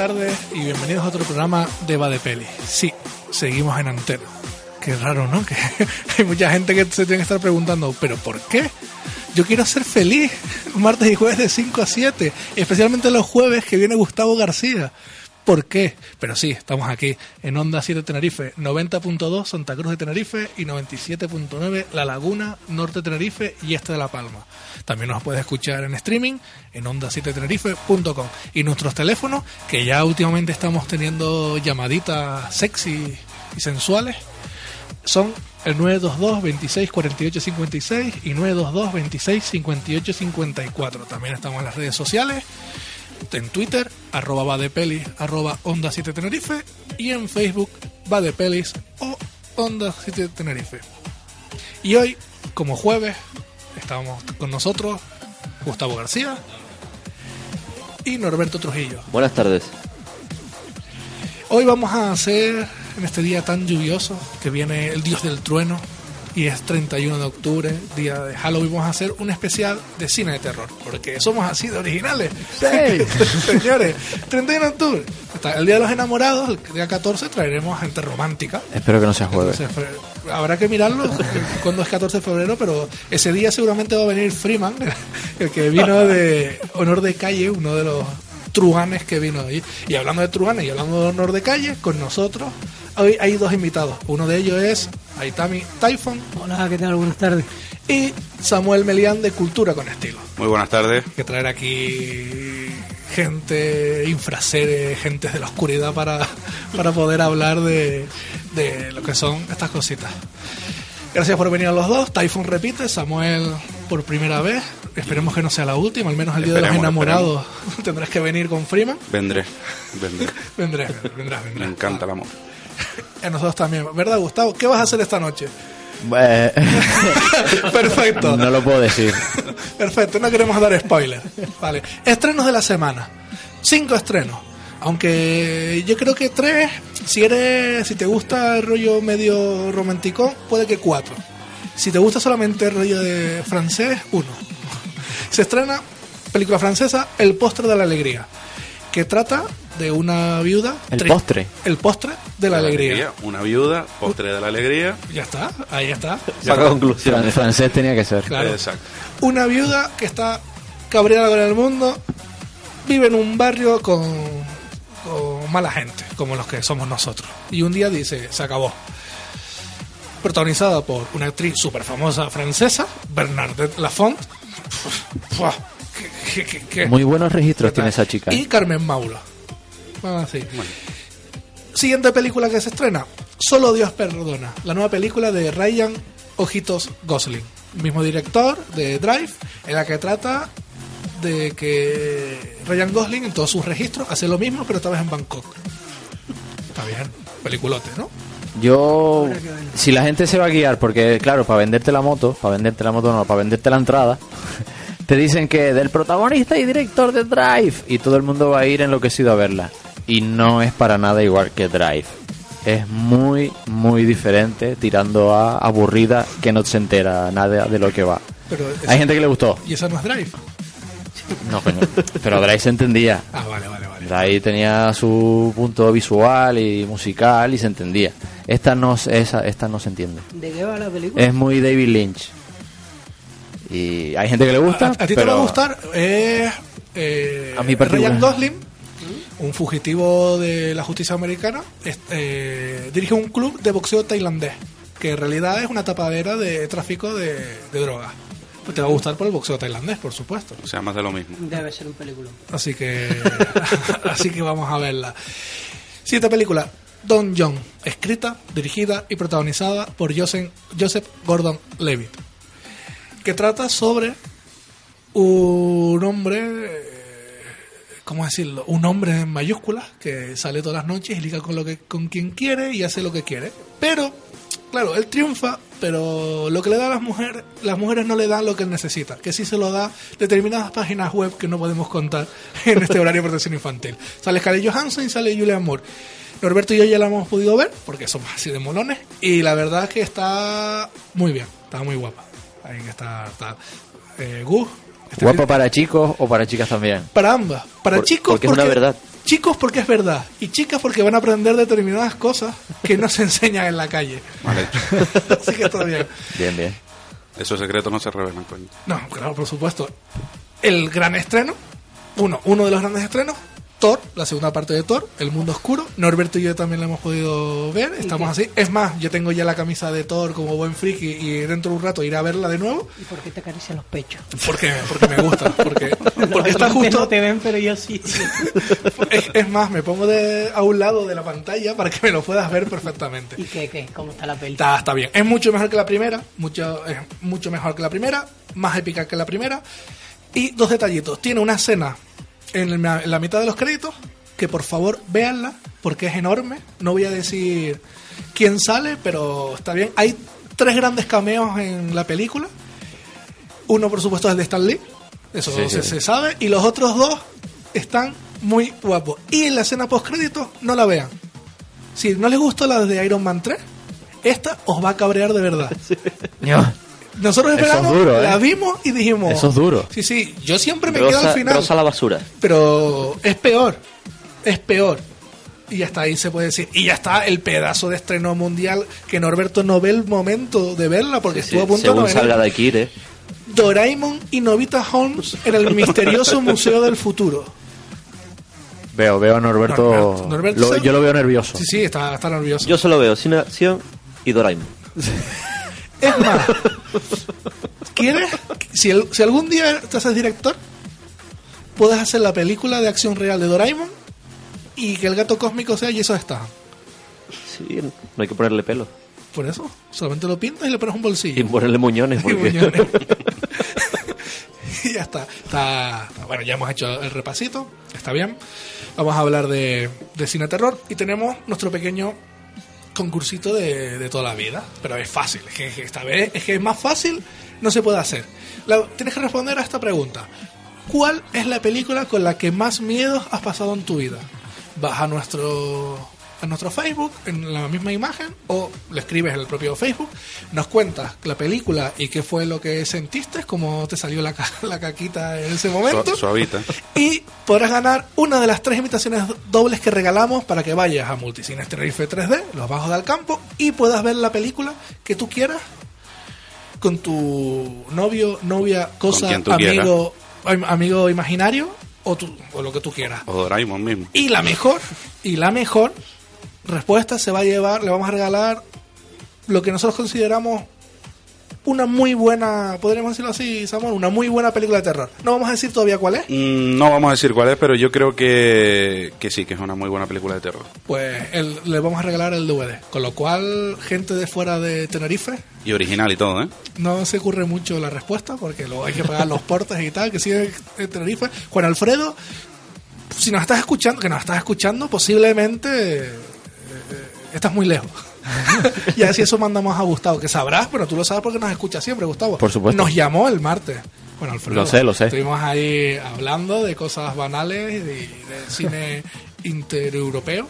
Tardes y bienvenidos a otro programa de Va de Peli. Sí, seguimos en antena. Qué raro, ¿no? Que hay mucha gente que se tiene que estar preguntando, ¿pero por qué? Yo quiero ser feliz martes y jueves de 5 a 7, especialmente los jueves que viene Gustavo García. ¿Por qué? Pero sí, estamos aquí en Onda 7 Tenerife, 90.2 Santa Cruz de Tenerife y 97.9 La Laguna, Norte Tenerife y Este de La Palma. También nos puedes escuchar en streaming en onda7tenerife.com. Y nuestros teléfonos, que ya últimamente estamos teniendo llamaditas sexy y sensuales, son el 922 26 48 56 y 922 26 58 54. También estamos en las redes sociales, en Twitter, arroba vadepelis, arroba onda 7 Tenerife y en Facebook vadepelis o onda 7 Tenerife. Y hoy, como jueves, estamos con nosotros Gustavo García y Norberto Trujillo. Buenas tardes. Hoy vamos a hacer, en este día tan lluvioso, que viene el dios del trueno, y es 31 de octubre, día de Halloween, vamos a hacer un especial de cine de terror, porque somos así de originales. Señores, 31 de octubre, hasta el día de los enamorados, el día 14, traeremos gente romántica. Espero que no sea jueves. Entonces, fue- habrá que mirarlo cuando es 14 de febrero, pero ese día seguramente va a venir Freeman, el que vino de Honor de Calle, uno de los truanes que vino ahí. Y hablando de truanes y hablando de Honor de Calle, con nosotros hoy hay dos invitados. Uno de ellos es Aitami Typhon Hola, ¿qué tal? Buenas tardes. y Samuel Melián de Cultura con Estilo. Muy buenas tardes. que traer aquí gente infraseres, gente de la oscuridad para, para poder hablar de, de lo que son estas cositas. Gracias por venir a los dos. Typhoon repite, Samuel por primera vez. Esperemos que no sea la última, al menos el día de los Esperemos, enamorados tendrás que venir con Freeman. Vendré, vendré. Vendrás, vendrás, Me encanta el amor. A nosotros también. ¿Verdad, Gustavo? ¿Qué vas a hacer esta noche? Eh, Perfecto. no lo puedo decir. Perfecto, no queremos dar spoiler. Vale. Estrenos de la semana. Cinco estrenos. Aunque yo creo que tres, si eres, si te gusta el rollo medio romántico, puede que cuatro. Si te gusta solamente el rollo de francés, uno. Se estrena película francesa El postre de la alegría, que trata de una viuda. El tri- postre. El postre de la alegría. Una viuda, postre de la alegría. Ya está, ahí está. Conclusión. El francés tenía que ser. Claro. Exacto. Una viuda que está cabreada con el mundo, vive en un barrio con, con mala gente, como los que somos nosotros. Y un día dice, se acabó. Protagonizada por una actriz súper famosa francesa, Bernadette Lafont. Fua, qué- qué- qué- qué- Muy buenos registros tiene esa chica. Y Carmen Maula. Vamos así. Siguiente película que se estrena, Solo Dios perdona, la nueva película de Ryan Ojitos Gosling, mismo director de Drive, en la que trata de que Ryan Gosling en todos sus registros hace lo mismo, pero esta vez en Bangkok. Está bien, peliculote, ¿no? Yo, si la gente se va a guiar, porque claro, para venderte la moto, para venderte la moto no, para venderte la entrada, te dicen que del protagonista y director de Drive, y todo el mundo va a ir enloquecido a verla. Y no es para nada igual que Drive. Es muy, muy diferente, tirando a aburrida que no se entera nada de lo que va. Pero esa- Hay gente que le gustó. ¿Y esa no es Drive? No, coño. Pero Drive se entendía. Ah, vale, vale, vale. Drive tenía su punto visual y musical y se entendía. Esta no, se- esa, esta no se entiende. ¿De qué va la película? Es muy David Lynch. Y hay gente que le gusta, ¿A, a ti te va a gustar? Es eh, A mí particular- Ryan Gosling, un fugitivo de la justicia americana, eh, dirige un club de boxeo tailandés, que en realidad es una tapadera de tráfico de, de drogas. Pues te va a gustar por el boxeo tailandés, por supuesto. O sea, más de lo mismo. Debe ser un película. Así que, así que vamos a verla. Siguiente película, Don John, escrita, dirigida y protagonizada por Joseph, Joseph Gordon-Levitt, que trata sobre un hombre, eh, ¿cómo decirlo? Un hombre en mayúsculas que sale todas las noches y liga con lo que con quien quiere y hace lo que quiere. Pero, claro, él triunfa, pero lo que le da a las mujeres, las mujeres no le dan lo que él necesita, que sí se lo da determinadas páginas web que no podemos contar en este horario de protección infantil. Sale Scarlett Johansson y sale Julian Moore. Norberto y yo ya la hemos podido ver, porque somos así de molones, y la verdad es que está muy bien, está muy guapa. Ahí está, está eh, Gus. este para chicos o para chicas también. para ambas. Para Por- chicos, porque es una verdad. Chicos porque es verdad y chicas porque van a aprender determinadas cosas que no se enseñan en la calle. Vale. Así que todo bien. Bien, bien. Esos secretos no se revelan, coño. No, claro, por supuesto. El gran estreno, uno, uno de los grandes estrenos, Thor, la segunda parte de Thor, El Mundo Oscuro. Norberto y yo también la hemos podido ver, estamos así. Es más, yo tengo ya la camisa de Thor como buen friki y dentro de un rato iré a verla de nuevo. ¿Y por qué te acarician los pechos? Porque, porque me gusta, porque, porque está justo... No te ven, pero yo sí. Es, es más, me pongo de, a un lado de la pantalla para que me lo puedas ver perfectamente. ¿Y qué, qué? ¿Cómo está la peli? Está, está bien. Es mucho mejor que la primera. Mucho, es mucho mejor que la primera. Más épica que la primera. Y dos detallitos. Tiene una escena en, la mitad de los créditos. Que por favor véanla. Porque es enorme. No voy a decir quién sale. Pero está bien. Hay tres grandes cameos en la película. Uno, por supuesto, es el de Stan Lee. Eso Sí, se, sí. se sabe. Y los otros dos están muy guapos. Y en la escena post créditos, no la vean. Si no les gustó la de Iron Man 3, esta os va a cabrear de verdad. No. Nosotros es esperamos, duro, ¿eh? la vimos y dijimos... Eso es duro. Sí, sí, yo siempre me quedo al final. Rosa la basura. Pero es peor, es peor. Y hasta ahí se puede decir. Y ya está el pedazo de estreno mundial que Norberto no ve el momento de verla porque Sí, estuvo a punto de según no venir. salga de aquí, ¿eh? Doraemon y Novita Holmes en el misterioso Museo del Futuro. Veo, veo a Norberto. Norberto- Norberto lo- se- yo lo veo nervioso. Sí, sí, está, está nervioso. Yo solo veo Cine Acción y Doraemon. Es más, ¿quieres? Si, el- si algún día te haces director, puedes hacer la película de acción real de Doraemon y que el gato cósmico sea y eso está. Sí, no hay que ponerle pelo. Por eso, solamente lo pintas y le pones un bolsillo. Y ponerle muñones. Y Porque... muñones. y ya está. está. está- Bueno, ya hemos hecho el repasito. Está bien. Vamos a hablar de, de cine terror. Y tenemos nuestro pequeño concursito de, de toda la vida. Pero es fácil. Es que, que esta vez es que es más fácil. No se puede hacer. Tienes que responder a esta pregunta. ¿Cuál es la película con la que más miedos has pasado en tu vida? Vas a nuestro a nuestro Facebook en la misma imagen o le escribes en el propio Facebook, nos cuentas la película y qué fue lo que sentiste, cómo te salió la, ca- la caquita en ese momento Su- Suavita. y podrás ganar una de las tres invitaciones dobles que regalamos para que vayas a Multicines Tenerife 3D, Los Bajos del Campo, y puedas ver la película que tú quieras con tu novio, novia, cosa, tú amigo, am- amigo imaginario o, tu- o lo que tú quieras. O Doraemon mismo. Y la mejor, y la mejor respuesta se va a llevar, le vamos a regalar lo que nosotros consideramos una muy buena, podríamos decirlo así, Samuel, una muy buena película de terror. No vamos a decir todavía cuál es. Mm, No vamos a decir cuál es, pero yo creo que, que sí, que es una muy buena película de terror. Pues el- le vamos a regalar el DVD. Con lo cual, gente de fuera de Tenerife, Y original y todo, ¿eh? no se ocurre mucho la respuesta porque luego hay que pagar los portes y tal, que sigue en Tenerife. Juan Alfredo, si nos estás escuchando, que nos estás escuchando, posiblemente estás muy lejos. y así eso mandamos a Gustavo, que sabrás, pero tú lo sabes porque nos escuchas siempre, Gustavo. Por supuesto. Nos llamó el martes. Bueno, Alfredo. Lo sé, lo sé. Estuvimos ahí hablando de cosas banales, y de, cine intereuropeo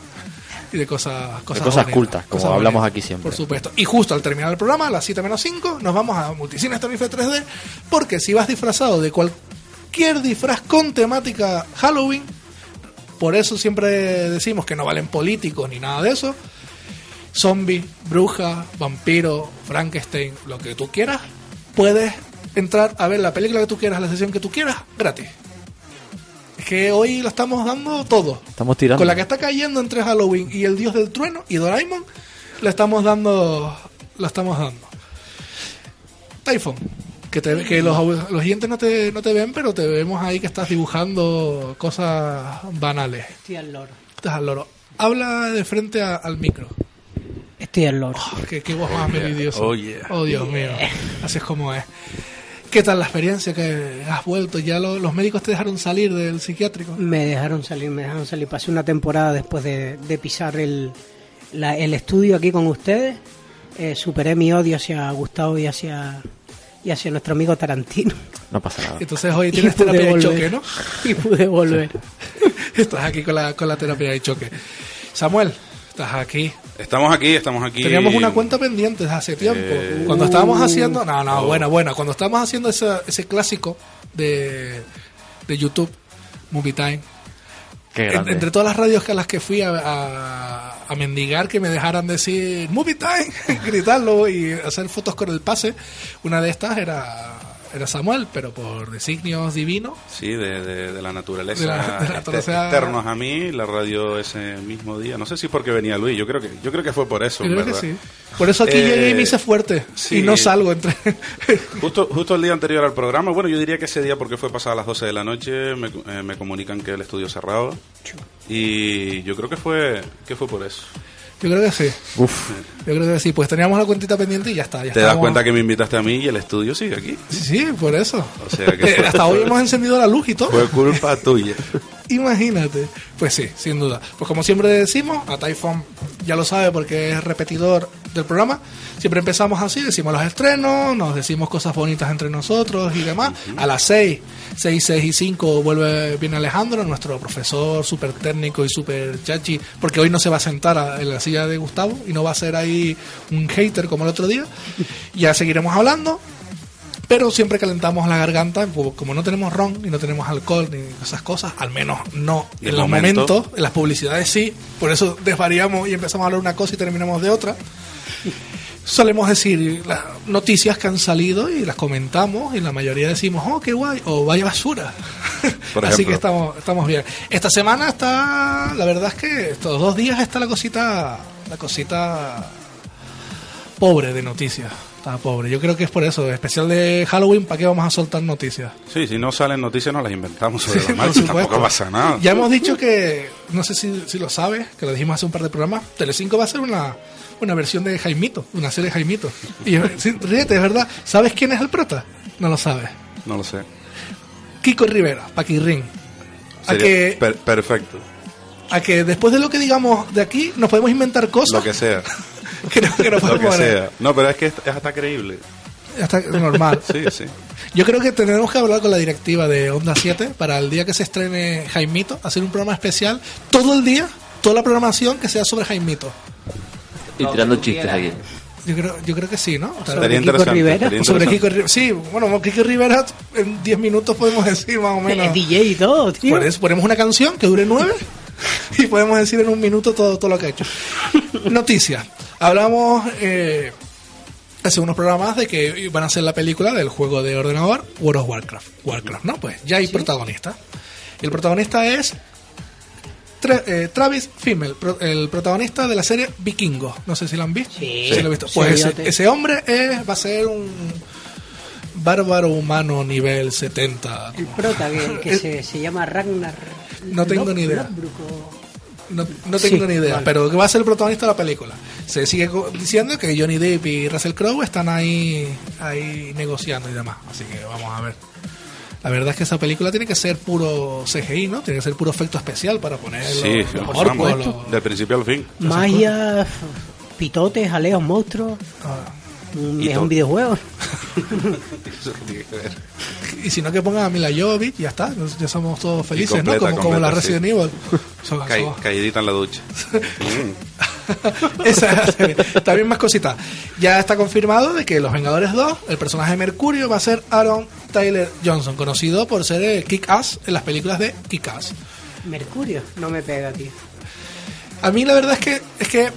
y de cosas, cosas, cosas bonitas, cultas, como cosas hablamos bonitas, aquí siempre. Por supuesto. Y justo al terminar el programa, a las 7 menos 5, nos vamos a Multicines Tenerife 3D, porque si vas disfrazado de cualquier disfraz con temática Halloween, por eso siempre decimos que no valen políticos ni nada de eso, zombie, bruja, vampiro, Frankenstein, lo que tú quieras, puedes entrar a ver la película que tú quieras, la sesión que tú quieras, gratis. Es que hoy lo estamos dando todo. Estamos tirando. Con la que está cayendo entre Halloween y el Dios del Trueno y Doraemon, le estamos dando. Lo estamos dando. Typhon, que, te- que los, los oyentes no te, no te ven, pero te vemos ahí que estás dibujando cosas banales. Estoy al loro. Estás al loro. Habla de frente a- al micro. Estoy al loro. Oh, qué, qué voz más melodiosa. Oh, yeah. Oh, Dios mío. Así es como es. ¿Qué tal la experiencia que has vuelto? ¿Ya lo- los médicos te dejaron salir del psiquiátrico? Me dejaron salir, me dejaron salir. Pasé una temporada después de, de pisar el, la- el estudio aquí con ustedes. Eh, superé mi odio hacia Gustavo y hacia, y hacia nuestro amigo Tarantino. No pasa nada. Entonces hoy tienes terapia de choque, ¿no? Y pude volver. Estás aquí con la, con la terapia de choque. Samuel, estás aquí. Estamos aquí, estamos aquí. Teníamos una cuenta pendiente desde hace tiempo. Eh. Cuando estábamos haciendo. No, no, Oh. buena, buena. Cuando estábamos haciendo ese, ese clásico de, de YouTube, Movie Time, Qué En- grande. entre todas las radios a las que fui a, a, a mendigar que me dejaran decir movie time, gritarlo y hacer fotos con el pase, una de estas era, era Samuel, pero por designios divinos. Sí, de, de- de la naturaleza. De la- de la este- naturaleza. externos a mí, la radio ese mismo día. No sé si porque venía Luis, yo creo que, yo creo que fue por eso, creo que sí. Por eso aquí Eh, llegué y me hice fuerte sí. y no salgo entre... Justo, justo el día anterior al programa, bueno, yo diría que ese día porque fue pasada las 12 de la noche, me, eh, me comunican que el estudio cerrado. Y yo creo que fue, que fue por eso. Yo creo que sí. Uf, Yo creo que sí. Pues teníamos la cuentita pendiente y ya está. Ya Te das cuenta que me invitaste a mí y el estudio sigue aquí. Sí, sí, por eso. O sea que fue- Hasta hoy hemos encendido la luz y todo. Fue culpa tuya. Imagínate. Pues sí, sin duda. Pues como siempre decimos, a Typhon ya lo sabe porque es repetidor del programa. Siempre empezamos así, decimos los estrenos, nos decimos cosas bonitas entre nosotros y demás. A las 6, 6, 6 y 5 vuelve bien Alejandro, nuestro profesor súper técnico y súper chachi, porque hoy no se va a sentar a- en la silla de Gustavo y no va a ser ahí un hater como el otro día. Ya seguiremos hablando. Pero siempre calentamos la garganta, pues, como no tenemos ron y no tenemos alcohol ni esas cosas, al menos no en los momento. momentos, en las publicidades sí, por eso desvariamos y empezamos a hablar una cosa y terminamos de otra. Solemos decir las noticias que han salido y las comentamos y la mayoría decimos, oh, qué guay, o vaya basura. Por Así que estamos, estamos bien. Esta semana está, la verdad es que estos dos días está la cosita, la cosita pobre de noticias. Está pobre. Yo creo que es por eso. Especial de Halloween, ¿para qué vamos a soltar noticias? Sí, si no salen noticias, nos las inventamos sobre Sí, la marcha. Tampoco pasa nada. Ya hemos dicho que, no sé si, si lo sabes, que lo dijimos hace un par de programas, Telecinco va a hacer una, una versión de Jaimito, una serie de Jaimito. Y sí, ríete, es verdad. ¿Sabes quién es el prota? No lo sabes. No lo sé. Kiko Rivera, Paquirrín. A que, per- perfecto. a que después de lo que digamos de aquí, nos podemos inventar cosas Lo que sea. que no, que no Lo podemos que poner. sea. No, pero es que es, es hasta creíble. Ya está normal. Sí, sí. Yo creo que tenemos que hablar con la directiva de Onda 7 para el día que se estrene Jaimito, hacer un programa especial todo el día, toda la programación que sea sobre Jaimito. Y tirando chistes aquí. Yo creo, yo creo que sí, ¿no? O sea, Sobre Estaría Kiko interesante. Rivera. sobre. Kiko Rivera. Sí, bueno, Kiko Rivera en 10 minutos podemos decir más o menos. Es DJ y todo, tío. Ponemos una canción que dure 9 y podemos decir en un minuto todo, todo lo que ha hecho. Noticias. Hablamos eh, hace unos programas de que van a hacer la película del juego de ordenador World of Warcraft. Warcraft, ¿no? Pues ya hay protagonista. Y el protagonista es Tra- eh, Travis Fimmel, pro- el protagonista de la serie Vikingo. No sé si lo han visto. Sí. lo he visto. Sí, Pues ese, fíjate. ese hombre es, va a ser un bárbaro humano nivel 70. El prota que, que se, se llama Ragnar. No tengo ni idea. No, no tengo Sí, ni idea, vale. pero que va a ser el protagonista de la película. Se sigue diciendo que Johnny Depp y Russell Crowe están ahí, ahí negociando y demás. Así que vamos a ver. La verdad es que esa película tiene que ser puro CGI, ¿no? Tiene que ser puro efecto especial para poner Sí, los, los por orcos, los- Del principio al fin. Magia, pitotes, jaleos, monstruos. ah. Es un videojuego. Eso tiene que ver. Y si no, que pongan a Mila Jovovich, ya está. Ya somos todos felices, completa, ¿no? Como, la Resident sí. Evil. Somos- Caí- somos- caidita en la ducha. Esa es también más cositas. Ya está confirmado de que Los Vengadores 2, el personaje de Mercurio va a ser Aaron Tyler Johnson, conocido por ser el Kick-Ass en las películas de Kick-Ass. Mercurio. No me pega, tío. A mí la verdad es que es que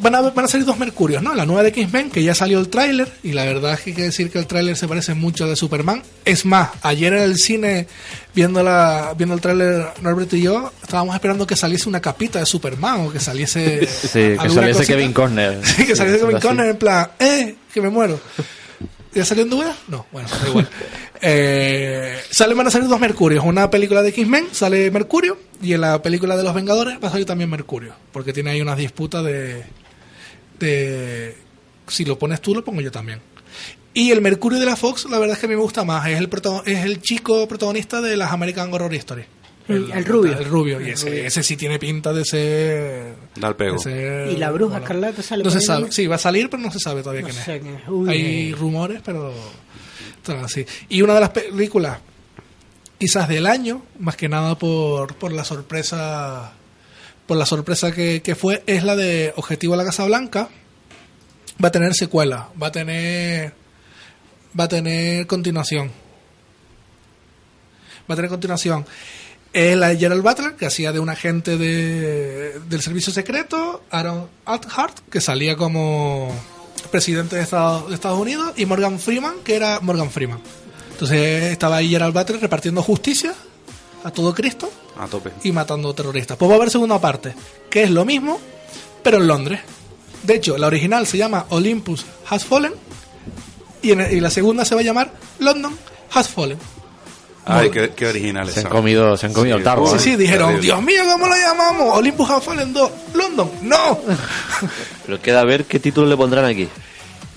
van a, van a salir dos Mercurios, ¿no? La nueva de X-Men, que ya salió el tráiler, y la verdad es que hay que decir que el tráiler se parece mucho al de Superman. Es más, ayer en el cine, viendo, la, viendo el tráiler, Norbert y yo, estábamos esperando que saliese una capita de Superman, o que saliese... Sí, que saliese. Kevin Conner. Sí, que saliese Sí, Kevin. Conner en plan, ¡eh! Que me muero. ¿Ya salió en duda? No, bueno, da igual. Eh, salen, van a salir dos Mercurios. Una película de X-Men sale Mercurio y en la película de los Vengadores va a salir también Mercurio. Porque tiene ahí unas disputas de, de... Si lo pones tú, lo pongo yo también. Y el Mercurio de la Fox, la verdad es que a mí me gusta más. Es el, es el chico protagonista de las American Horror Story. Mm, el rubio. El rubio. Y El ese, rubio. ese sí tiene pinta de ser... Da el pego. ser- ¿Y la bruja bueno, escarlata sale No por se sabe. Sí, va a salir, pero no se sabe todavía No quién sé es. quién es. Uy, Hay rumores, pero así. Y una de las películas, quizás del año, más que nada por, por la sorpresa, por la sorpresa que, que fue, es la de Objetivo a la Casa Blanca. Va a tener secuela, va a tener, va a tener continuación. Va a tener continuación. Es la de Gerald Butler, que hacía de un agente de, del servicio secreto, Aaron Althart, que salía como presidente de Estados, de Estados Unidos, y Morgan Freeman, que era Morgan Freeman. Entonces estaba ahí Gerald Butler repartiendo justicia a todo Cristo A tope. y matando terroristas. Pues va a haber segunda parte, que es lo mismo, pero en Londres. De hecho, la original se llama Olympus Has Fallen y, en- y la segunda se va a llamar London Has Fallen. Ay, qué, qué originales Se han son. comido, se han comido el tarro. Sí, sí, dijeron, terrible. Dios mío, ¿cómo lo llamamos? Olympus Has Fallen 2, London. No, Pero queda ver qué título le pondrán aquí.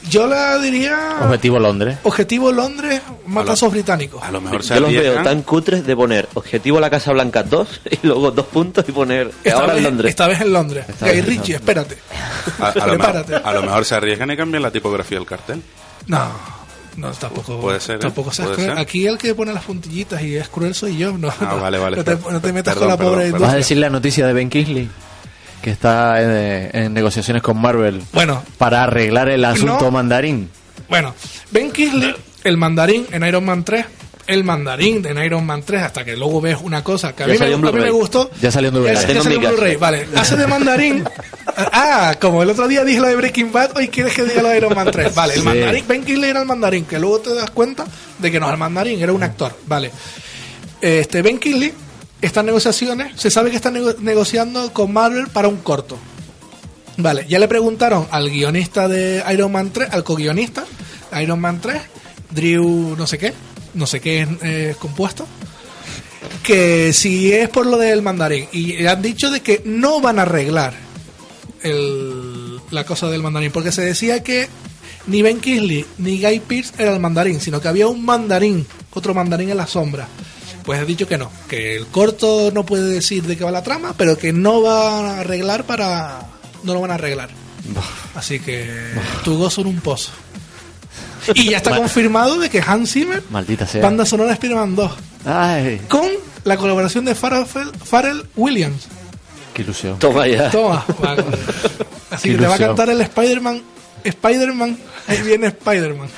Yo la diría Objetivo Londres. Objetivo Londres, matazos británicos. A lo mejor se Yo los veo arriesgan. tan cutres de poner objetivo la Casa Blanca 2 y luego dos puntos y poner Esta ahora vez, en Londres. esta vez en Londres. Esta Ritchie, espérate. A, a lo Prepárate. mejor, a lo mejor se arriesgan y cambian la tipografía del cartel. No, no, tampoco. Puede ser, ¿eh? Tampoco Puede ser. Aquí el que pone las puntillitas y es cruel soy yo. No, Ah, no, vale, vale. No te, no te metas Perdón, con la perdón, pobre perdón. ¿Vas a decir la noticia de Ben Kingsley? Que está en, en negociaciones con Marvel Bueno, para arreglar el asunto No. mandarín. bueno. Ben Kingsley, el mandarín en Iron Man 3. El mandarín en Iron Man 3, hasta que luego ves una cosa que a mí, me, a mí gustó. Ya salió en Blu-ray. Ya- La salió en. Blu-ray, Vale, hace de mandarín. Ah, como el otro día dije lo de Breaking Bad, hoy quieres que diga lo de Iron Man 3. Vale, el Sí. mandarín, Ben Kingsley era el mandarín, que luego te das cuenta de que no es el mandarín, era un actor. Vale. Este, Ben Kingsley está en negociaciones, se sabe que está nego- negociando con Marvel para un corto. Vale, ya le preguntaron al guionista de Iron Man 3, al co-guionista Iron Man 3, Drew no sé qué, no sé qué es compuesto, que si es por lo del mandarín. Y han dicho de que no van a arreglar la cosa del mandarín, porque se decía que ni Ben Kingsley ni Guy Pearce era el mandarín, sino que había un mandarín, otro mandarín en la sombra. Pues he dicho que no, que el corto no puede decir de qué va la trama, pero que no va a arreglar para... no lo van a arreglar. Así que tu gozo en un pozo. Y ya está confirmado de que Hans Zimmer, Maldita sea. banda sonora de Spider-Man 2, Ay, con la colaboración de Pharrell, Pharrell Williams. qué ilusión. Toma ya. Toma. Así Qué que te va a ilusión. cantar el Spider-Man. Spider-Man. Ahí viene Spider-Man.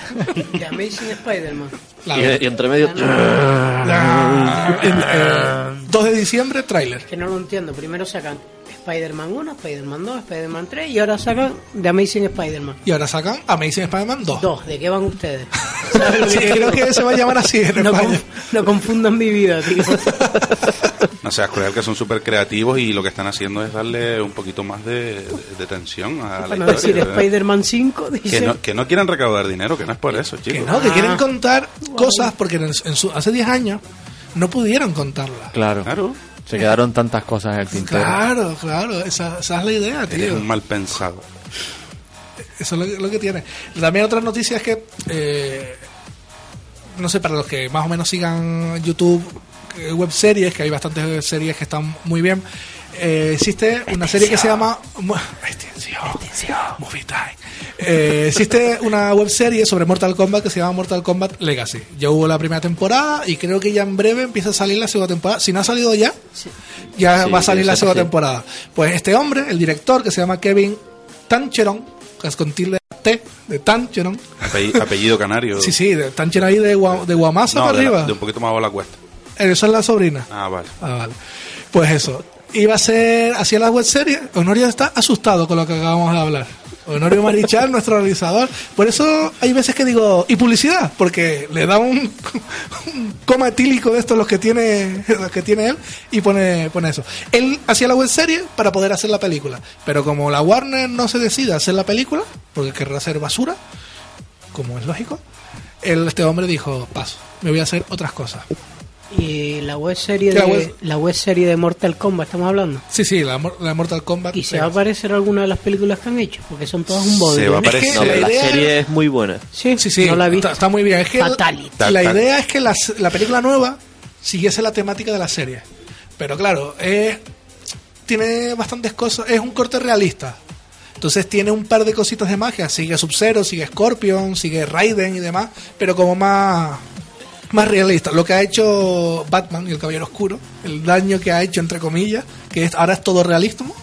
The Amazing Spider-Man. La- Y, y entre medio. la- en- eh, 2 de diciembre, tráiler. Que no lo entiendo. Primero sacan Spider-Man 1, Spider-Man 2, Spider-Man 3 y ahora sacan The Amazing Spider-Man. Y ahora sacan Amazing Spider-Man 2. 2. ¿De qué van ustedes? ¿Sabes lo Sí, que creo que se va a llamar así en no, España. conf- no confundan mi vida, tío. No seas cruel, que son súper creativos y lo que están haciendo es darle un poquito más de, de- de tensión a la no decir historia. Spider-Man 5, que, no, que no quieren recaudar dinero, que no es por eso, Que chicos. no, que Ah. quieren contar cosas porque en, en su- hace 10 años no pudieron contarlas. Claro. Claro, Se quedaron tantas cosas en el tintero. Claro, claro, esa, esa es la idea, eres tío. un mal pensado. Eso es lo que, lo que tiene. También otra noticia es que, eh, no sé, para los que más o menos sigan YouTube, eh, web series, que hay bastantes series que están muy bien, eh, existe una serie que se llama... Mu- Extensión. Movie Time. Eh, existe una web serie sobre Mortal Kombat que se llama Mortal Kombat Legacy. Ya hubo la primera temporada y creo que ya en breve empieza a salir la segunda temporada. Si no ha salido ya, ya Sí, va a salir la segunda sí. temporada. Pues este hombre, el director, que se llama Kevin Tancheron, que es con tilde T, de Tancheron. Apellido, apellido canario. Sí, sí, de Tancheron ahí de, Gua- de Guamasa No, para de, la- arriba. de un poquito más abajo la cuesta. Eso es la sobrina. Ah, vale. Ah, vale. Pues eso. Iba a ser, hacia la web serie. Honorio está asustado con lo que acabamos de hablar. Honorio Marichal, nuestro realizador. Por eso hay veces que digo, y publicidad, porque le da un, un coma etílico de estos los que tiene, los que tiene él, y pone, pone eso. Él hacía la web serie para poder hacer la película. Pero como la Warner no se decide a hacer la película, porque querrá hacer basura, como es lógico, él, este hombre dijo, paso, me voy a hacer otras cosas. Y la web serie de web- la web serie de Mortal Kombat estamos hablando. Sí, sí, la, la Mortal Kombat. Y se va a parecer alguna de las películas que han hecho, porque son todas un bodrio. Se va a Es que parecer. No, la idea- serie es muy buena. Sí, Sí, sí, no la he visto. está, está muy bien. Es que Fatality. la, idea es que la, la película nueva siguiese la temática de la serie. Pero claro, es, tiene bastantes cosas. Es un corte realista. Entonces tiene un par de cositas de magia. Sigue Sub-Zero, sigue Scorpion, sigue Raiden y demás. Pero como más, más realista. Lo que ha hecho Batman y el Caballero Oscuro. El daño que ha hecho, entre comillas. Que es- ahora es todo realismo.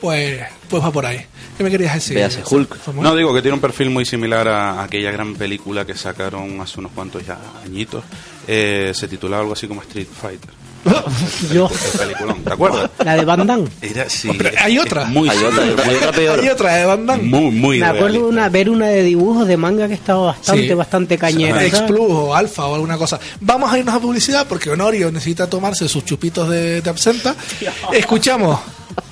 Pues, pues va por ahí. ¿Qué me querías decir? Véase Hulk. No, digo que tiene un perfil muy similar a aquella gran película que sacaron hace unos cuantos ya añitos. Eh, se titulaba algo así como Street Fighter. Yo, peliculón, ¿te acuerdas? la de Van Damme. Era, sí, Pero hay otra. Muy, Hay otra, hay otra, hay otra peor. Hay otra de Van Damme. muy, muy Me acuerdo una, ver una de dibujos de manga que estaba bastante, Sí. bastante cañera. ¿sabes? X-Plus o Alfa o alguna cosa. Vamos a irnos a publicidad porque Honorio necesita tomarse sus chupitos de, de absenta. Escuchamos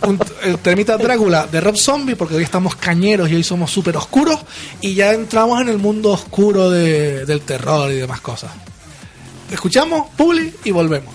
un, el termita Drácula de Rob Zombie porque hoy estamos cañeros y hoy somos súper oscuros y ya entramos en el mundo oscuro de- del terror y demás cosas. Escuchamos, Publi y volvemos.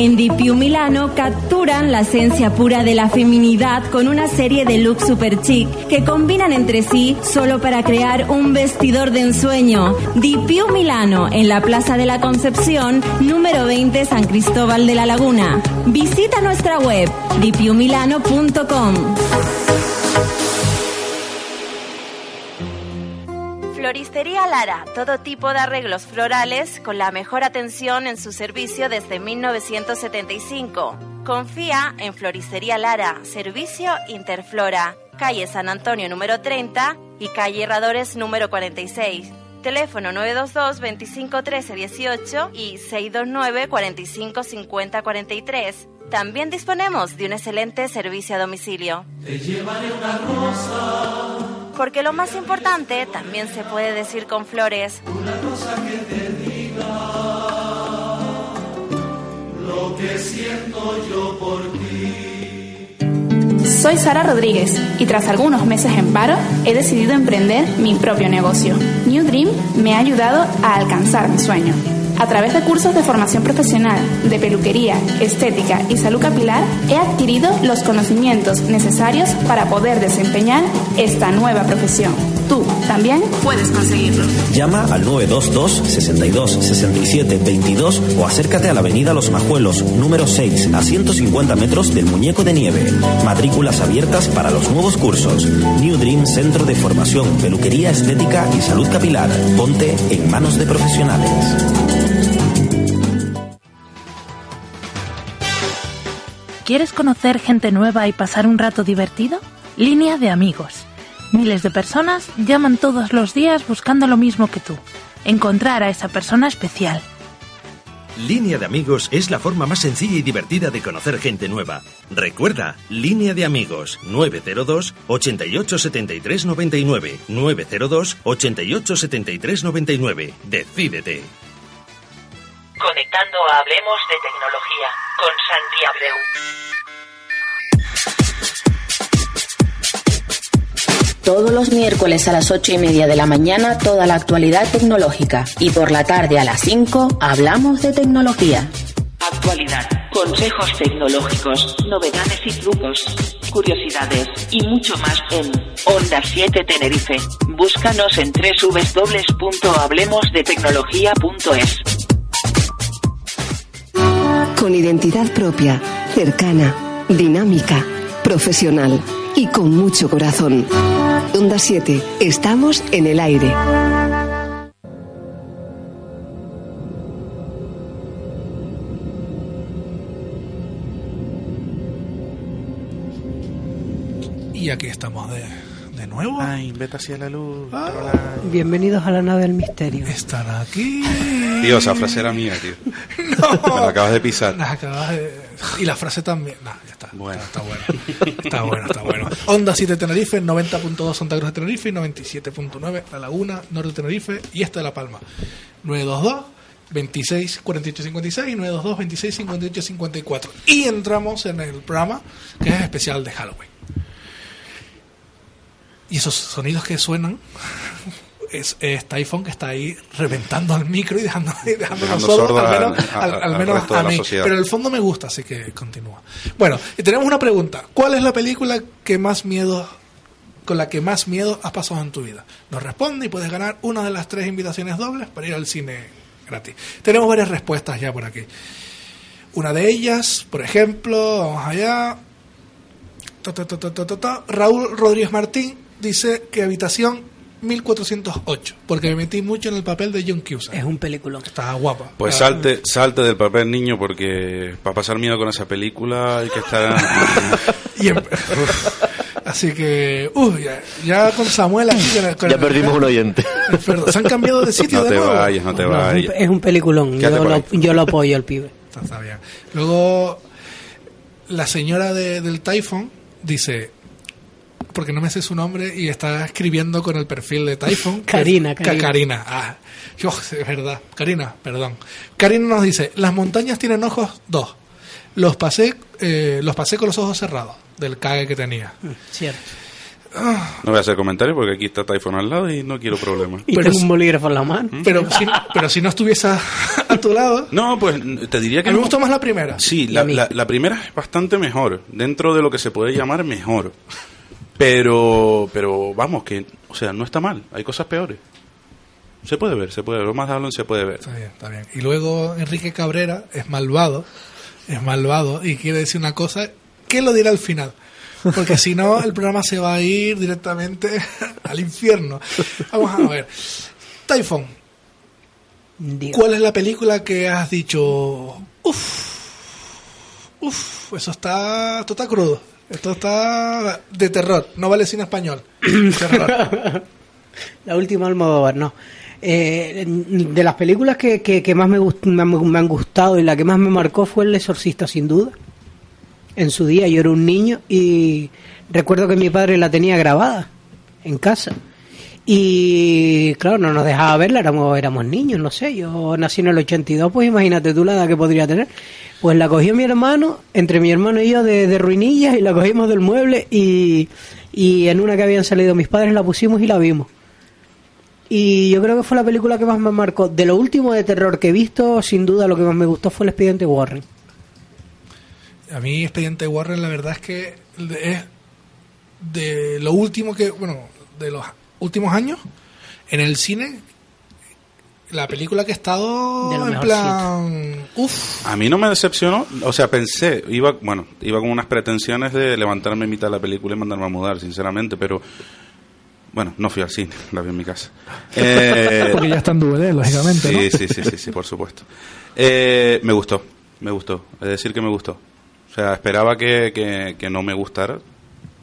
En Dipiu Milano capturan la esencia pura de la feminidad con una serie de looks super chic que combinan entre sí solo para crear un vestidor de ensueño. Dipiu Milano, en la Plaza de la Concepción, número 20, San Cristóbal de la Laguna. Visita nuestra web, dipiumilano.com. Floristería Lara, todo tipo de arreglos florales con la mejor atención en su servicio desde 1975. Confía en Floristería Lara, servicio Interflora, calle San Antonio número 30 y calle Herradores número 46. Teléfono 922 25 13 18 y 629 45 50 43. También disponemos de un excelente servicio a domicilio. Porque lo más importante también se puede decir con flores. Soy Sara Rodríguez y tras algunos meses en paro he decidido emprender mi propio negocio. New Dream me ha ayudado a alcanzar mi sueño. A través de cursos de formación profesional, de peluquería, estética y salud capilar, he adquirido los conocimientos necesarios para poder desempeñar esta nueva profesión. Tú también puedes conseguirlo. Llama al 922 62 67 22 o acércate a la avenida Los Majuelos, número 6, a 150 metros del Muñeco de Nieve. Matrículas abiertas para los nuevos cursos. New Dream Centro de Formación, Peluquería Estética y Salud Capilar. Ponte en manos de profesionales. ¿Quieres conocer gente nueva y pasar un rato divertido? Línea de amigos. Miles de personas llaman todos los días buscando lo mismo que tú. Encontrar a esa persona especial. Línea de amigos es la forma más sencilla y divertida de conocer gente nueva. Recuerda, Línea de amigos 902 88 73 99 902 88 73 99. Decídete. Conectando a Hablemos de Tecnología con Santi Abreu. Todos los miércoles a las ocho y media de la mañana toda la actualidad tecnológica y por la tarde a las 5 hablamos de tecnología. Actualidad, consejos tecnológicos, novedades y trucos, curiosidades y mucho más en Onda 7 Tenerife. Búscanos en www.hablemosdetecnología.es. Con identidad propia, cercana, dinámica, profesional y con mucho corazón. Onda 7, estamos en el aire. Y aquí estamos de, nuevo. Ay, vete hacia la luz. Ah. Bienvenidos a la nave del misterio. Están aquí. Tío, esa frase era mía, tío. Me la acabas de pisar. Las acabas de- Y la frase también. Nah, ya está. Bueno. Está, bueno. Está bueno, está bueno. Onda 7 Tenerife, 90.2 Santa Cruz de Tenerife y 97.9 La Laguna, Norte de Tenerife y este de La Palma. 922 26 48 56 y 922 26 58 54. Y entramos en el programa que es especial de Halloween. Y esos sonidos que suenan es este iPhone que está ahí reventando al micro y dejando, dejándonos Dejando sordos, sordo al menos, a- al, a- al al menos a mí. Pero el fondo me gusta, así que continúa. Bueno, y tenemos una pregunta. ¿Cuál es la película que más miedo, con la que más miedo has pasado en tu vida? Nos responde y puedes ganar una de las tres invitaciones dobles para ir al cine gratis. Tenemos varias respuestas ya por aquí. Una de ellas, por ejemplo, vamos allá. Ta, ta, ta. Raúl Rodríguez Martín dice que habitación 1408, porque me metí mucho en el papel de John Cusack. Es un película. Estaba guapa. Pues salte, salte del papel niño porque para pasar miedo con esa película hay que estar... Así que, uh, ya, ya con Samuel aquí. con el- con Ya el- perdimos un oyente. Perdón, se han cambiado de sitio No de te nuevo. vayas, no te No, es, vayas. un, es un peliculón. Yo lo, ahí. yo lo apoyo al pibe. Está, está bien. Luego, la señora de- del Typhon dice, porque no me sé su nombre y está escribiendo con el perfil de Typhon. Karina, Ka- Karina. Karina. Ah, es verdad. Karina, perdón. Karina nos dice, las montañas tienen ojos dos. Los pasé, eh, los pasé con los ojos cerrados del cague que tenía. Cierto. No voy a hacer comentarios porque aquí está Typhon al lado y no quiero problemas. Y Pero tengo un bolígrafo en la mano. Pero si, pero si no estuviese a, a tu lado, No, pues te diría que me no. gustó más la primera. Sí, la, la- la primera es bastante mejor, dentro de lo que se puede llamar mejor. Pero, pero vamos, que, o sea, no está mal, hay cosas peores. Se puede ver, se puede ver, lo más Dallon se puede ver. Está bien, está bien. Y luego Enrique Cabrera es malvado, es malvado y quiere decir una cosa que lo dirá al final. porque si no el programa se va a ir directamente al infierno. Vamos a ver. Typhon, ¿cuál es la película que has dicho? Uf, uf, eso está, esto está crudo. Esto está de terror, no vale cine español. Terror. La última Almodóvar, no. Eh, de las películas que, que, que más me, gust- me, han- me han gustado y la que más me marcó fue El Exorcista, sin duda. En su día yo era un niño y recuerdo que mi padre la tenía grabada en casa. Y claro, no nos dejaba verla, éramos, éramos niños, no sé. Yo nací en el 82, pues imagínate tú la edad que podría tener. Pues la cogió mi hermano, entre mi hermano y yo, de, de ruinillas, y la cogimos del mueble y, y en una que habían salido mis padres la pusimos y la vimos. Y yo creo que fue la película que más me marcó. De lo último de terror que he visto, sin duda lo que más me gustó fue el expediente Warren. A mí Expediente Warren la verdad es que es de lo último que, bueno, de los últimos años en el cine, la película que he estado en plan... Uf, A mí no me decepcionó, o sea, pensé, iba, bueno, iba con unas pretensiones de levantarme en mitad de la película y mandarme a mudar, sinceramente, pero bueno, no fui al cine, la vi en mi casa. Eh, porque ya está en DVD, lógicamente, sí, ¿no? sí, sí, sí, sí, por supuesto. Eh, me gustó, me gustó, es decir, que me gustó. O sea, esperaba que, que, que no me gustara.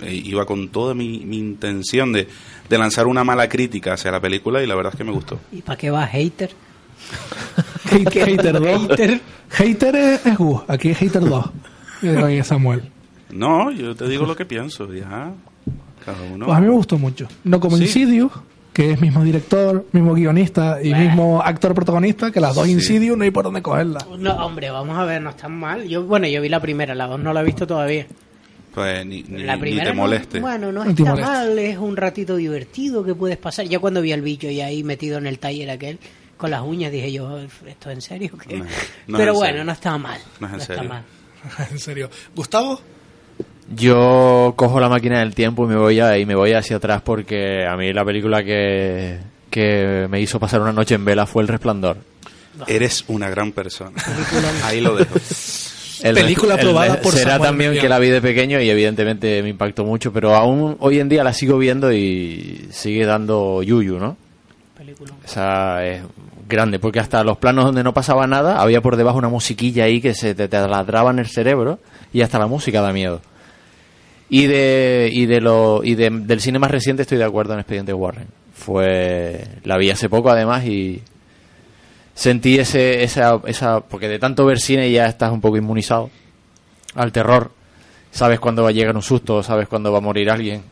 Eh, iba con toda mi, mi intención de, de lanzar una mala crítica hacia la película y la verdad es que me gustó. ¿Y para qué va hater? Hate- hater 2. Hater, es, es aquí es Hater 2. Y ahí es Samuel. No, yo te digo lo que pienso, ya. Cada uno. Pues a mí me gustó mucho. No como Sí. Insidious, que es mismo director, mismo guionista y mismo actor protagonista, que las dos Sí. Insidious no hay por dónde cogerla. No, hombre, vamos a ver, no están mal. Yo, bueno, yo vi la primera, la dos no la he visto todavía. Pues ni, ni, La ni primera te no- moleste. bueno, no está moleste. mal, es un ratito divertido que puedes pasar. Ya cuando vi al bicho y ahí metido en el taller aquel con las uñas dije yo, ¿esto es en serio? o qué?". No, no Pero es en bueno, serio. no estaba mal. No es en está serio. mal. en serio. Gustavo, Yo cojo la máquina del tiempo y me voy a, y me voy hacia atrás porque a mí la película que, que me hizo pasar una noche en vela fue El Resplandor. Eres una gran persona. Ahí lo dejo. El Película el- aprobada por Será Samuel también que la vi de pequeño y evidentemente me impactó mucho, pero aún hoy en día la sigo viendo y sigue dando yuyu, ¿no? Esa es grande, porque hasta los planos donde no pasaba nada, había por debajo una musiquilla ahí que se te taladraba en el cerebro y hasta la música da miedo. Y de y de lo y de- del cine más reciente estoy de acuerdo en Expediente Warren. Fue la vi hace poco además y sentí ese esa esa porque de tanto ver cine ya estás un poco inmunizado al terror. Sabes cuándo va a llegar un susto, sabes cuándo va a morir alguien.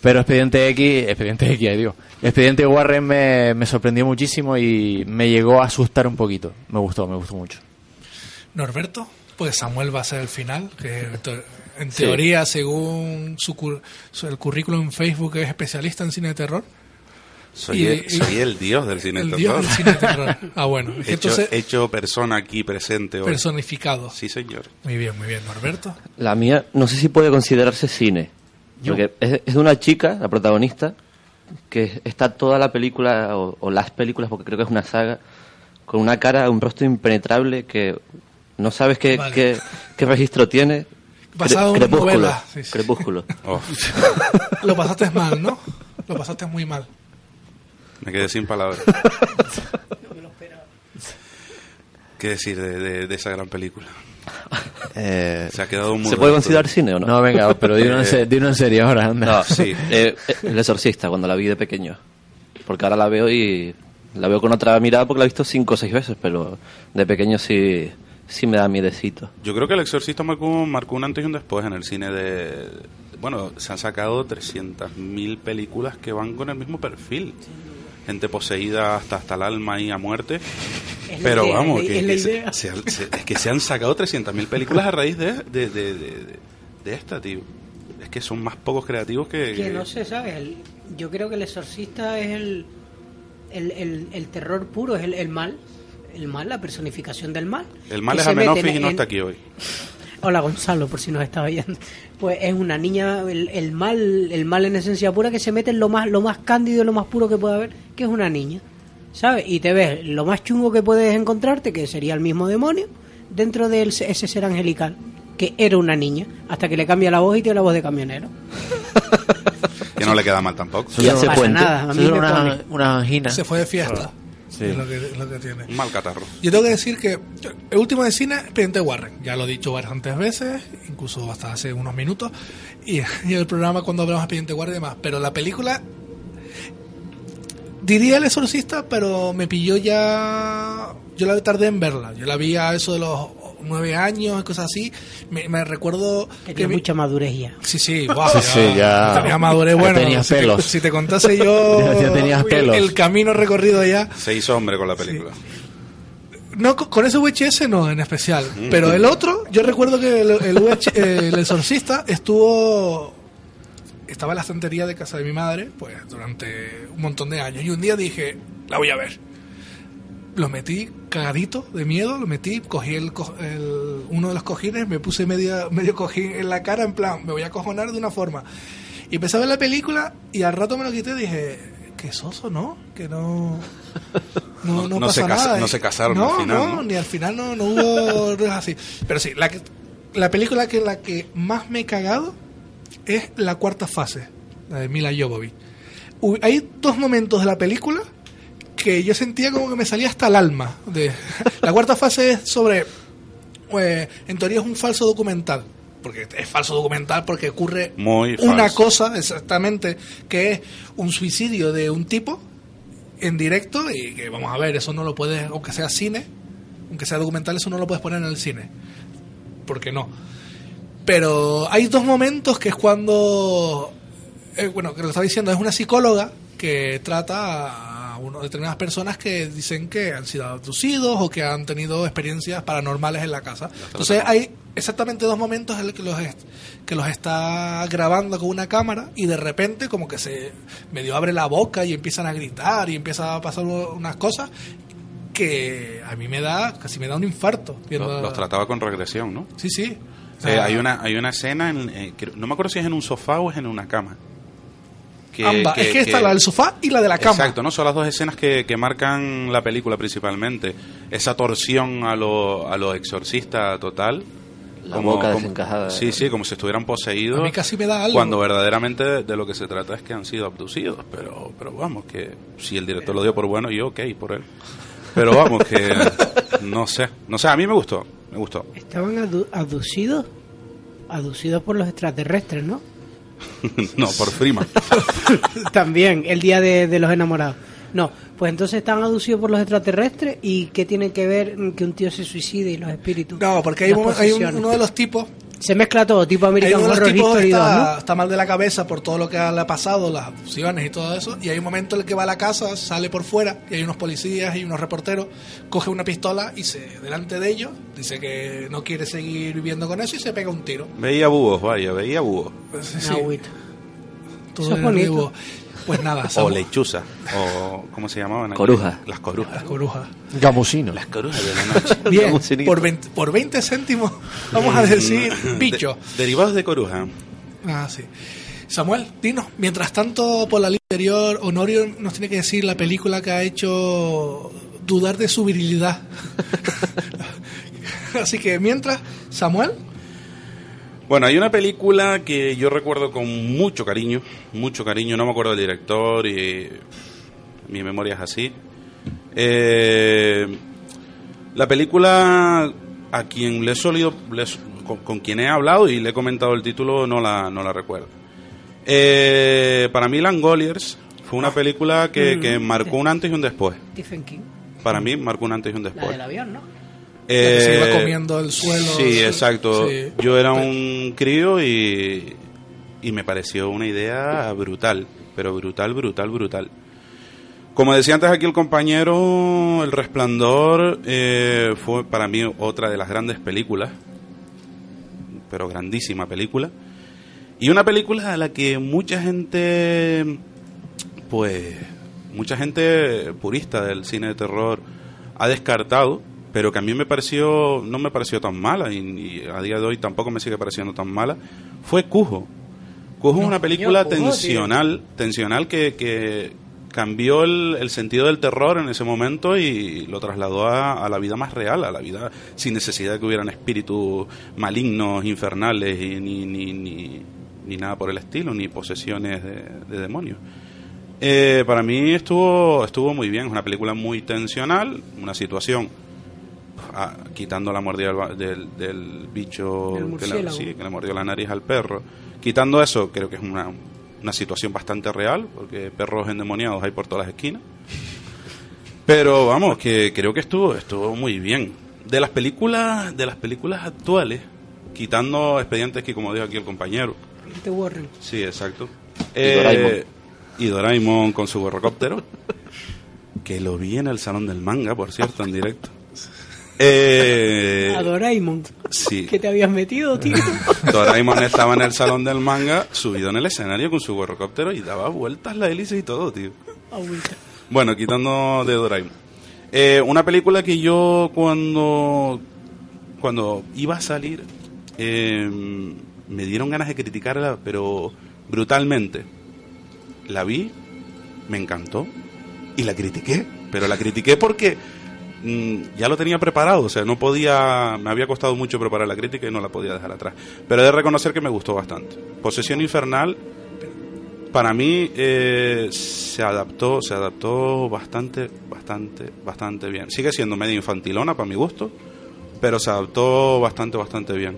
Pero Expediente X, Expediente X, ay Dios. Expediente Warren me, me sorprendió muchísimo y me llegó a asustar un poquito. Me gustó, me gustó mucho. Norberto, pues Samuel va a ser el final, que en Sí. teoría, según su, cur- su- el currículum en Facebook, es especialista en cine de terror. Soy, Y- el, y- soy el dios del cine el de dios terror. del cine terror. Ah, bueno. Hecho, entonces- hecho persona aquí presente hoy. Personificado. Sí, señor. Muy bien, muy bien. Norberto. La mía, no sé si puede considerarse cine. Porque es, es de una chica, la protagonista, que está toda la película, o, o las películas, porque creo que es una saga, con una cara, un rostro impenetrable que no sabes qué, Vale. qué, qué registro tiene. Basado en una Crepúsculo. novela. Sí, sí. Crepúsculo. Oh, Lo pasaste mal, ¿no? Lo pasaste muy mal. Me quedé sin palabras. ¿Qué decir de, de- de esa gran película? Eh, Se ha quedado muy ¿Se puede considerar cine o no? No, venga, pero dilo en, Eh, en serio ahora, anda. No, Sí. eh, eh, El Exorcista, cuando la vi de pequeño. Porque ahora la veo y la veo con otra mirada porque la he visto cinco o seis veces, pero de pequeño sí, sí me da miedecito. Yo creo que El Exorcista marcó, marcó un antes y un después en el cine de... Bueno, se han sacado 300.000 películas que van con el mismo perfil. Gente poseída hasta, hasta el alma y a muerte. Es Pero idea, vamos, es que, se- se han- se- es que se han sacado 300.000 películas a raíz de, de, de, de- esta, tío. Es que son más pocos creativos que... Que no sé, ¿sabes? El- yo creo que el exorcista es el, el, el, el terror puro, es el, el mal. El mal, la personificación del mal. El mal es se Amenofis y no está aquí hoy. Hola Gonzalo, por si nos está oyendo. Pues es una niña, el, el mal, el mal en esencia pura que se mete en lo más, lo más cándido, lo más puro que puede haber, que es una niña. ¿Sabes? Y te ves lo más chungo que puedes encontrarte, que sería el mismo demonio, dentro de ese ser angelical. que era una niña, hasta que le cambia la voz y tiene la voz de camionero. Que no le queda mal tampoco. Y no pasa nada, a mí me una, pone. una angina. Se fue de fiesta. Sí. Es lo que, es lo que tiene. Un mal catarro. Yo tengo que decir que el último de cine, Expediente Warren. Ya lo he dicho bastantes veces, incluso hasta hace unos minutos. Y, y el programa cuando hablamos de Expediente Warren y demás. Pero la película, diría El Exorcista, pero me pilló ya. Yo la tardé en verla. Yo la vi a eso de los nueve años cosas así. Me, me recuerdo. Tenía vi- mucha madurez ya. Sí, sí, guau, Sí, sí, ya- Tenía madurez, bueno. tenías si, te, pelos. si te contase yo. Ya- ya tenías uy, pelos. El camino recorrido ya. Se hizo hombre con la película. No, con- ese VHS no, en especial. Pero el otro, yo recuerdo que el, el, VH eh, el exorcista estuvo. Estaba en la estantería de casa de mi madre, pues durante un montón de años. Y un día dije, la voy a ver. Lo metí cagadito de miedo, lo metí, cogí el, el- uno de los cojines, me puse media, medio cojín en la cara, en plan, me voy a cojonar de una forma. Y empecé a ver la película y al rato me lo quité y dije, qué soso, ¿no? Que no. No, no, No se pasa casa- nada. no se casaron no, al final, No, ¿no? ni al final no, no hubo no es así. Pero sí, la, que- la película que la que más me he cagado es la cuarta fase, la de Mila Jovovich. Hay dos momentos de la película que yo sentía como que me salía hasta el alma. De, la cuarta fase es sobre, pues, en teoría es un falso documental. Porque es falso documental porque ocurre Muy una falso. cosa exactamente que es un suicidio de un tipo en directo y que vamos a ver, eso no lo puedes, aunque sea cine, aunque sea documental, eso no lo puedes poner en el cine. Porque no. Pero hay dos momentos que es cuando, eh, bueno, que lo estaba diciendo, es una psicóloga que trata a uno, determinadas personas que dicen que han sido abducidos o que han tenido experiencias paranormales en la casa. Entonces hay exactamente dos momentos en los que los, que los está grabando con una cámara y de repente como que se medio abre la boca y empiezan a gritar y empieza a pasar unas cosas que a mí me da, casi me da un infarto. Los, los trataba con regresión, ¿no? Sí, sí. O Eh, hay una hay una escena, en, eh, que- no me acuerdo si es en un sofá o es en una cama. Que- ambas. es que está la del sofá y la de la cama. Exacto, ¿no? Son las dos escenas que, que marcan la película principalmente. Esa torsión a lo, a lo exorcista total. La boca desencajada. Sí, sí, como si estuvieran poseídos. A mí casi me da algo. Cuando verdaderamente de, de lo que se trata es que han sido abducidos. Pero, pero vamos, que si el director lo dio por bueno, yo ok por él. Pero vamos, que no sé. No sé, a mí me gustó. Me gustó. Estaban adu- abducidos, abducidos por los extraterrestres, ¿no? no, por Freeman. También, el día de, de los enamorados. No, pues entonces están abducidos por los extraterrestres y ¿qué tiene que ver que un tío se suicide y los espíritus? No, porque hay, Las un- hay un- posesiones. uno de los tipos Se mezcla todo, tipo Hay American los Horror tipos Story 2, está, ¿no? está mal de la cabeza por todo lo que le ha pasado, las abducciones y todo eso. Y hay un momento en el que va a la casa, sale por fuera, y hay unos policías y unos reporteros, coge una pistola y se delante de ellos, dice que no quiere seguir viviendo con eso y se pega un tiro. Veía búhos, vaya, veía búhos. Sí, Una agüita. todo Eso es bonito. vivo. Pues nada, O Samu- lechuza. O, ¿cómo se llamaban? Coruja. Las corujas. las corujas. Gamusino. Las corujas de la noche. Bien, por 20, por 20 céntimos vamos a decir bicho. De- derivados de coruja. Ah, sí. Samuel, dinos, mientras tanto por la línea anterior, Honorio nos tiene que decir la película que ha hecho dudar de su virilidad. Así que mientras, Samuel, Bueno, hay una película que yo recuerdo con mucho cariño, mucho cariño, no me acuerdo del director y mi memoria es así. Eh, la película a quien le he solido, le he- con, con quien he hablado y le he comentado el título no la, no la recuerdo. Eh, para mí Langoliers fue una película que, Mm. que marcó un antes y un después. Stephen King, Para mí marcó un antes y un la después. del avión, ¿no? Que se iba Eh, comiendo el suelo. Sí, exacto. Sí. Yo era un crío y, y me pareció una idea brutal, pero brutal, brutal, brutal. Como decía antes aquí el compañero, El Resplandor eh, fue para mí otra de las grandes películas, pero grandísima película. Y una película a la que mucha gente, pues, mucha gente purista del cine de terror ha descartado, pero que a mí me pareció, no me pareció tan mala y, y a día de hoy tampoco me sigue pareciendo tan mala, fue Cujo. Cujo es una película Cujo, tío. tensional, tensional que, que, cambió el, el sentido del terror en ese momento y lo trasladó a, a la vida más real, a la vida sin necesidad de que hubieran espíritus malignos, infernales y ni, ni, ni, ni nada por el estilo, ni posesiones de, de demonios. Eh, para mí estuvo, estuvo muy bien, es una película muy tensional, una situación ah, quitando la mordida del, ba- del, del bicho que le, murciélago. sí, que le mordió la nariz al perro. Quitando eso, creo que es una, una situación bastante real, porque perros endemoniados hay por todas las esquinas. Pero vamos, que creo que estuvo, estuvo muy bien. De las películas, de las películas actuales, quitando expedientes que como dijo aquí el compañero, Te Warren. Sí, exacto. Y Eh, Doraemon. y Doraemon con su gorrocóptero. que lo vi en el salón del manga, por cierto, en directo. Eh, A Doraemon. sí. ¿Qué te habías metido, tío? Doraemon estaba en el salón del manga, subido en el escenario con su gorrocóptero y daba vueltas la hélice y todo, tío. Bueno, quitando de Doraemon. Eh, una película que yo cuando cuando iba a salir eh, me dieron ganas de criticarla, pero brutalmente. La vi, me encantó y la critiqué, pero la critiqué porque ya lo tenía preparado, o sea, no podía, me había costado mucho preparar la crítica y no la podía dejar atrás. Pero he de reconocer que me gustó bastante. Posesión Infernal para mí eh, se adaptó se adaptó bastante bastante bastante bien sigue siendo medio infantilona para mi gusto pero se adaptó bastante bastante bien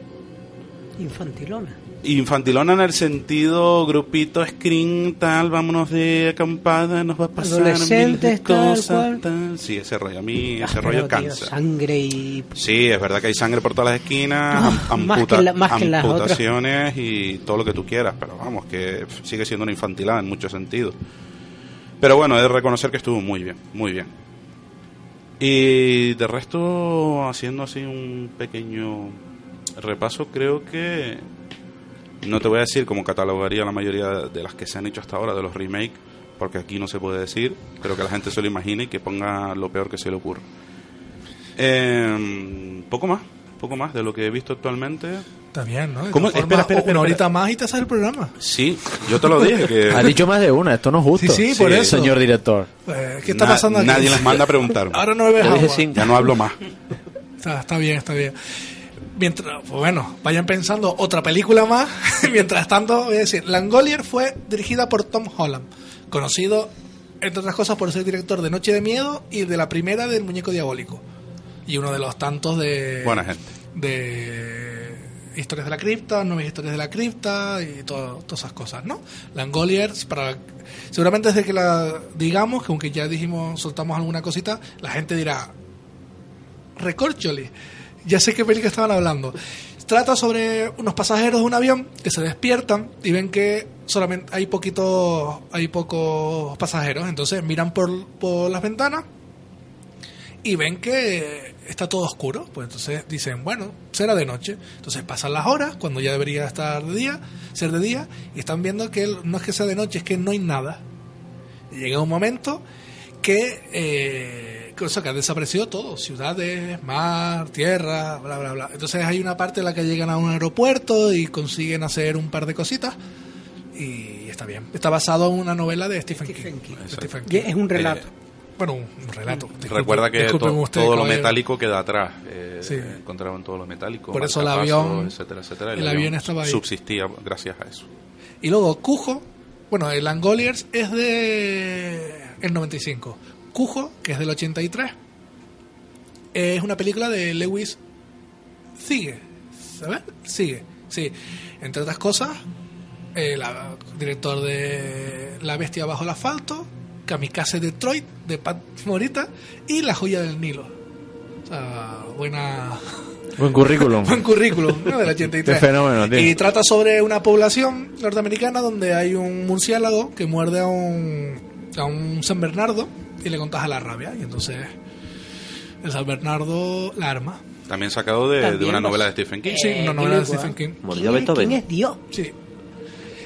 Infantilona. Infantilona en el sentido grupito screen tal vámonos de acampada nos va a pasar Adolescentes, cosas tal. sí ese rollo a mí Ah, ese pero, rollo tío, cansa sangre y... Sí, es verdad que hay sangre por todas las esquinas, Ah, am- más que la- más que en las otras. amputaciones y todo lo que tú quieras, pero vamos, que sigue siendo una infantilada en muchos sentidos. Pero bueno, he de reconocer que estuvo muy bien, muy bien. Y de resto, haciendo así un pequeño repaso, creo que no te voy a decir cómo catalogaría la mayoría de las que se han hecho hasta ahora, de los remakes, porque aquí no se puede decir, pero que la gente se lo imagine y que ponga lo peor que se le ocurra. Eh, poco más, poco más de lo que he visto actualmente. Está bien, ¿no? ¿Cómo? Espera, espera, espera, Una horita más y te sale el programa. Sí, yo te lo dije que Ha dicho más de una, esto no es justo. Sí, sí, por eso. Señor director. Eh, ¿Qué está na- pasando aquí? nadie les manda a preguntar. Ahora no bebes agua. Ya no hablo más. Está, está bien, está bien. Mientras, pues bueno, vayan pensando otra película más. Mientras tanto, voy a decir, Langolier fue dirigida por Tom Holland, conocido, entre otras cosas, por ser director de Noche de Miedo y de la primera del Muñeco Diabólico. Y uno de los tantos de... Buena gente. De historias de la cripta, nuevas historias de la cripta y todo- todas esas cosas, ¿no? Langolier, para, seguramente desde que la digamos, que aunque ya dijimos, soltamos alguna cosita, la gente dirá, Recorcholi. Ya sé qué película estaban hablando. Trata sobre unos pasajeros de un avión que se despiertan y ven que solamente hay poquitos, hay pocos pasajeros. Entonces miran por, por las ventanas y ven que está todo oscuro. Pues entonces dicen, bueno, será de noche. Entonces pasan las horas, cuando ya debería estar de día, ser de día, y están viendo que no es que sea de noche, es que no hay nada. Llega un momento que, eh, cosa que ha desaparecido todo, ciudades, mar, tierra, bla, bla, bla. Entonces hay una parte en la que llegan a un aeropuerto y consiguen hacer un par de cositas y está bien. Está basado en una novela de Stephen, Stephen King. King. de Stephen Y King. es un relato. Eh, Bueno, un, relato. Disculpe- Recuerda que to- todo lo metálico queda atrás. Eh, Sí. Encontraban todo lo metálico. Por eso el avión- etcétera, etcétera. el avión estaba ahí. Subsistía gracias a eso. Y luego Cujo, bueno, el Angoliers es de el 95. Cujo, que es del 83, es una película de Lewis Sigue, ¿sabes? Sigue, sí. Entre otras cosas, el director de La bestia bajo el asfalto, Kamikaze Detroit, de Pat Morita, y La joya del Nilo. O sea, buena... Buen currículum. Buen currículum, ¿no? Del 83. Qué fenómeno, tío. Y trata sobre una población norteamericana donde hay un murciélago que muerde a un, a un San Bernardo y le contagia la rabia. Y entonces el San Bernardo la arma. También sacado de, de una los- novela de Stephen King. Sí, una novela de igual. Stephen King. A ¿Quién es- Beethoven. ¿Quién es Dios? Sí.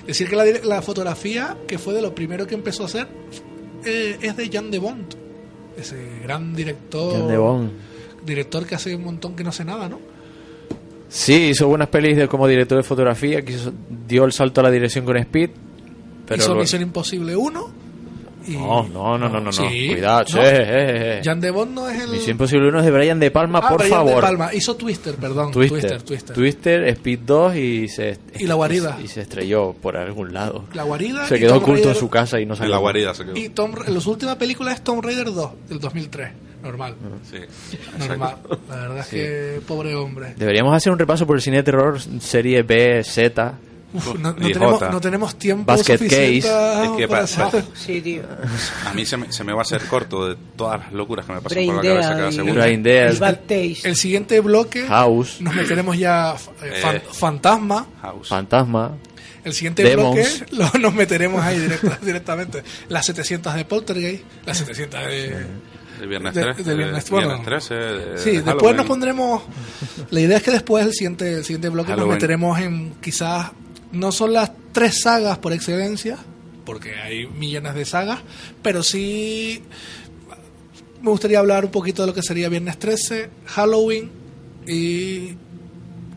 Decir que la, la fotografía, que fue de lo primero que empezó a hacer, eh, es de Jan de Bont. Ese gran director. Jan de Bont. Director que hace un montón que no hace nada, ¿no? Sí, hizo buenas pelis de, como director de fotografía, quiso, dio el salto a la dirección con Speed. Pero Hizo Misión Imposible 1 Y- No, no, no, no, no, no. Sí. Cuidado, No. che, eh, eh, eh. Jan de Bond no es el... Misión Imposible 1 es de Brian De Palma, Ah, por Brian De favor. Palma. Hizo Twister, perdón. Twister, Twister, Twister, Speed 2 y se Y La Guarida. y se estrelló por algún lado. La Guarida Se quedó oculto en Raider. su casa y no salió. En la guarida se quedó. Y Tom, en su última película es Tomb Raider 2, del 2003. Normal. Sí. Normal. La verdad es Sí. que pobre hombre. Deberíamos hacer un repaso por el cine de terror serie B, Z. Uf, no, tenemos, no tenemos tiempo Basket suficiente Case. Es que para pa- hacer- Sí, tío. A mí se me, se me va a hacer corto de todas las locuras que me pasan Brain por la cabeza cada segundo. El siguiente bloque House. nos meteremos ya eh, fan- Eh. fantasma. House. Fantasma. El siguiente Demons. bloque lo- nos meteremos ahí directa- directamente. Las 700 de Poltergeist, las 700 de... De viernes de- 13. de viernes- bueno. viernes 13, de Sí, después Halloween. nos pondremos... La idea es que después el siguiente, el siguiente bloque nos Halloween. meteremos en quizás... No son las tres sagas por excelencia, porque hay millones de sagas, pero sí me gustaría hablar un poquito de lo que sería Viernes 13, Halloween y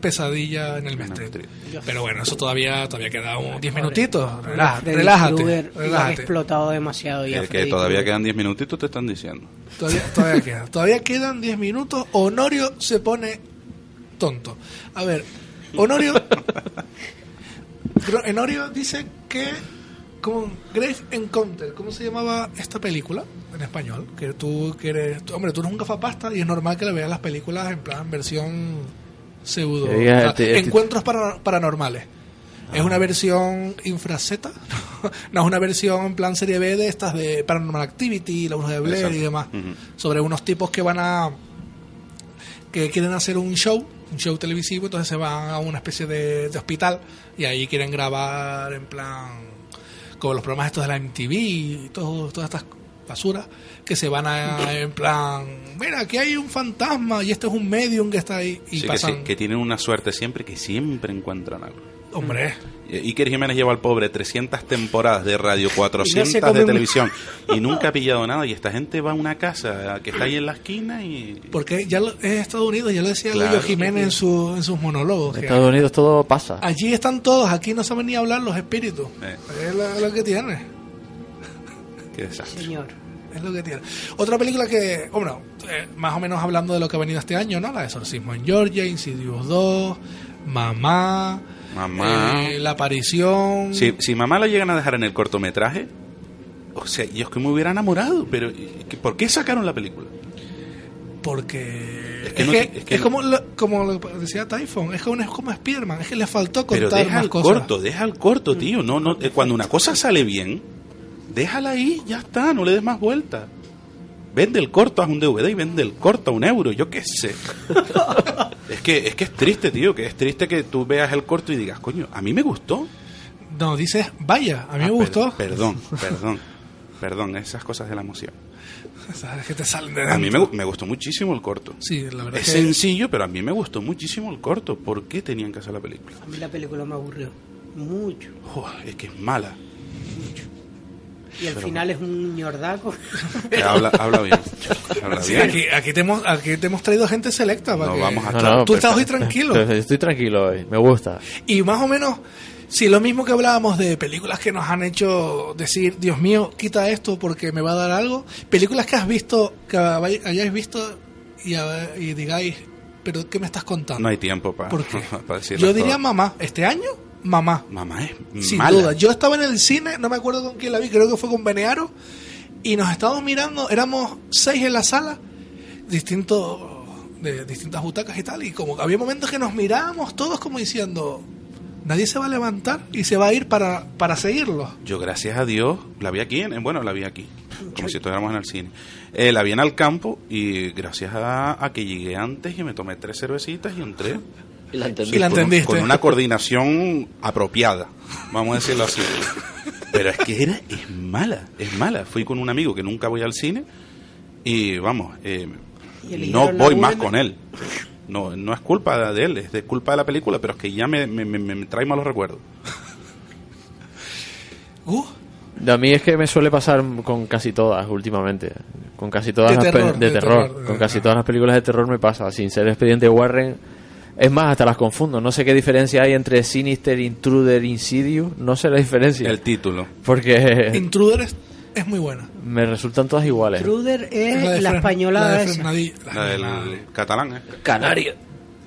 Pesadilla en el Main Street. Pero bueno, eso todavía todavía queda un 10 minutitos. Relájate, relájate. Relájate. explotado demasiado ya. Que, todavía quedan 10 minutitos, te están diciendo. Todavía, todavía queda. Todavía quedan 10 minutos. Honorio se pone tonto. A ver, Honorio. Honorio dice que. Como Grave Encounter, ¿cómo se llamaba esta película en español? Que tú que eres. tú- hombre, tú eres un gafapasta y es normal que le veas las películas en plan versión pseudo. O sea, el ti- encuentros para- paranormales. Es una versión infra Z, no es una versión en plan serie B de estas de Paranormal Activity, La Bruja de Blair Exacto. y demás. Sobre unos tipos que van a. que quieren hacer un show, un show televisivo, entonces se van a una especie de, de hospital y ahí quieren grabar en plan. como los programas estos de la MTV y todo, todas estas basuras que se van a en plan. mira, aquí hay un fantasma y este es un medium que está ahí y Sí, que, pasan. sí, que tienen una suerte siempre, que siempre encuentran algo. Hombre. Y- Iker Jiménez lleva al pobre 300 temporadas de radio, 400 come de televisión y nunca ha pillado nada. Y esta gente va a una casa que está ahí en la esquina y... Porque ya lo, es Estados Unidos, ya lo decía Claro. Jiménez en, su, en sus monólogos. En Estados Unidos todo pasa. allí están todos, aquí no saben ni hablar los espíritus. Eh, Es lo, lo que tiene. qué desastre. Señor. Es lo que tiene. Otra película que, bueno, eh, más o menos hablando de lo que ha venido este año, ¿no? La de Exorcismo en Georgia, Insidious 2, Mamá, Mamá. eh, La Aparición. Si, si mamá la llegan a dejar en el cortometraje, o sea, yo es que me hubiera enamorado, pero ¿y qué- ¿por qué sacaron la película? Porque Es es, que no que, es que es como, lo, como lo decía Typhon, es como, es como Spiderman, es que le faltó Pero contar deja más el cosas. corto, deja el corto, tío. No, no, eh, cuando una cosa sale bien, déjala ahí, ya está, no le des más vuelta. Vende el corto a un DVD y vende el corto a un euro, yo qué sé. es que es que es triste, tío, que es triste que tú veas el corto y digas, coño, a mí me gustó. No, dices, vaya, a mí Ah, me gustó. per- perdón, perdón, perdón, esas cosas de la emoción. Sabes que te salen de A mí me, gustó muchísimo el corto. Sí, la verdad Es que sencillo, pero a mí me gustó muchísimo el corto. ¿Por qué tenían que hacer la película? A mí la película me aburrió. Mucho. Es que es mala. Y al Pero- final es un ñordaco. Habla, habla bien. Habla Sí, bien. aquí, aquí, te hemos, aquí te hemos traído gente selecta. Para No que- vamos a No, estar- no, Tú estás hoy tranquilo. Estoy tranquilo hoy, me gusta. Y más o menos, si lo mismo que hablábamos de películas que nos han hecho decir, Dios mío, quita esto porque me va a dar algo. Películas que has visto, que hay- hayáis visto y, a- y digáis, pero ¿qué me estás contando? No hay tiempo para, ¿Por qué? para decirlo Yo todo. diría mamá, este año, mamá. Mamá es Sin mala. duda. Yo estaba en el cine, no me acuerdo con quién la vi, creo que fue con Benearo, y nos estábamos mirando, éramos seis en la sala, distintos de distintas butacas y tal, y como que había momentos que nos mirábamos todos como diciendo, nadie se va a levantar y se va a ir para, para seguirlo. Yo, gracias a Dios, la vi aquí, en, bueno, la vi aquí, como si estuviéramos en el cine. Eh, la vi en el campo y gracias a, a que llegué antes y me tomé tres cervecitas y entré. Y la entendí. Y la con- entendiste. Con una coordinación apropiada, vamos a decirlo así. Pero es que era, es mala, es mala. Fui con un amigo que nunca voy al cine y vamos, eh, Y no voy más con él. No, no es culpa de él, es de culpa de la película, pero es que ya me, me, me- me trae malos recuerdos. Uh, A mí es que me suele pasar con casi todas últimamente. Con casi todas De las terror, de de terror. terror, Con casi todas las películas de terror me pasa. Sin ser expediente Warren. Es más, hasta las confundo. No sé qué diferencia hay entre Sinister, Intruder, Insidious. No sé la diferencia. El título. Porque Intruder es- es muy buena. Me resultan todas iguales. Truder es La de la, españolada la de esa. Fresnadilla. La del catalán, ¿eh? Canario.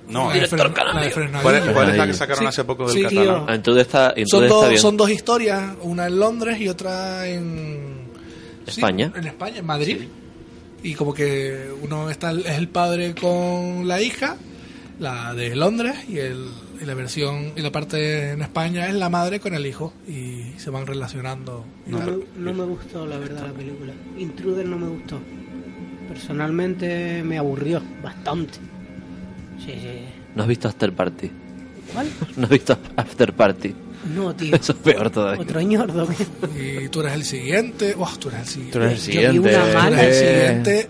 No, La de ¿cuál, Fren- la de Fresnadilla. es- cuál es la que sacaron Sí, hace poco del sí, catalán? Ah, entonces está, Son entonces está dos, bien. son dos historias, una en Londres y otra en sí, España. en España, en Madrid. Y como que uno está es el padre con la hija, la de Londres, y, el, y la versión y la parte en España es la madre con el hijo y se van relacionando. No, me, no me gustó, la verdad, la película. Intruder no me gustó. Personalmente me aburrió bastante. Sí, sí. ¿No has visto After Party? ¿Cuál? ¿No has visto After Party? No, tío. Eso es peor todavía. Otro ñordo. Y tú eres el siguiente. Buah, tú eres el siguiente. Tú eres el Yo vi una Tú mala. eres el siguiente.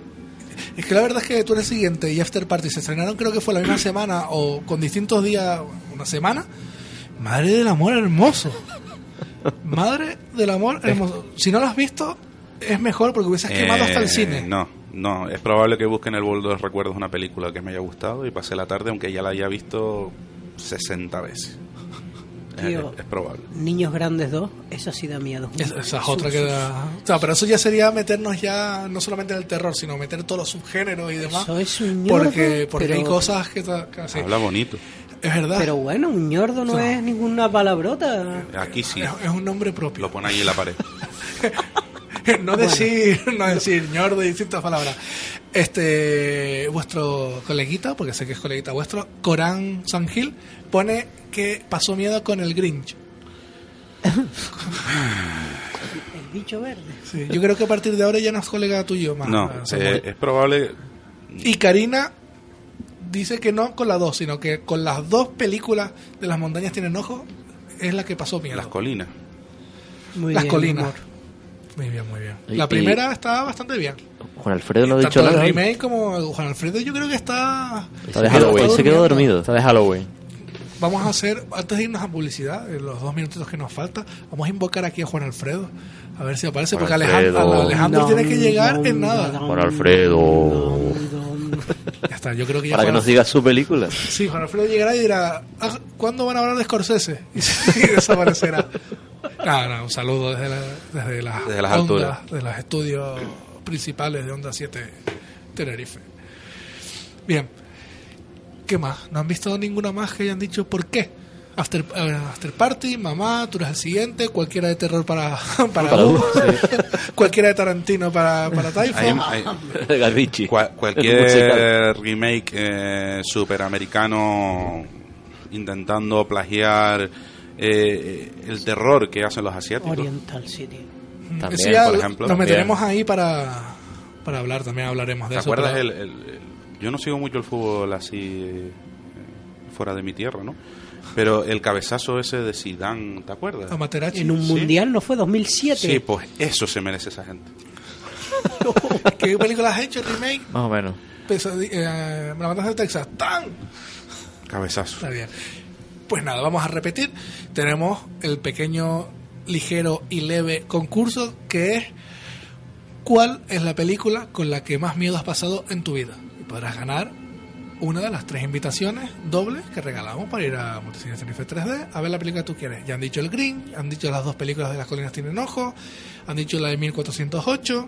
Es que la verdad es que tú eres el siguiente y After Party se estrenaron creo que fue la misma semana o con distintos días, una semana. Madre del amor hermoso. Madre del amor hermoso. Si no lo has visto, es mejor porque hubieses quemado hasta el Eh, cine. No, no. Es probable que busque en el bol de los recuerdos una película que me haya gustado y pasé la tarde, aunque ya la haya visto 60 veces. Es, Tío. es probable. Niños Grandes 2, esa sí da miedo. Es- esa es otra que da... O sea, pero eso ya sería meternos ya no solamente en el terror, sino meter todos los subgéneros y demás. Eso es un ñordo, porque porque pero- hay cosas que... sí. Habla bonito. Es verdad. Pero bueno, un ñordo no, No. es ninguna palabrota. Aquí sí. es, es un nombre propio. Lo pone ahí en la pared. no decir, no decir ñordo y distintas palabras. Este, vuestro coleguita, porque sé que es coleguita vuestro, Corán Sangil, pone que pasó miedo con el Grinch. El bicho verde. Sí, yo creo que a partir de ahora ya no es colega tuyo más. No, eh, es probable. Y Karina dice que no con las dos, sino que con las dos películas de las montañas tienen ojos es la que pasó miedo. Las colinas. Muy Las bien, colinas. Muy bien, muy bien. Y- La y- primera está bastante bien. Juan Alfredo no ha dicho el nada. hoy. remake como Juan Alfredo, yo creo que está. Está de Halloween. Se quedó dormido. Está de Halloween. Vamos a hacer, antes de irnos a publicidad, en los dos minutitos que nos falta, vamos a invocar aquí a Juan Alfredo. A ver si aparece, Juan porque Alejandro, Alfredo. Alejandro No, tiene que llegar no, en nada. Juan Alfredo. Ya está, yo creo que ya Para que nos diga su película. Sí, Juan Alfredo llegará y dirá, "Ah, ¿cuándo van a hablar de Scorsese? Y, se- y desaparecerá. Nada, un saludo desde, la- desde, las Desde las ondas, alturas. de los estudios principales de Onda 7 Tenerife. Bien, ¿qué más? ¿No han visto ninguna más que hayan dicho por qué? After, eh, after Party, Mamá, tú eres el siguiente, cualquiera de terror para, para, Para Hugo, Hugo, cualquiera de Tarantino para, para Garrichi. Cual- cualquier remake eh, superamericano intentando plagiar eh, el terror que hacen los asiáticos. Oriental City. También, ya por lo- ejemplo. Nos También. meteremos ahí para, para hablar, también hablaremos de ¿Te eso. acuerdas pero- el, el- el- Yo no sigo mucho el fútbol así eh, fuera de mi tierra, ¿no? Pero el cabezazo ese de Zidane, ¿te acuerdas? a Materazzi? En un Sí. mundial no fue 2007. Sí, pues eso se merece esa gente. ¿Qué película has hecho, remake? Más o menos. Pesadi- eh, la matanza de Texas. ¡Tan! Cabezazo. Está bien. Pues nada, vamos a repetir. Tenemos el pequeño, ligero y leve concurso que es ¿Cuál es la película con la que más miedo has pasado en tu vida? Y podrás ganar una de las tres invitaciones dobles que regalamos para ir a Multicine Tenerife 3D a ver la película que tú quieres. Ya han dicho el Green, han dicho las dos películas de las colinas tienen ojos, han dicho la de 1408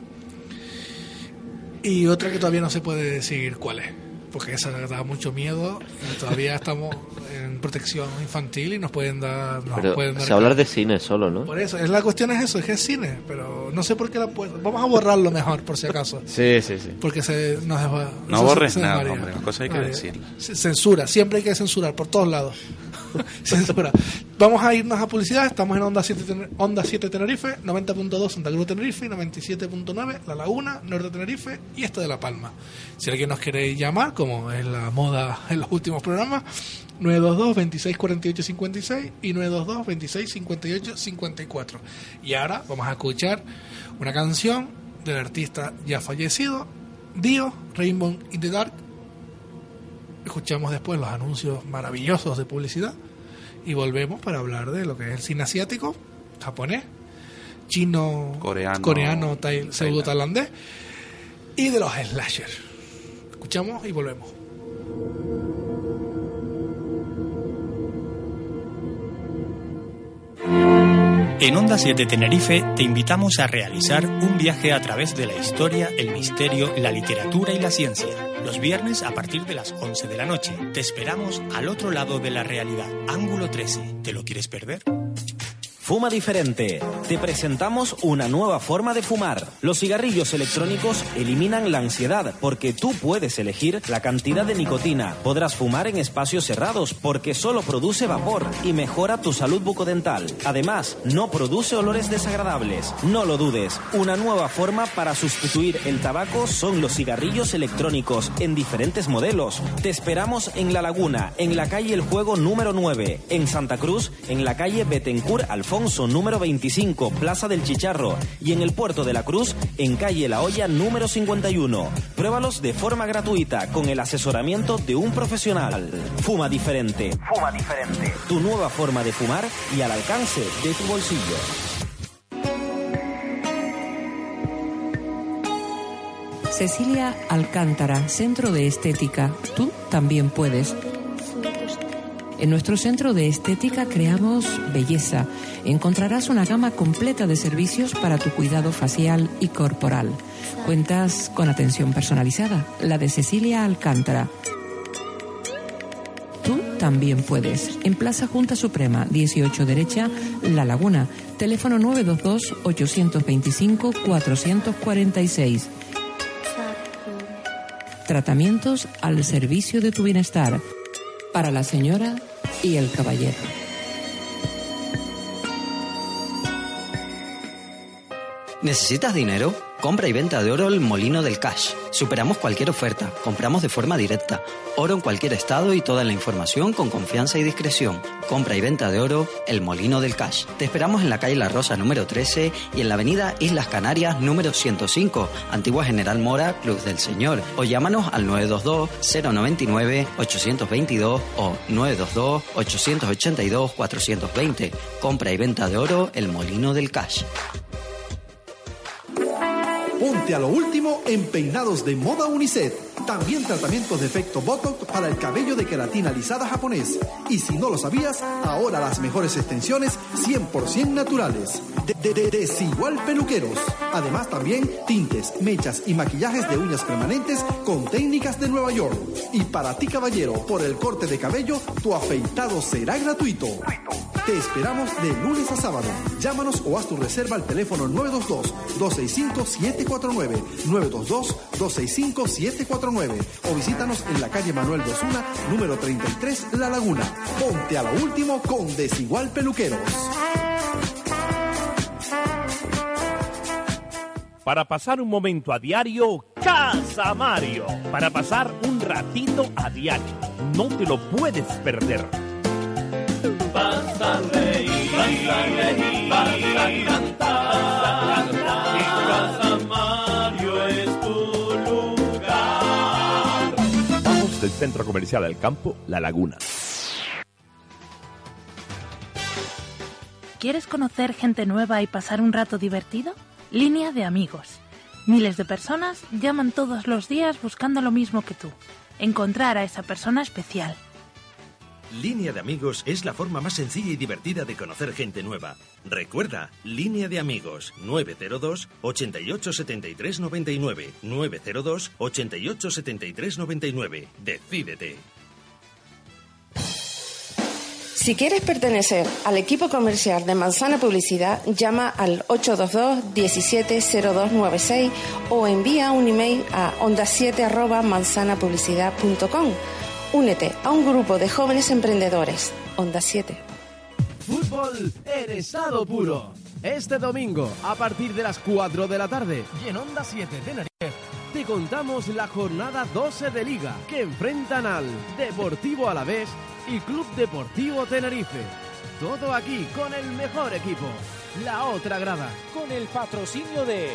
y otra que todavía no se puede decir cuál es, porque esa da mucho miedo y todavía estamos en protección infantil y nos pueden dar... Nos Pero pueden dar se hablar de cine solo, ¿no? Por eso, es la cuestión es eso, es que es cine, pero no sé por qué la puedo... Vamos a borrarlo mejor, por si acaso. Sí, sí, sí. Porque se nos desva- No eso borres se nada, hombre, las cosas hay que. C- Censura, siempre hay que censurar, por todos lados. Censura. Vamos a irnos a publicidad, estamos en Onda 7, Tener- Onda 7 Tenerife, 90.2 Santa Cruz Tenerife, 97.9 La Laguna, Norte Tenerife y este de La Palma. Si alguien nos quiere llamar, como es la moda en los últimos programas, 922 26 48 56 y 922 26 58 54. Y ahora vamos a escuchar una canción del artista ya fallecido, Dio, Rainbow in the Dark. Escuchamos después los anuncios maravillosos de publicidad y volvemos para hablar de lo que es el cine asiático, japonés, chino, Coreano, coreano tai- pseudo tailandés y de los slasher. Escuchamos y volvemos. En Onda 7 Tenerife te invitamos a realizar un viaje a través de la historia, el misterio, la literatura y la ciencia. Los viernes a partir de las 11 de la noche. Te esperamos al otro lado de la realidad. Ángulo 13. ¿Te lo quieres perder? Fuma diferente. Te presentamos una nueva forma de fumar. Los cigarrillos electrónicos eliminan la ansiedad porque tú puedes elegir la cantidad de nicotina. Podrás fumar en espacios cerrados porque solo produce vapor y mejora tu salud bucodental. Además, no produce olores desagradables. No lo dudes. Una nueva forma para sustituir el tabaco son los cigarrillos electrónicos en diferentes modelos. Te esperamos en La Laguna, en la calle El Juego número 9, en Santa Cruz, en la calle Betencourt Alfonso número 25, Plaza del Chicharro, y en el Puerto de la Cruz, en calle La Hoya número 51. Pruébalos de forma gratuita con el asesoramiento de un profesional. Fuma diferente. Fuma diferente. Tu nueva forma de fumar y al alcance de tu bolsillo. Cecilia Alcántara, Centro de Estética. Tú también puedes. En nuestro centro de estética creamos belleza. Encontrarás una gama completa de servicios para tu cuidado facial y corporal. Cuentas con atención personalizada, la de Cecilia Alcántara. Tú también puedes. En Plaza Junta Suprema, 18 derecha, La Laguna. Teléfono 922-825-446. Tratamientos al servicio de tu bienestar. Para la señora y el caballero. ¿Necesitas dinero? Compra y venta de oro El Molino del Cash. Superamos cualquier oferta, compramos de forma directa. Oro en cualquier estado y toda la información con confianza y discreción. Compra y venta de oro El Molino del Cash. Te esperamos en la calle La Rosa número 13 y en la avenida Islas Canarias número 105, Antigua General Mora, Cruz del Señor. O llámanos al 922-099-822 o 922-882-420. Compra y venta de oro El Molino del Cash. Ponte a lo último en peinados de moda Uniset. También tratamientos de efecto Botox para el cabello de queratina alisada japonés. Y si no lo sabías, ahora las mejores extensiones 100% naturales. De, de- de- Desigual Peluqueros. Además también tintes, mechas y maquillajes de uñas permanentes con técnicas de Nueva York. Y para ti caballero, por el corte de cabello, tu afeitado será gratuito. Te esperamos de lunes a sábado. Llámanos o haz tu reserva al teléfono 922-265-749, 922-265-749 o visítanos en la calle Manuel de Osuna, número 33, La Laguna. Ponte a lo último con Desigual Peluqueros. Para pasar un momento a diario, Casa Mario. Para pasar un ratito a diario. No te lo puedes perder. Vas a reír, vas a reír, vas a cantar. Centro Comercial del Campo, La Laguna. ¿Quieres conocer gente nueva y pasar un rato divertido? Línea de amigos. Miles de personas llaman todos los días buscando lo mismo que tú. Encontrar a esa persona especial. Línea de amigos es la forma más sencilla y divertida de conocer gente nueva. Recuerda, Línea de amigos 902 88 73 99 902 88 73 99. Decídete. Si quieres pertenecer al equipo comercial de Manzana Publicidad, llama al 822-170296 o envía un email a onda7 Únete a un grupo de jóvenes emprendedores. Onda 7. Fútbol en estado puro. Este domingo, a partir de las 4 de la tarde, y en Onda 7 Tenerife, te contamos la jornada 12 de Liga, que enfrentan al Deportivo Alavés y Club Deportivo Tenerife. Todo aquí con el mejor equipo. La otra grada. Con el patrocinio de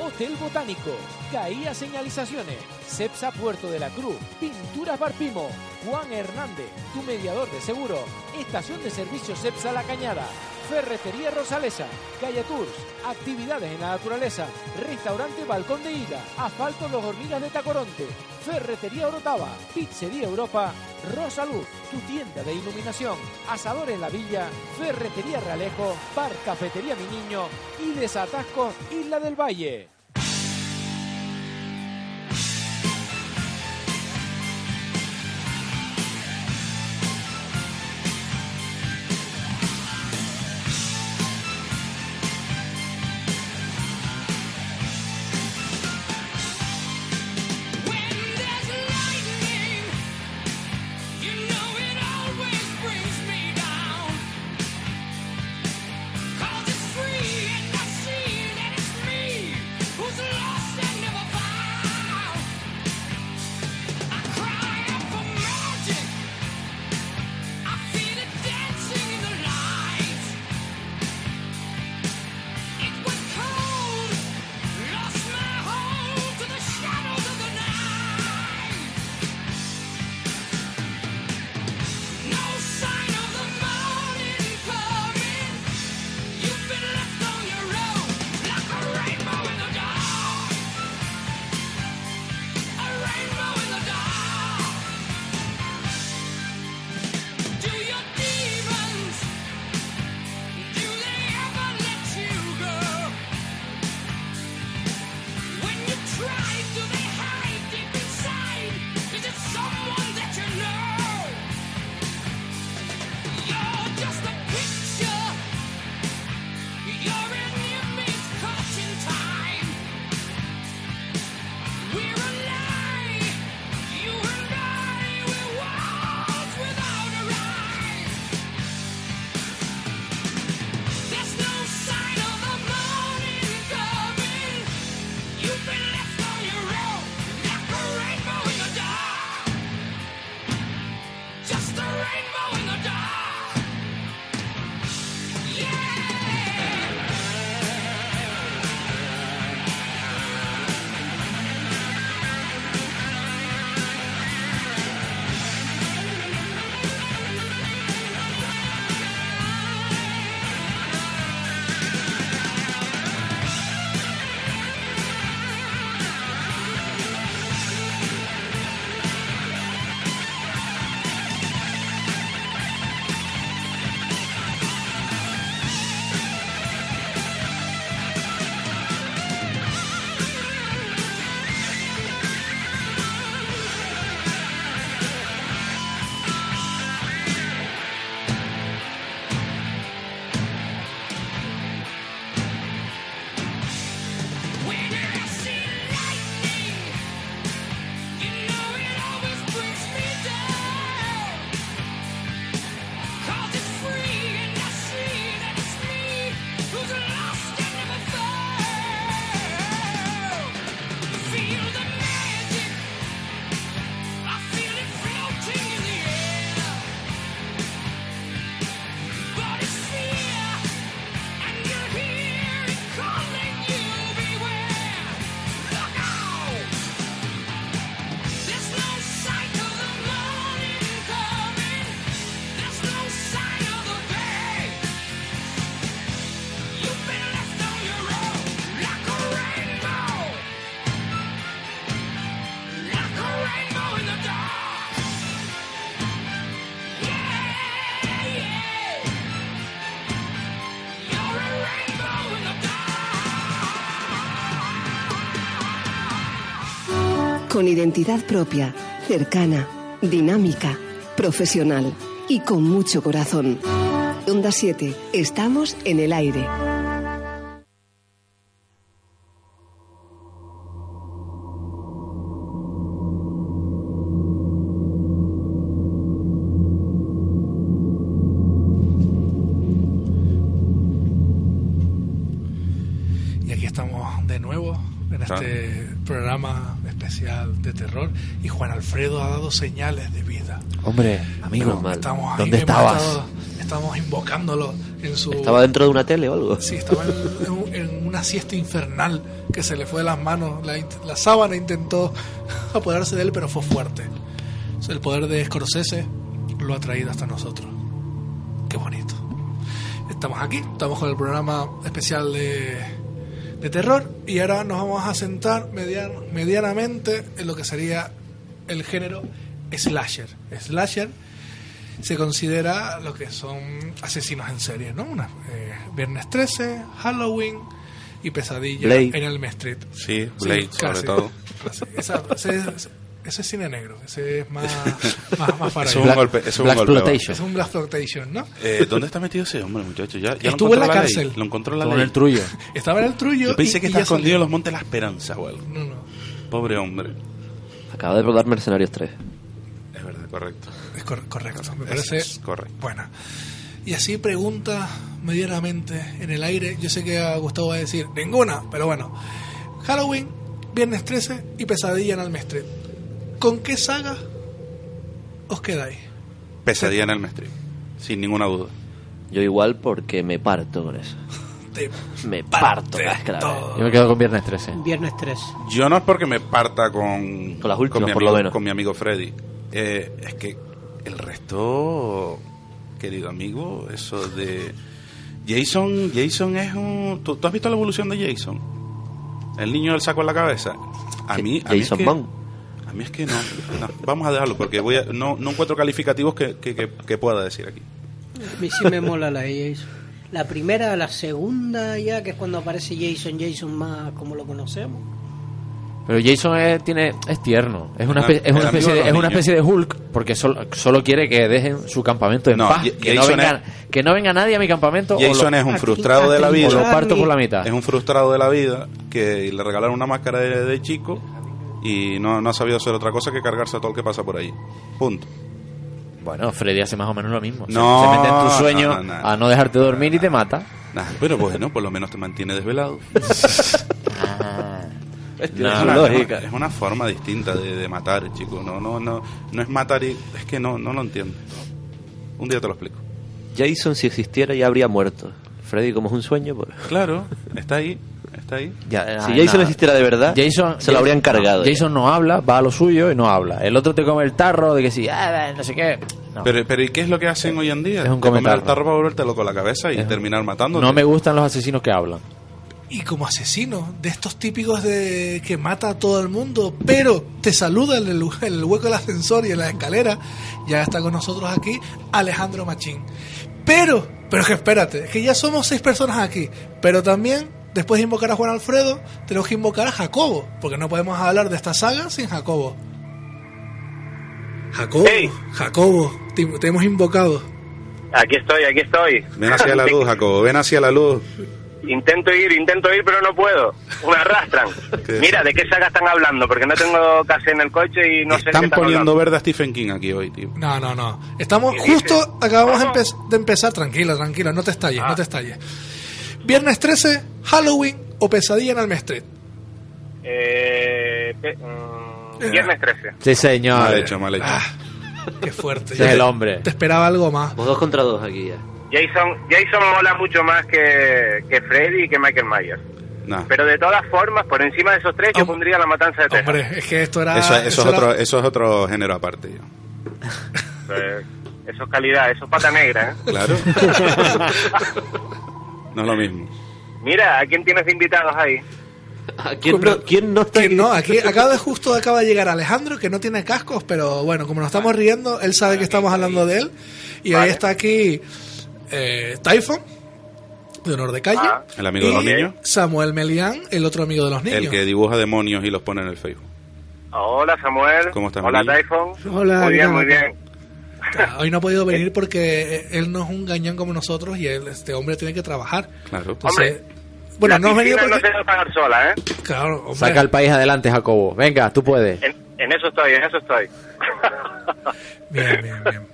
Hotel Botánico, Caía Señalizaciones, Cepsa Puerto de la Cruz, Pinturas Barpimo, Juan Hernández, tu mediador de seguro, Estación de Servicios Cepsa La Cañada, Ferretería Rosalesa, Calle Tours, actividades en la naturaleza, restaurante Balcón de Ida, Asfalto Los Hormigas de Tacoronte, Ferretería Orotava, Pizzería Europa, Rosa Luz, tu tienda de iluminación, Asadores La Villa, Ferretería Realejo, Bar Cafetería Mi Niño y Desatascos Isla del Valle. Con identidad propia, cercana, dinámica, profesional y con mucho corazón. Onda 7, estamos en el aire. Y Juan Alfredo ha dado señales de vida. Hombre, amigo, Estamos ahí ¿dónde estabas? estado- estábamos invocándolo en su... ¿Estaba dentro de una tele o algo? Sí, estaba en, en un- en una siesta infernal que se le fue de las manos. La, int- la sábana intentó apoderarse de él, pero fue fuerte. O sea, el poder de Scorsese lo ha traído hasta nosotros. Qué bonito. Estamos aquí, estamos con el programa especial de, de terror y ahora nos vamos a sentar median- medianamente en lo que sería el género slasher. Slasher se considera lo que son asesinos en serie, ¿no? Una, eh, Viernes 13, Halloween y Pesadilla Blade. en el Street. Sí, Blade, sobre casi. todo. Casi. Esa- ese, ese es cine negro, ese es más, más, más para Es un ellos. golpe- es un Black golpe. Es un Black Exploitation, ¿no? Eh, ¿Dónde está metido ese hombre, muchacho? Ya, ya lo Estuvo en la ley. cárcel. Lo encontró la Estuvo en ley. el Trullo. Estaba en el trullo. Yo pensé y- que y está ya escondido salió. en los Montes de la Esperanza o algo. No, no. Pobre hombre. Acaba de rodar Mercenarios 3. Es verdad, correcto. Es cor- correcto, me parece es correcto. buena. Y así pregunta medianamente en el aire. Yo sé que a Gustavo va a decir ninguna, pero bueno. Halloween, Viernes 13 y Pesadilla en Elm Street. ¿Con qué saga os quedáis? Pesadilla en el Street. Sin ninguna duda. Yo igual porque me parto con eso. Te Me parto cascada. Yo me quedo con Viernes 13. Viernes 3. Yo no es porque me parta con, Con las últimas, mi por amigo, lo menos. con mi amigo Freddy. Eh, es que el resto, querido amigo, eso de Jason, Jason es un. ¿Tú, tú has visto la evolución de Jason? El niño del saco en la cabeza. A mí, a mí es Jason que, a mí es que no, no. Vamos a dejarlo porque voy a, no, no encuentro calificativos que, que, que- que pueda decir aquí. A mí sí me mola la de Jason. La primera, la segunda ya, que es cuando aparece Jason, Jason más como lo conocemos. Pero Jason es, tiene, es tierno. Es una, Ah, espe- es una especie de es una especie de Hulk porque solo, solo quiere que dejen su campamento en No, paz. Que no, venga, que no venga nadie a mi campamento. o Jason lo- es un Aquí- frustrado de la vida. o lo parto por la mitad. Es un frustrado de la vida que le regalaron una máscara de, de chico y no, no ha sabido hacer otra cosa que cargarse a todo el que pasa por ahí. Punto. Bueno, Freddy hace más o menos lo mismo. Se- No, se, mete en tu sueño no, no, no. a no dejarte dormir y te mata. Nah, pero bueno, por lo menos te mantiene desvelado. Es, No, una, lógica. es una forma distinta de, de matar, chico. No, no, no, no es matar y es que no, no lo entiendo. Un día te lo explico. Jason, si existiera, ya habría muerto. Freddy, como es un sueño, pues. Claro, está ahí, está ahí. Ya, Si ah, Jason nada. existiera de verdad, Jason, se lo habrían cargado. ya. Jason no habla, va a lo suyo y no habla. El otro te come el tarro de que sí, ah, no sé qué. No, Pero, pero ¿y qué es lo que hacen hoy en día? Es un comer comentario. el tarro para volverte loco la cabeza y Es terminar matándote. no me gustan los asesinos que hablan. Y como asesino, de estos típicos de que mata a todo el mundo, pero te saluda en el, en el hueco del ascensor y en la escalera, ya está con nosotros aquí Alejandro Machín. Pero, pero es que espérate, es que ya somos seis personas aquí, pero también, después de invocar a Juan Alfredo, tenemos que invocar a Jacobo, porque no podemos hablar de esta saga sin Jacobo. Jacobo, Jacobo, te, te hemos invocado. Aquí estoy, aquí estoy. Ven hacia la luz, Jacobo, ven hacia la luz. Intento ir, intento ir, pero no puedo. Me arrastran. Mira, ¿de qué saga están hablando? Porque no tengo casi en el coche y no sé qué Están están poniendo hablando. verde a Stephen King aquí hoy, tío. No, no, no. Estamos justo, acabamos de, empe- de empezar. Tranquilo, tranquilo, no te estalles, no te estalles. Viernes 13, Halloween o Pesadilla en Elm Street. Eh, pe- mm, viernes 13. Sí, señor. Mal hecho, mal hecho. Ah, qué fuerte. Es el hombre. Te esperaba algo más. Pues dos contra dos aquí ya. Jason, Jason mola mucho más que, que Freddy y que Michael Myers. No. Pero de todas formas, por encima de esos tres, yo pondría la matanza de Texas. Hombre, es que esto era. Eso, eso, eso es era- otro, eso es otro género aparte. tío. Eh, eso es calidad, eso es pata negra. ¿eh? Claro. no es lo mismo. Mira, ¿a quién tienes de invitados ahí? ¿Quién no, quién no está Que no, aquí acaba de justo acaba de llegar Alejandro que no tiene cascos, pero bueno, como nos estamos riendo, él sabe que estamos hablando de él. Y ahí está aquí eh, Typhon, de honor de calle. Ah. El amigo de los niños. Samuel Melián, el otro amigo de los niños. El que dibuja demonios y los pone en el Facebook. Hola Samuel. ¿Cómo estás, Hola? Typhon. Hola, Muy bien. Ah, Hoy no ha podido venir porque él no es un gañán como nosotros y él, este hombre tiene que trabajar. Claro. Entonces, bueno, la no has venido porque... no se debe pagar sola, ¿eh? Claro, hombre. Saca el país adelante, Jacobo. Venga, tú puedes. En, en eso estoy, en eso estoy. Bien, bien, bien.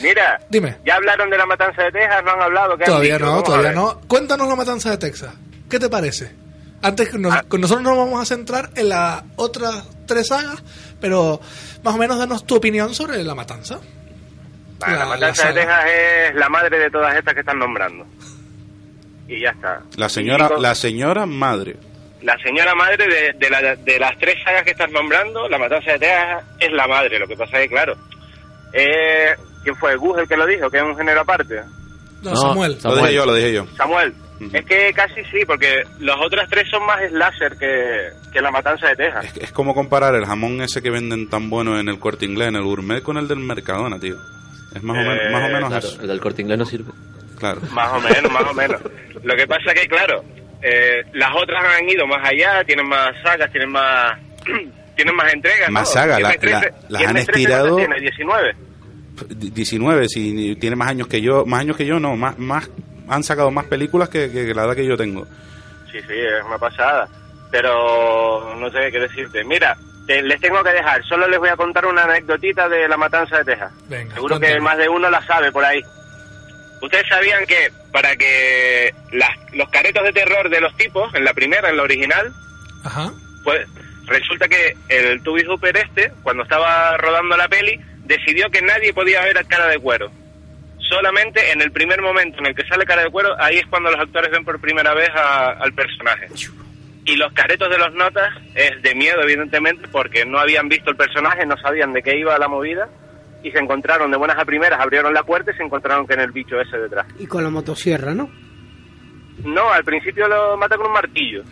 Mira, Dime. ya hablaron de la matanza de Texas, no han hablado. ¿qué han Todavía dicho? no, todavía no. Cuéntanos la matanza de Texas. ¿Qué te parece? Antes que Ah. nos- nosotros nos vamos a centrar en las otras tres sagas, pero más o menos danos tu opinión sobre la matanza. Vale, La- la matanza la de. Texas es la madre de todas estas que están nombrando. Y ya está. La señora, con- la señora madre. la señora madre de, de, la- de las tres sagas que estás nombrando, la matanza de Texas es la madre. Lo que pasa es que, claro, eh, ¿quién fue? ¿Gus el que lo dijo? Que es un género aparte. No, Samuel. Lo dije yo, lo dije yo. Samuel. Es que casi sí, porque los otros tres son más slasher que, que la matanza de Texas. Es como comparar el jamón ese que venden tan bueno en el corte inglés, en el gourmet, con el del Mercadona, tío. Es más o, men- Eh, más o menos Claro, eso. el del corte inglés no sirve. Claro. Más o menos, más o menos. Lo que pasa que, claro, eh, las otras han ido más allá, tienen más sagas, tienen más tienen más entregas. Más ¿no? sagas, la- Viernes 13 la- las han 13 estirado- ¿cuántas tiene? 19. 19, si tiene más años que yo, más años que yo, no, más, más han sacado más películas que, que- que la edad que yo tengo. Sí, sí, es una pasada. Pero no sé qué decirte. Mira, te- les tengo que dejar. Solo les voy a contar una anécdotita de la matanza de Texas. Venga, Seguro que más de uno la sabe por ahí. Ustedes sabían que para que las- los caretos de terror de los tipos, en la primera, en la original, Ajá. pues resulta que el Tubi Hooper este, cuando estaba rodando la peli, decidió que nadie podía ver a cara de cuero. Solamente en el primer momento en el que sale cara de cuero, ahí es cuando los actores ven por primera vez a- al personaje. Y los caretos de los notas es de miedo, evidentemente, porque no habían visto el personaje, no sabían de qué iba la movida, y se encontraron de buenas a primeras, abrieron la puerta y se encontraron con el bicho ese detrás. Y con la motosierra, ¿no? No, al principio lo mata con un martillo.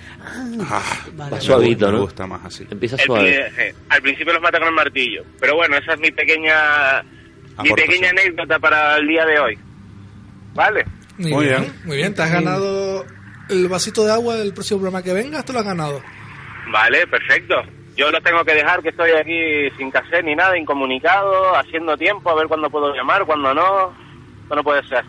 Va suavito, me ¿no? gusta más así. Empieza El suave. pri- eh, al principio los mata con el martillo. Pero bueno, esa es mi pequeña mi pequeña anécdota para el día de hoy. ¿Vale? Muy, Muy bien, bien. Muy bien, te has ganado el vasito de agua del próximo programa que vengas, te lo has ganado. Vale, perfecto. Yo los tengo que dejar que estoy aquí sin cassette ni nada, incomunicado, haciendo tiempo, a ver cuándo puedo llamar, cuándo no. Esto no puede ser.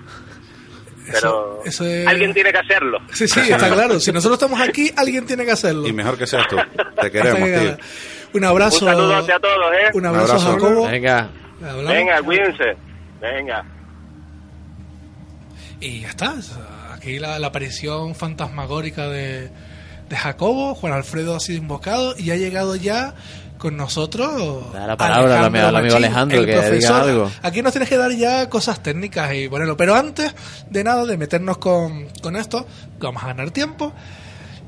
Pero eso es- alguien tiene que hacerlo. Sí, sí, está claro. Si nosotros estamos aquí, alguien tiene que hacerlo. Y mejor que seas tú. Te queremos, que tío. Un abrazo. Un saludote a todos, ¿eh? Un abrazo, Un abrazo. Jacobo. Venga. Hablamos. Venga, cuídense. Venga. Y ya está. Aquí la, la aparición fantasmagórica de, de Jacobo. Juan Alfredo ha sido invocado y ha llegado ya con nosotros. Da la palabra al amigo- Alejandro, el que diga profesor. algo. Aquí nos tienes que dar ya cosas técnicas y ponerlo. Pero antes de nada, de meternos con, con esto, vamos a ganar tiempo.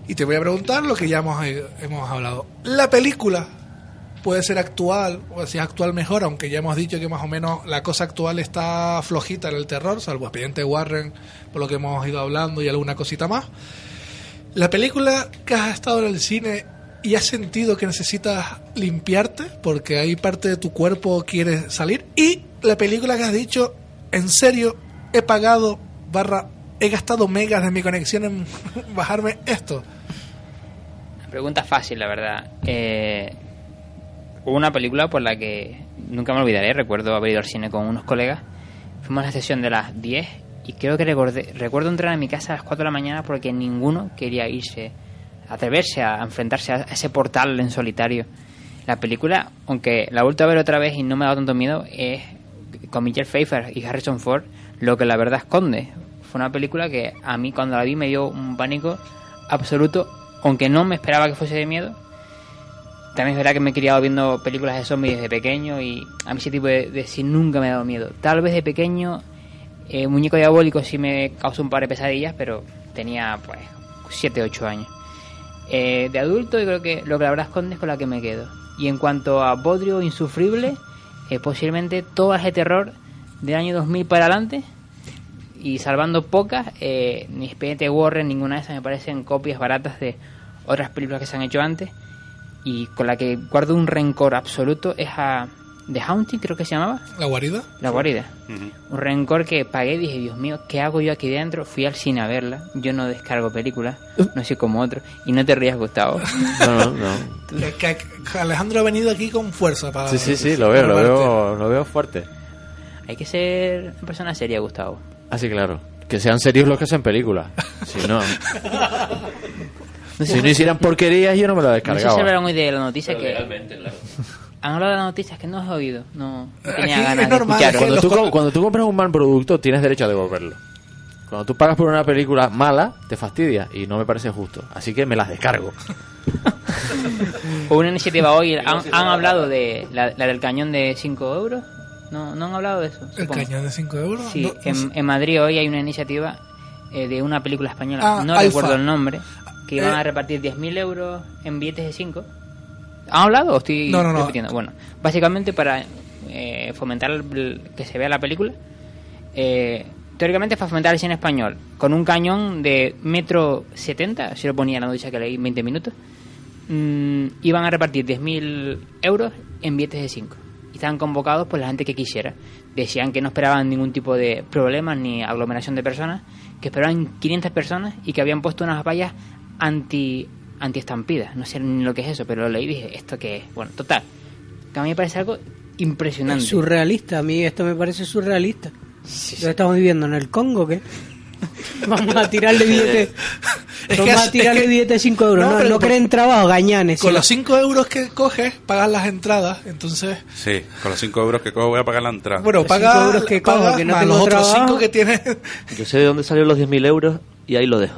Y te voy a preguntar lo que ya hemos, eh, hemos hablado. La película puede ser actual, o si es actual mejor, aunque ya hemos dicho que más o menos la cosa actual está flojita en el terror, salvo Expediente Warren, por lo que hemos ido hablando y alguna cosita más. La película que has estado en el cine y has sentido que necesitas limpiarte porque hay parte de tu cuerpo quiere salir y la película que has dicho, en serio, he pagado barra, he gastado megas de mi conexión en bajarme esto. Pregunta fácil, la verdad. Eh, hubo una película por la que nunca me olvidaré. Recuerdo haber ido al cine con unos colegas. Fuimos a la sesión de las 10 y creo que recordé, recuerdo entrar a mi casa a las 4 de la mañana porque ninguno quería irse, atreverse a enfrentarse a ese portal en solitario. La película, aunque la he vuelto a ver otra vez y no me ha dado tanto miedo, es con Michelle Pfeiffer y Harrison Ford lo que la verdad esconde. Fue una película que a mí cuando la vi me dio un pánico absoluto, aunque no me esperaba que fuese de miedo. También es verdad que me he criado viendo películas de zombies desde pequeño y a mí ese tipo de, de nunca me ha dado miedo. Tal vez de pequeño, eh, Muñeco Diabólico sí me causó un par de pesadillas, pero tenía pues 7, 8 años. Eh, de adulto yo creo que lo que verdad esconde es con la que me quedo. Y en cuanto a Bodrio Insufrible, eh, posiblemente todas de terror del año 2000 para adelante y salvando pocas, eh, ni Expediente Warren, ninguna de esas me parecen copias baratas de otras películas que se han hecho antes. Y con la que guardo un rencor absoluto es a The Haunting, creo que se llamaba. ¿La guarida? La guarida. Un rencor que pagué y dije, Dios mío, ¿qué hago yo aquí dentro? Fui al cine a verla. Yo no descargo películas, no soy como otro. Y no te rías, Gustavo. No, no, no. Que- Alejandro ha venido aquí con fuerza para... Sí, sí, sí, lo veo, lo veo, lo veo fuerte. Hay que ser una persona seria, Gustavo. Así claro. Que sean serios los que hacen películas. Si no. si no hicieran porquerías, yo no me lo No sé si descargaba. hablaron hoy de la noticia que... Claro. Han hablado de las noticias que no he oído. No, no tenía Aquí ganas es de normal, escucharlo. es Cuando tú, cuando tú compras un mal producto, tienes derecho a devolverlo. Cuando tú pagas por una película mala, te fastidia y no me parece justo. Así que me las descargo. Una iniciativa hoy, han, han hablado de la, la del cañón de 5 euros, No, no han hablado de eso. ¿El cañón de 5 euros? Sí, No, no en, Madrid hoy hay una iniciativa eh, de una película española, Ah, no Alfa. recuerdo el nombre, que iban Eh. a repartir 10.000 euros en billetes de 5. ¿Han hablado o estoy No, no, no. repitiendo? Bueno, básicamente para eh, fomentar el- que se vea la película, eh, teóricamente es para fomentar el cine español, con un cañón de metro 70, si lo ponía en la noticia que leí 20 minutos, mm, iban a repartir 10.000 euros en billetes de 5. Y estaban convocados por la gente que quisiera. Decían que no esperaban ningún tipo de problemas ni aglomeración de personas, que esperaban 500 personas y que habían puesto unas vallas anti anti estampidas. No sé ni lo que es eso, pero lo leí y dije, ¿esto qué es? Bueno, total. Que a mí me parece algo impresionante. Surrealista, a mí esto me parece surrealista. ¿Lo estamos viviendo en el Congo qué? Vamos a tirarle billetes. Es Vamos que a tirarle es que- billetes de 5 euros. No, creen trabajo, gañanes. Con sí. los 5 euros que coges, pagas las entradas. Entonces, Sí, con los 5 euros que cojo voy a pagar la entrada. bueno, cinco euros que cojo, pagas que no más tengo los otros trabajo. 5 que tienes, Yo sé de dónde salieron los 10.000 euros y ahí lo dejo.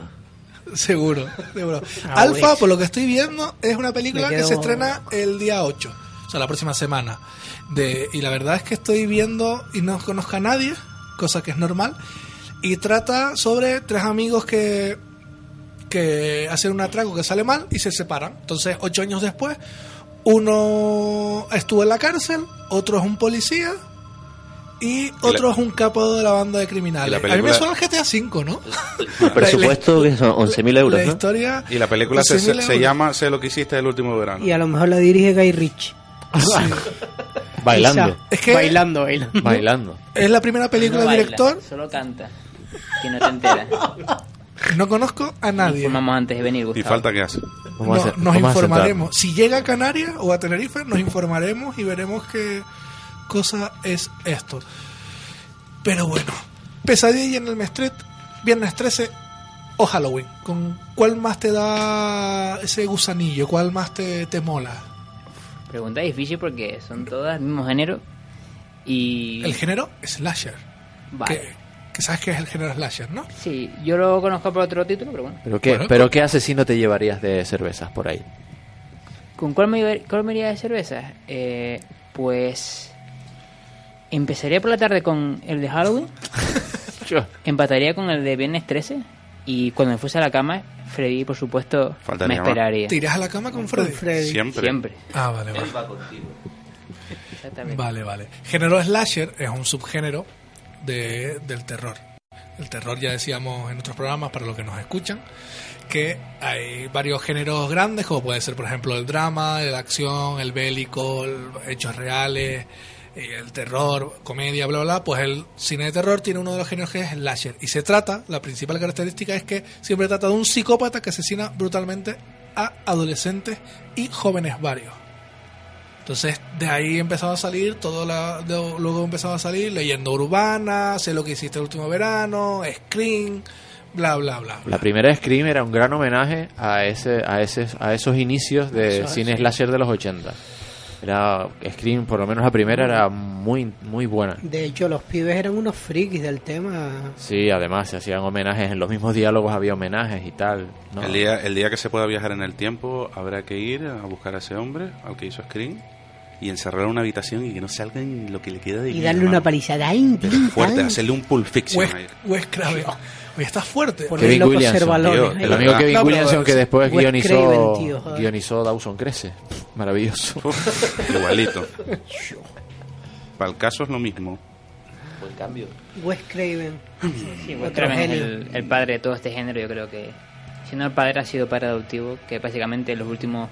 Seguro. seguro. Ah, Alfa, por lo que estoy viendo, es una película que se estrena el día 8, o sea, la próxima semana. De, y la verdad es que estoy viendo y no conozco a nadie, cosa que es normal. Y trata sobre tres amigos que, que hacen un atraco que sale mal y se separan. Entonces, ocho años después, uno estuvo en la cárcel, otro es un policía y otro es un capo de la banda de criminales. y la A mí me película- suena el GTA V, ¿no? El presupuesto que son 11.000 euros, la ¿no? historia Y la película se, 11.000 se, llama Sé lo que hiciste el último verano. Y a lo mejor la dirige Guy Ritchie. Bailando. Quizá. Es que bailando, bailando. Bailando. es la primera película No del baila, director. Solo canta. Que no te enteras. No conozco a nadie. Informamos antes de venir, Gustavo. Y falta que hace. No, nos informaremos. Si llega a Canarias o a Tenerife, nos informaremos y veremos qué cosa es esto. Pero bueno, Pesadilla en el Street, viernes 13 o Halloween. ¿Con cuál más te da ese gusanillo? ¿Cuál más te, te mola? Pregunta difícil porque son todas del mismo género. Y. El género slasher. Vale. Que, que sabes que es el género slasher, ¿no? Sí, yo lo conozco por otro título, pero bueno. ¿Pero qué, Bueno, pero qué asesino te llevarías de cervezas por ahí? ¿Con cuál me, cuál me iría de cerveza? Eh, pues. Empezaría por la tarde con el de Halloween. Empataría con el de Viernes 13. Y cuando me fuese a la cama, Freddy, por supuesto, Faltaría me esperaría. ¿Te irás a la cama con Freddy? Siempre. Siempre. Ah, vale, vale. Exactamente. Vale, vale. Género slasher es un subgénero de, del terror. El terror ya decíamos en otros programas, para los que nos escuchan, que hay varios géneros grandes, como puede ser, por ejemplo, el drama, la acción, el bélico, el- hechos reales, eh, el terror, comedia, bla, bla. Pues el cine de terror tiene uno de los géneros que es slasher. Y se trata, la principal característica es que siempre trata de un psicópata que asesina brutalmente a adolescentes y jóvenes varios. Entonces, de ahí empezaba a salir todo la, de- luego empezaba a salir leyenda urbana, sé lo que hiciste el último verano, Scream, bla bla bla. La primera Scream era un gran homenaje a ese, a ese, a esos inicios de cine slasher de los 80. Era Scream, por lo menos la primera era muy muy buena. De hecho, los pibes eran unos frikis del tema. Sí, además se hacían homenajes en los mismos diálogos había homenajes y tal. ¿no? El, día, el día que se pueda viajar en el tiempo, habrá que ir a buscar a ese hombre, al que hizo Screen, y encerrarlo en una habitación y que no salga en lo que le queda de Y vida, darle mano. una palizada. ¡Ay, Pero tin, fuerte, hacerle un Pulp Fiction. Estás fuerte. Ponerlo Kevin con Williamson, servalones. tío, Ay, El amigo. Kevin No, Williamson que después guionizó, Craven, tío, joder. guionizó Dawson Crece. Maravilloso. Igualito. Para el caso es lo mismo. Buen cambio. Wes Craven. Sí, Wes Craven es el, el padre de todo este género, yo creo que. Si no el padre ha sido padre adoptivo, que básicamente en los últimos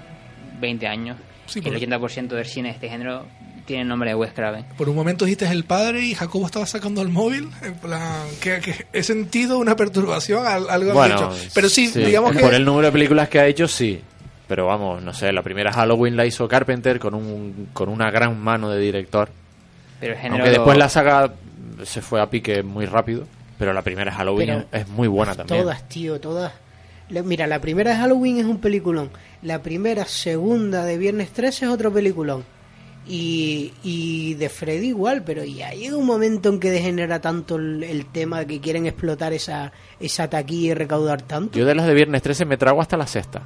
20 años, Sí, el porque- 80% del cine de este género tiene el nombre de Wes Craven. Por un momento dijiste el padre y Jacobo estaba sacando el móvil. En plan, que, que he sentido una perturbación, al- algo Bueno, dicho. Pero sí, digamos que. por el número de películas que ha hecho, sí. Pero vamos, no sé, la primera Halloween la hizo Carpenter con, un, con una gran mano de director. Pero el género. Aunque después la saga se fue a pique muy rápido. Pero la primera Halloween Pero es muy buena también. Todas, tío, todas. Le- Mira, la primera de Halloween es un peliculón. La primera, segunda de Viernes 13 es otro peliculón. Y, y de Freddy igual, pero ya llega un momento en que degenera tanto el, el tema de que quieren explotar esa, esa taquilla y recaudar tanto. Yo de las de Viernes 13 me trago hasta la sexta.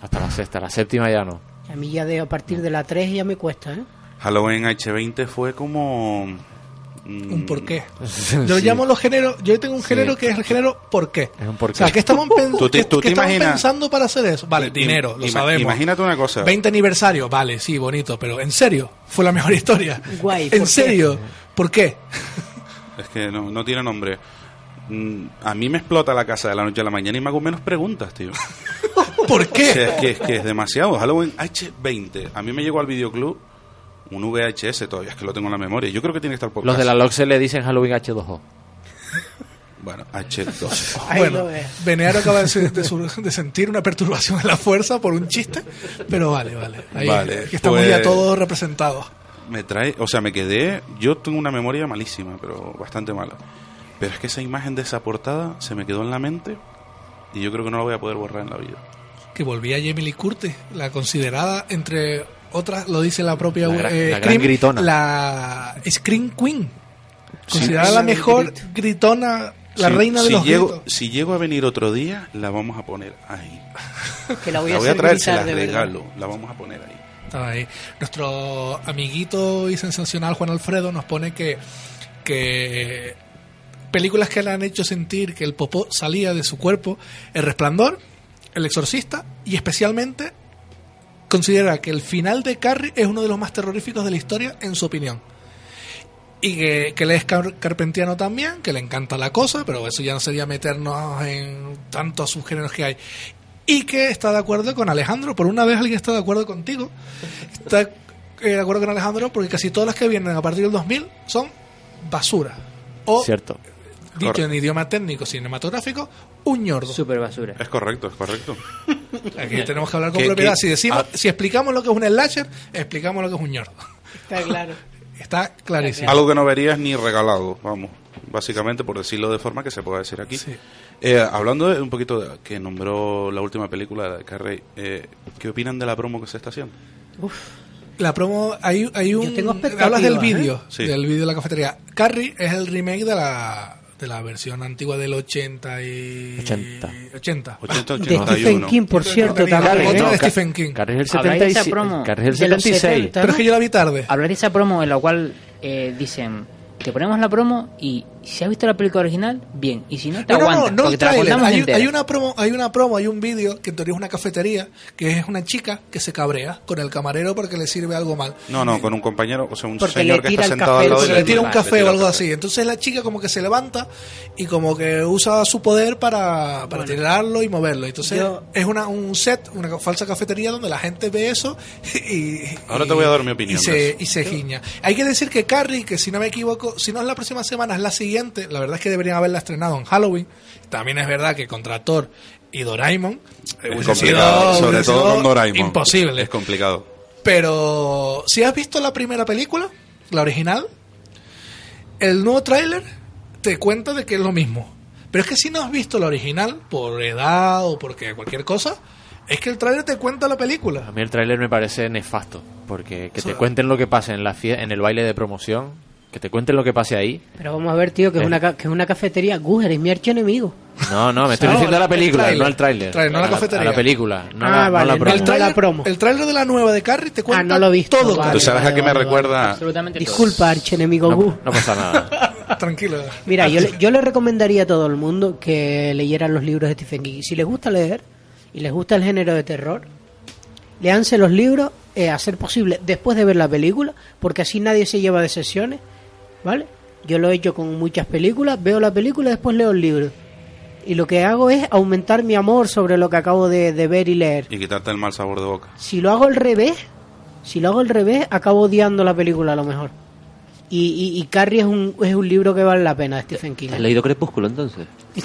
Hasta la sexta, la séptima ya no. A mí ya de a partir de la 3 ya me cuesta, ¿eh? Halloween H20 fue como... mm, Un porqué. Yo llamo los géneros. Yo tengo un género que es el género por qué. Es un porqué. O sea, ¿qué estamos, pen- Tú te- qué- tú qué te estamos imaginas- pensando para hacer eso? Vale, dinero, lo ima- sabemos. Imagínate una cosa. 20 aniversario, vale, sí, bonito, pero ¿en serio? Fue la mejor historia. Guay, ¿En ¿por qué? serio? ¿Por qué? Es que no, no tiene nombre. Mm, A mí me explota la casa de la noche a la mañana y me hago menos preguntas, tío. ¿Por O sea, qué? es, que, es que es demasiado. Halloween H20. A mí me llegó al videoclub un VHS todavía, es que lo tengo en la memoria. Yo creo que tiene que estar por Los de la LOXE le dicen Halloween H2O. Bueno, H2. Ahí bueno, lo ves. Benearo acaba de, se- de su- de sentir una perturbación en la fuerza por un chiste, pero vale, vale. Ahí Vale, que estamos pues- ya todos representados. Me trae, o sea, me quedé. Yo tengo una memoria malísima, pero bastante mala. Pero es que esa imagen de esa portada se me quedó en la mente y yo creo que no la voy a poder borrar en la vida. Que volvía Jamie Lee Curtis, la considerada, entre otras, lo dice la propia La gran- eh, la gran Scream, gritona. la Scream Queen. Sí. Considerada la mejor gritona, la Si- reina de si los llego, gritos. Si llego a venir otro día, la vamos a poner ahí. Que la voy a, la voy a traer, se la regalo. La vamos a poner ahí. Ahí. Nuestro amiguito y sensacional Juan Alfredo nos pone que, que películas que le han hecho sentir que el popó salía de su cuerpo, El Resplandor, El Exorcista y especialmente considera que el final de Carrie es uno de los más terroríficos de la historia en su opinión. Y que, que él es car- carpentiano también, que le encanta la cosa, pero eso ya no sería meternos en tantos subgéneros que hay. Y que está de acuerdo con Alejandro. Por una vez alguien está de acuerdo contigo. Está eh, de acuerdo con Alejandro porque casi todas las que vienen a partir del 2000 son basura. O, Cierto. Dicho en idioma técnico cinematográfico, un ñordo. Super basura. Es correcto, es correcto. Aquí tenemos que hablar con propiedad. si decimos, ah. si explicamos lo que es un slasher, explicamos lo que es un ñordo. Está claro. Está clarísimo. Algo que no verías ni regalado, vamos. Básicamente, por decirlo de forma que se pueda decir aquí. Eh, hablando de un poquito de que nombró la última película de Carrey, eh, ¿qué opinan de la promo que se está haciendo? La promo, hay, hay un. tengo Hablas del ¿eh? vídeo, Sí. del vídeo de la cafetería. Carrie es el remake de la, de la versión antigua del 80 y. 80. 80. 80, De Stephen King, por cierto, también. otra ¿eh? de Stephen King. Esa 76. promo Carrie es el de los 76. 70. Pero es que yo la vi tarde. Hablar de esa promo en la cual eh, dicen, te ponemos la promo y si has visto la película original, bien. Y si no, te No, no, aguantas, no, no te la Hay, una promo, hay una promo, hay un vídeo que en teoría es una cafetería, que es una chica que se cabrea con el camarero porque le sirve algo mal. No, no, con un compañero, o sea, un Porque señor que está sentado café, al lado Porque de le tira un café tira o algo café. así. Entonces la chica como que se levanta y como que usa su poder para, para tirarlo y moverlo. Entonces Yo- es una, un set, una falsa cafetería donde la gente ve eso y... Ahora y- te voy a dar mi opinión Y de se, y se giña. Hay que decir que Carrie, que si no me equivoco, si no es la próxima semana, es la siguiente. La verdad es que deberían haberla estrenado en Halloween. También es verdad que contra Thor y Doraemon Es hubiese complicado, sido- sobre todo con Doraemon. Imposible. Es complicado. Pero si has visto la primera película, la original, el nuevo tráiler te cuenta de que es lo mismo. Pero es que si no has visto la original, por edad o porque cualquier cosa, es que el tráiler te cuenta la película. A mí el tráiler me parece nefasto, porque que O sea- te cuenten lo que pase en la fie- en el baile de promoción, que te cuenten lo que pase ahí. Pero vamos a ver, tío, que es Eh. una, ca- que es una cafetería. Guger es mi archienemigo. No, no, me estoy No, refiriendo a la el película, no al tráiler. No a la cafetería. A la película, no, Ah, la, no vale, la no promo. el, la promo. el tráiler de la nueva de Carrie te cuenta Ah, no lo he visto. todo. vale, ¿Tú sabes vale, a qué me vale, recuerda? Absolutamente. Disculpa, archienemigo Gu. No, no pasa nada. Tranquilo. Mira, yo le, yo le recomendaría a todo el mundo que leyeran los libros de Stephen King. Si les gusta leer y les gusta el género de terror, leanse los libros, eh, a ser posible, después de ver la película, porque así nadie se lleva de sesiones, ¿vale? Yo lo he hecho con muchas películas, veo la película y después leo el libro. Y lo que hago es aumentar mi amor sobre lo que acabo de, de ver y leer. Y quitarte el mal sabor de boca. Si lo hago al revés, si lo hago al revés, acabo odiando la película a lo mejor. Y, y, y Carrie es un, es un libro que vale la pena de Stephen King. ¿Has leído Crepúsculo entonces?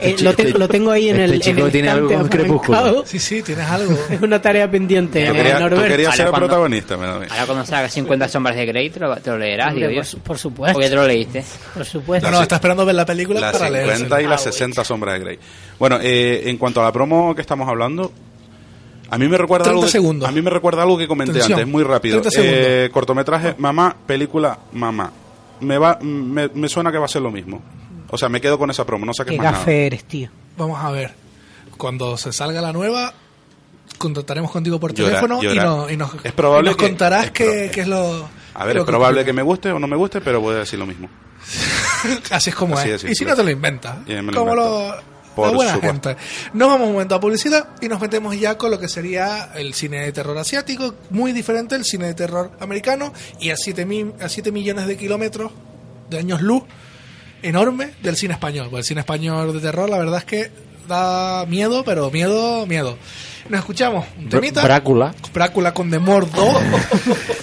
Eh, lo, te- lo tengo ahí en el, Este en chico el tiene algo con Crepúsqulo. aparcado. Sí, sí, tienes algo. Es una tarea pendiente. Tú eh, querías, tú querías ser el cuando- protagonista, me mí. Ahora cuando salga 50 sombras de Grey te lo, te lo leerás, Hombre, digo por, yo. por supuesto. Ya te lo leíste. Por supuesto. No, no, está esperando ver la película Las para 50 leerse. y las 60 sombras de Grey. Bueno, eh, en cuanto a la promo que estamos hablando, a mí me recuerda 30 algo segundos. a mí me recuerda algo que comenté Atención, antes, muy rápido. 30 segundos. Eh, cortometraje Mamá, película Mamá. Me va me, me suena que va a ser lo mismo. O sea, me quedo con esa promo, no saques Qué más nada. gafe eres, tío. Vamos a ver. Cuando se salga la nueva, contactaremos contigo por teléfono y, llorar. no- y nos, Es probable y nos que- contarás es qué, es lo... A ver, lo es probable que me guste o no me guste, pero voy a decir lo mismo. Así es como Así es. y si no te lo inventas. Y me lo como invento. lo, Por la buena supuesto. gente. Nos vamos un momento a publicidad y nos metemos ya con lo que sería el cine de terror asiático, muy diferente del cine de terror americano y a 7 a siete millones de kilómetros de años luz enorme del cine español. Pues el cine español de terror, la verdad es que da miedo, pero miedo, miedo. Nos escuchamos un temita. Brácula. Brácula con The More 2.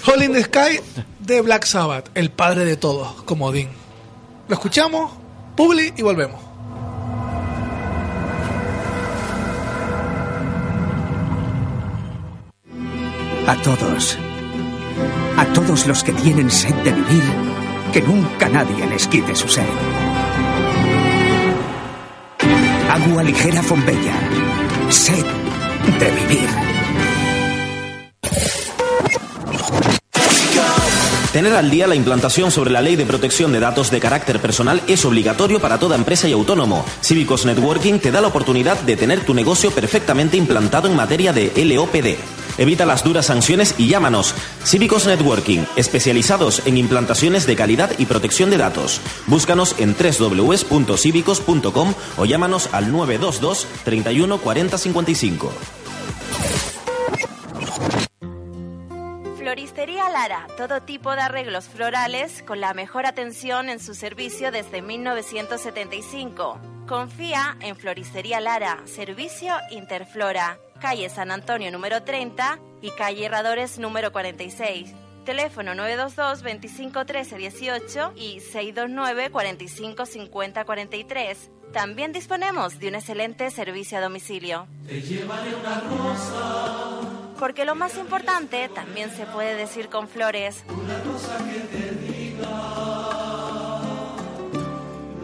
Hole in the Sky de Black Sabbath, el padre de todos, como Odín. Lo escuchamos, Publi y volvemos. A todos. A todos los que tienen sed de vivir, que nunca nadie les quite su sed. Agua ligera Fombella. Sed de vivir. Tener al día la implantación sobre la ley de protección de datos de carácter personal es obligatorio para toda empresa y autónomo. Cívicos Networking te da la oportunidad de tener tu negocio perfectamente implantado en materia de LOPD. Evita las duras sanciones y llámanos. Cívicos Networking, especializados en implantaciones de calidad y protección de datos. Búscanos en www.cívicos.com o llámanos al 922 31 40 55. Floristería Lara, todo tipo de arreglos florales con la mejor atención en su servicio desde 1975. Confía en Floristería Lara, servicio Interflora, calle San Antonio número 30 y calle Herradores número 46. Teléfono 922 25 13 18 y 629 45 50 43. También disponemos de un excelente servicio a domicilio. Te llevaré una rosa, Porque lo más importante también se puede decir con flores. una rosa que te diga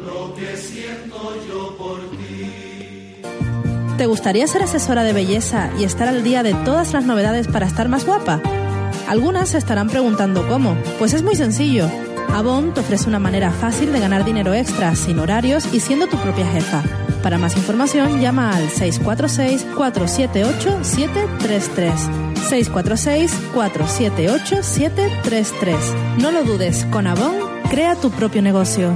lo que siento yo por ti. ¿Te gustaría ser asesora de belleza y estar al día de todas las novedades para estar más guapa? Algunas se estarán preguntando cómo. Pues es muy sencillo. Avon te ofrece una manera fácil de ganar dinero extra, sin horarios y siendo tu propia jefa. Para más información, llama al 646-478-733. 646-478-733. No lo dudes, con Avon, crea tu propio negocio.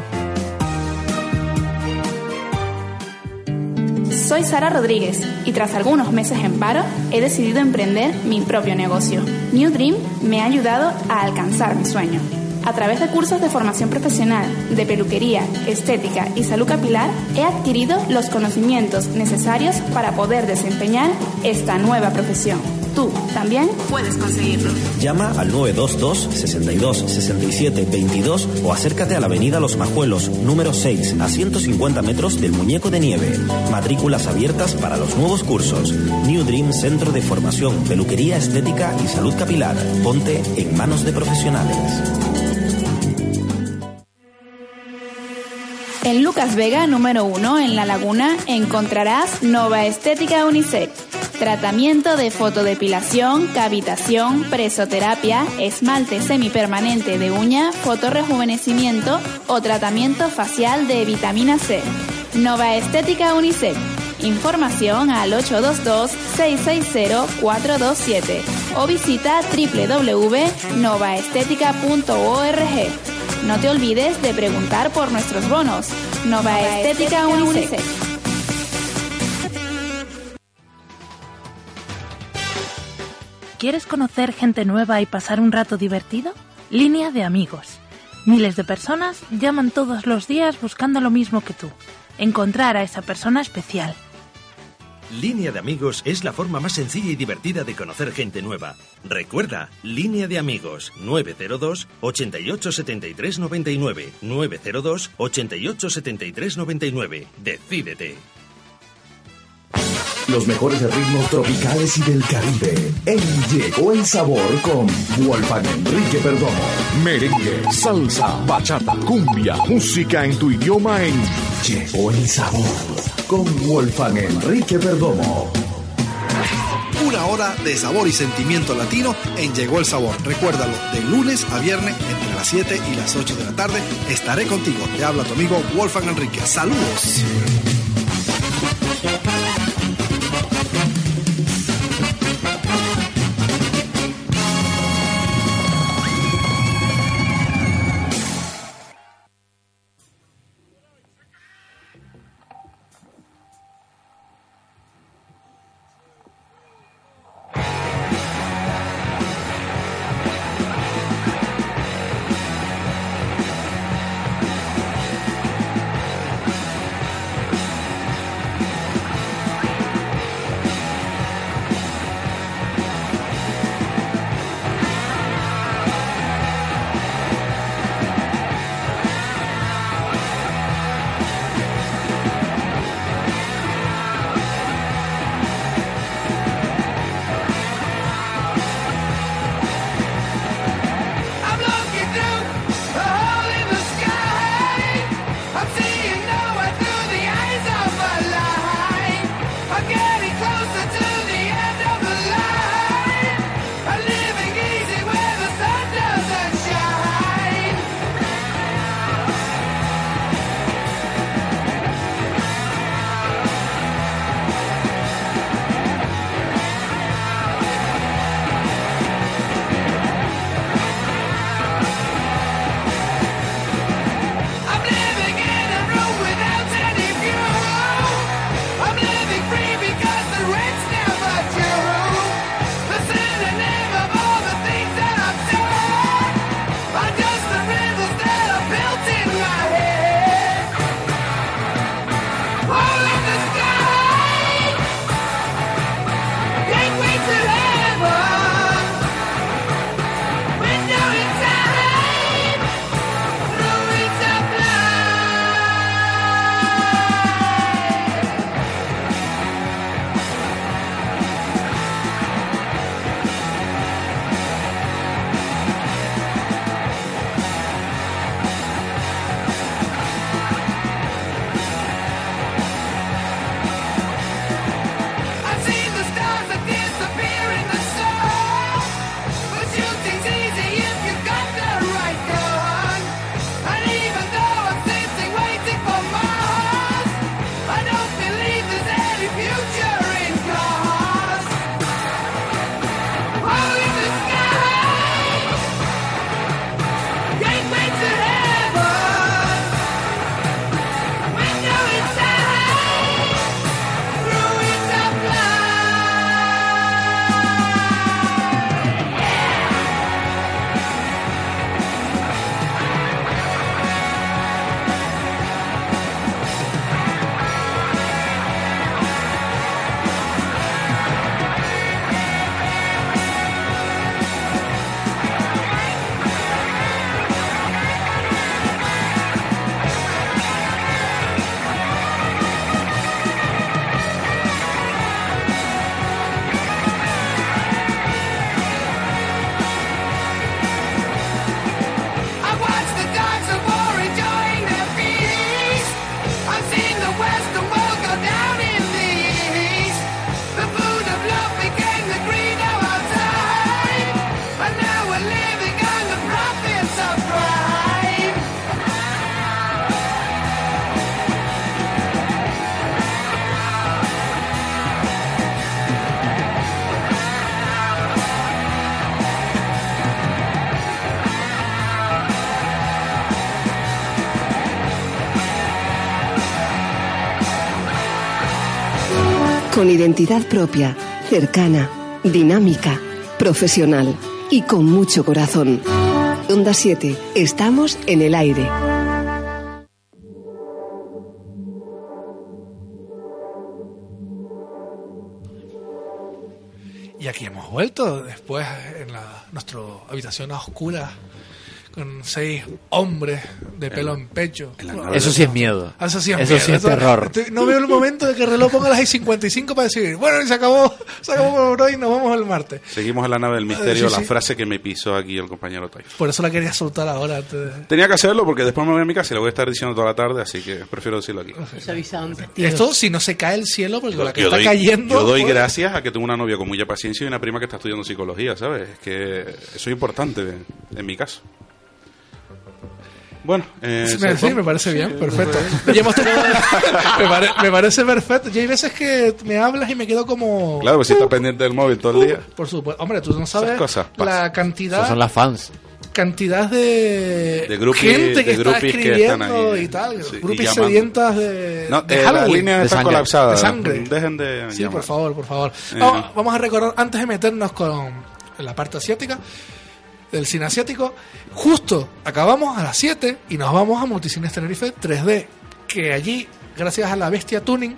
Soy Sara Rodríguez y tras algunos meses en paro he decidido emprender mi propio negocio. New Dream me ha ayudado a alcanzar mi sueño. A través de cursos de formación profesional, de peluquería, estética y salud capilar, he adquirido los conocimientos necesarios para poder desempeñar esta nueva profesión. Tú también puedes conseguirlo. Llama al 922 62 67 22 o acércate a la avenida Los Majuelos, número 6, a 150 metros del Muñeco de Nieve. Matrículas abiertas para los nuevos cursos. New Dream Centro de Formación, Peluquería Estética y Salud Capilar. Ponte en manos de profesionales. En Lucas Vega, número 1, en La Laguna, encontrarás Nova Estética Unisex. Tratamiento de fotodepilación, cavitación, presoterapia, esmalte semipermanente de uña, fotorrejuvenecimiento o tratamiento facial de vitamina C. Nova Estética Unisex. Información al 822-660-427 o visita www.novaestética.org. No te olvides de preguntar por nuestros bonos. Nova Estética Unisex. ¿Quieres conocer gente nueva y pasar un rato divertido? Línea de amigos. Miles de personas llaman todos los días buscando lo mismo que tú. Encontrar a esa persona especial. Línea de amigos es la forma más sencilla y divertida de conocer gente nueva. Recuerda, Línea de amigos 902 88 73 99 902 88 73 99. Decídete. Los mejores ritmos tropicales y del Caribe. En Llegó el Sabor con Wolfgang Enrique Perdomo. Merengue, salsa, bachata, cumbia, música en tu idioma en Llegó el Sabor con Wolfgang Enrique Perdomo. Una hora de sabor y sentimiento latino en Llegó el Sabor. Recuérdalo, de lunes a viernes entre las 7 y las 8 de la tarde estaré contigo. Te habla tu amigo Wolfgang Enrique. Saludos. Con identidad propia, cercana, dinámica, profesional y con mucho corazón. Onda 7. Estamos en el aire. Y aquí hemos vuelto después en la, nuestra habitación a oscuras con seis hombres de pelo en pecho. Eso sí es miedo. Eso sí es, Eso miedo. sí es terror. estoy- no veo el momento de que el reloj ponga las 6.55 para decir, bueno, y se acabó, se acabó por hoy, nos vamos el martes. Seguimos en la nave del misterio, Sí, la sí. frase que me pisó aquí el compañero Toy. Por eso la quería soltar ahora. antes Tenía que hacerlo porque después me voy a mi casa y lo voy a estar diciendo toda la tarde, así que prefiero decirlo aquí. Esto si no se cae el cielo, porque con la que Yo está doy, cayendo... yo doy pues, gracias a que tengo una novia con mucha paciencia y una prima que está estudiando psicología, ¿sabes? Es que eso es importante en mi caso. Bueno, eh, Sí, ¿se me, sí, me parece bien, Sí, perfecto. sí. Ya hemos tocado- me, pare- me parece perfecto. Y hay veces que me hablas y me quedo como... Claro, pues si está pendiente del móvil todo el día. Por supuesto. Hombre, tú no sabes cosas la cantidad... Esos son las fans. cantidad de, De groupies- gente que de está que escribiendo están ahí, y tal, llamando. sedientas de, No, de eh, la Halloween. línea De está sangre. colapsada. De sangre. Dejen de Sí, llamar. por favor, por favor. Eh. Vamos, vamos a recordar, antes de meternos con la parte asiática, del cine asiático, justo acabamos a las 7 y nos vamos a Multicines Tenerife 3D, que allí, gracias a la bestia tuning,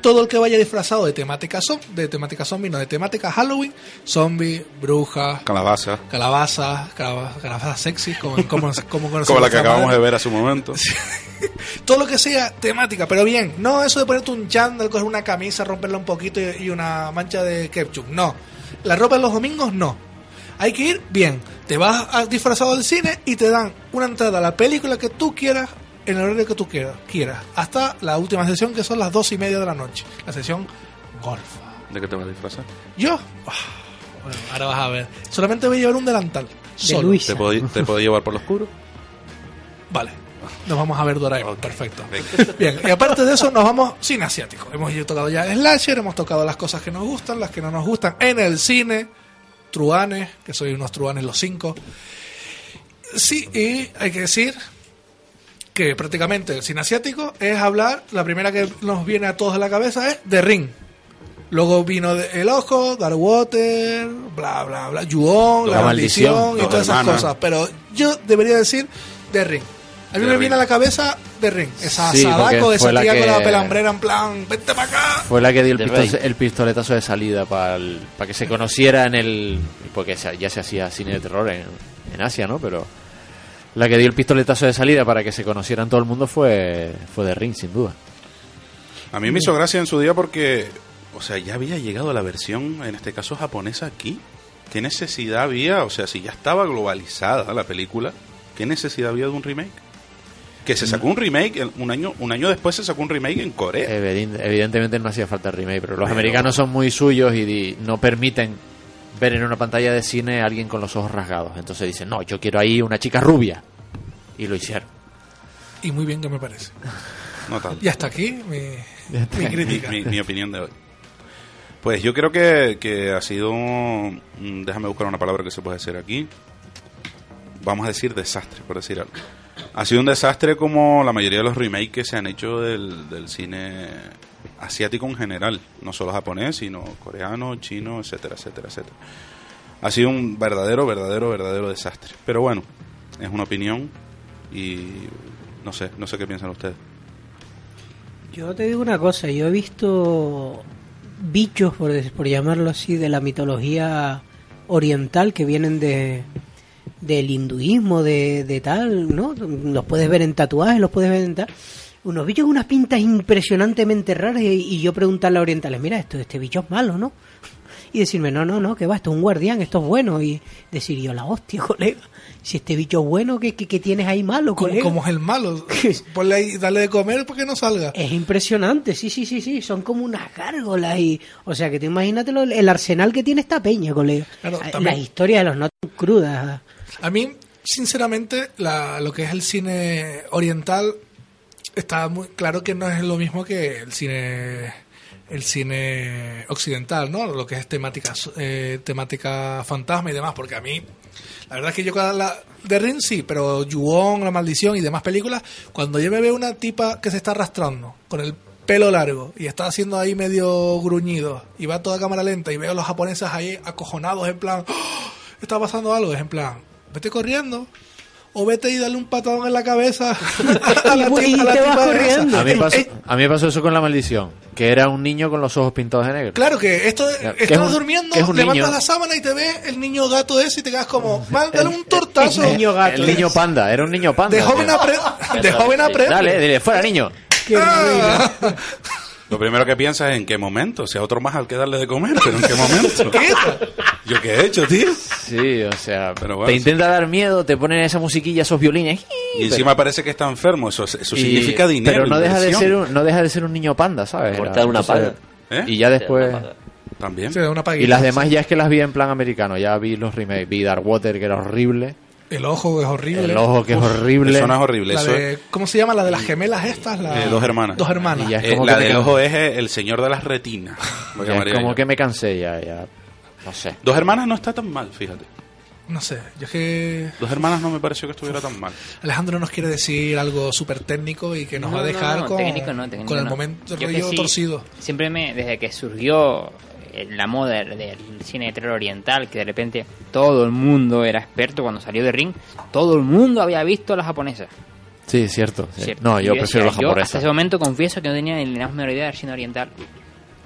todo el que vaya disfrazado de temática zom- de temática zombie, no, de temática Halloween, zombie, brujas, Calabaza. calabazas, calabazas, calabazas sexy, como, como, como, la que acabamos madre. de ver hace un momento. Todo lo que sea temática, pero bien, no eso de ponerte un chándal, coger una camisa, romperla un poquito y, y una mancha de ketchup, no. La ropa en los domingos, no. Hay que ir bien. Te vas a- disfrazado del cine y te dan una entrada a la película que tú quieras en el horario que tú quieras, quieras hasta la última sesión que son las dos y media de la noche, la sesión golf. ¿De qué te vas a disfrazar? Yo, ah, bueno, ahora vas a ver. Solamente voy a llevar un delantal. Solo. ¿Te puedo, ¿Te puedo llevar por lo oscuro? Vale. Nos vamos a ver Doraemon, perfecto. Bien, y aparte de eso nos vamos cine asiático. Hemos tocado ya el slasher, hemos tocado las cosas que nos gustan, las que no nos gustan en el cine, truanes, que soy unos truanes los cinco. Sí, y hay que decir que prácticamente el cine asiático es hablar, la primera que nos viene a todos a la cabeza es The Ring. Luego vino de- El Ojo, Dark Water, bla, bla, bla, Yuon, La, La Maldición, Maldición, y todas esas cosas. Pero yo debería decir The Ring. A mí me viene a la cabeza The Ring. Esa Sí, Sadako, esa fue la tía con la que- pelambrera en plan, vente para acá. Fue la que dio el, pistol- el pistoletazo de salida para que se conociera en el... Porque ya se hacía cine de terror en, en Asia, ¿no? Pero la que dio el pistoletazo de salida para que se conociera en todo el mundo fue, fue The Ring, sin duda. A mí me hizo gracia en su día porque, o sea, ya había llegado la versión, en este caso japonesa, aquí. ¿Qué necesidad había? O sea, si ya estaba globalizada la película, ¿qué necesidad había de un remake? Que se sacó un remake, un año, un año después se sacó un remake en Corea. Eviden- Evidentemente no hacía falta el remake, pero los americanos son muy suyos y no permiten ver en una pantalla de cine a alguien con los ojos rasgados. Entonces dicen, no, yo quiero ahí una chica rubia. Y lo hicieron. Y muy bien que me parece. No tanto. Y hasta aquí mi, mi crítica. mi, mi opinión de hoy. Pues yo creo que, que ha sido, un- déjame buscar una palabra que se puede decir aquí, vamos a decir desastre, por decir algo. Ha sido un desastre como la mayoría de los remakes que se han hecho del, del cine asiático en general, no solo japonés, sino coreano, chino, etcétera, etcétera, etcétera. Ha sido un verdadero, verdadero, verdadero desastre. Pero bueno, es una opinión y no sé, no sé qué piensan ustedes. Yo te digo una cosa, yo he visto bichos, por, por llamarlo así, de la mitología oriental que vienen de del hinduismo, de, de tal, ¿no? Los puedes ver en tatuajes, los puedes ver en tal. Unos bichos con unas pintas impresionantemente raras y, y yo preguntarle a orientales, mira, esto, este bicho es malo, ¿no? Y decirme, no, no, no, que va, esto es un guardián, esto es bueno. Y decir yo, la hostia, colega, si este bicho es bueno, ¿qué, qué, qué tienes ahí malo, colega? como es el malo. Ponle ahí, dale de comer para que no salga. Es impresionante, sí, sí, sí, sí, son como unas gárgolas y... O sea, que tú imagínatelo, el arsenal que tiene esta peña, colega. Claro, Las también- historias de los no crudas. A mí, sinceramente, la, lo que es el cine oriental está muy claro que no es lo mismo que el cine el cine occidental, ¿no? Lo que es temática eh, temática fantasma y demás, porque a mí la verdad es que yo con la de Ring sí, pero Yuon, La Maldición y demás películas, cuando yo me veo una tipa que se está arrastrando con el pelo largo y está haciendo ahí medio gruñido y va toda cámara lenta y veo a los japoneses ahí acojonados en plan, "¡Oh! está pasando algo, es en plan, vete corriendo o vete y dale un patadón en la cabeza a la, Y- y tipa- a la te vas tipa corriendo. A mí, pasó, Eh, a mí me pasó eso con la maldición, que era un niño con los ojos pintados de negro. Claro que esto que estabas es un- durmiendo, es levantas niño. la sábana y te ve el niño gato ese y te quedas como, "Man, dale un tortazo. El niño panda, era un niño panda. De joven tío. apre- de joven aprende. Dale, dile, fuera niño. Ah. Lo primero que piensas es en qué momento, si a otro más al que darle de comer, pero en qué momento. ¿Yo qué he hecho, tío? Sí, o sea, Pero bueno, te sí. intenta dar miedo, te ponen esa musiquilla, esos violines. Y encima parece que está enfermo, eso, eso y- significa dinero. Pero no deja, de ser un, no deja de ser un niño panda, ¿sabes? Por dar una paga. ¿Eh? Y ya después... También. Sí, una Y las sí. demás ya es que las vi en plan americano, ya vi los remakes, vi Dark Water que era horrible, El ojo es horrible. el ojo que es horrible. Eso no es horrible, La eso de- ¿Cómo se llama? La de las gemelas estas. La... Eh, dos hermanas. Dos hermanas. Y ya es Eh, la del ojo es el señor de las retinas. ya es como yo. que me cansé ya, ya, no sé. Dos hermanas no está tan mal, fíjate. No sé, yo es que Dos hermanas no me pareció que estuviera tan mal. Alejandro nos quiere decir algo súper técnico y que nos No, va a no, dejar no, con, técnico no, técnico con el no. momento rollo sí, torcido. Siempre me, desde que surgió la moda del, cine de terror oriental, que de repente todo el mundo era experto cuando salió de Ring, todo el mundo había visto a la japonesa. Sí, cierto. sí. Cierto. No, yo prefiero la decía, yo japonesa. Hasta ese momento confieso que no tenía ni la más menor idea del cine oriental.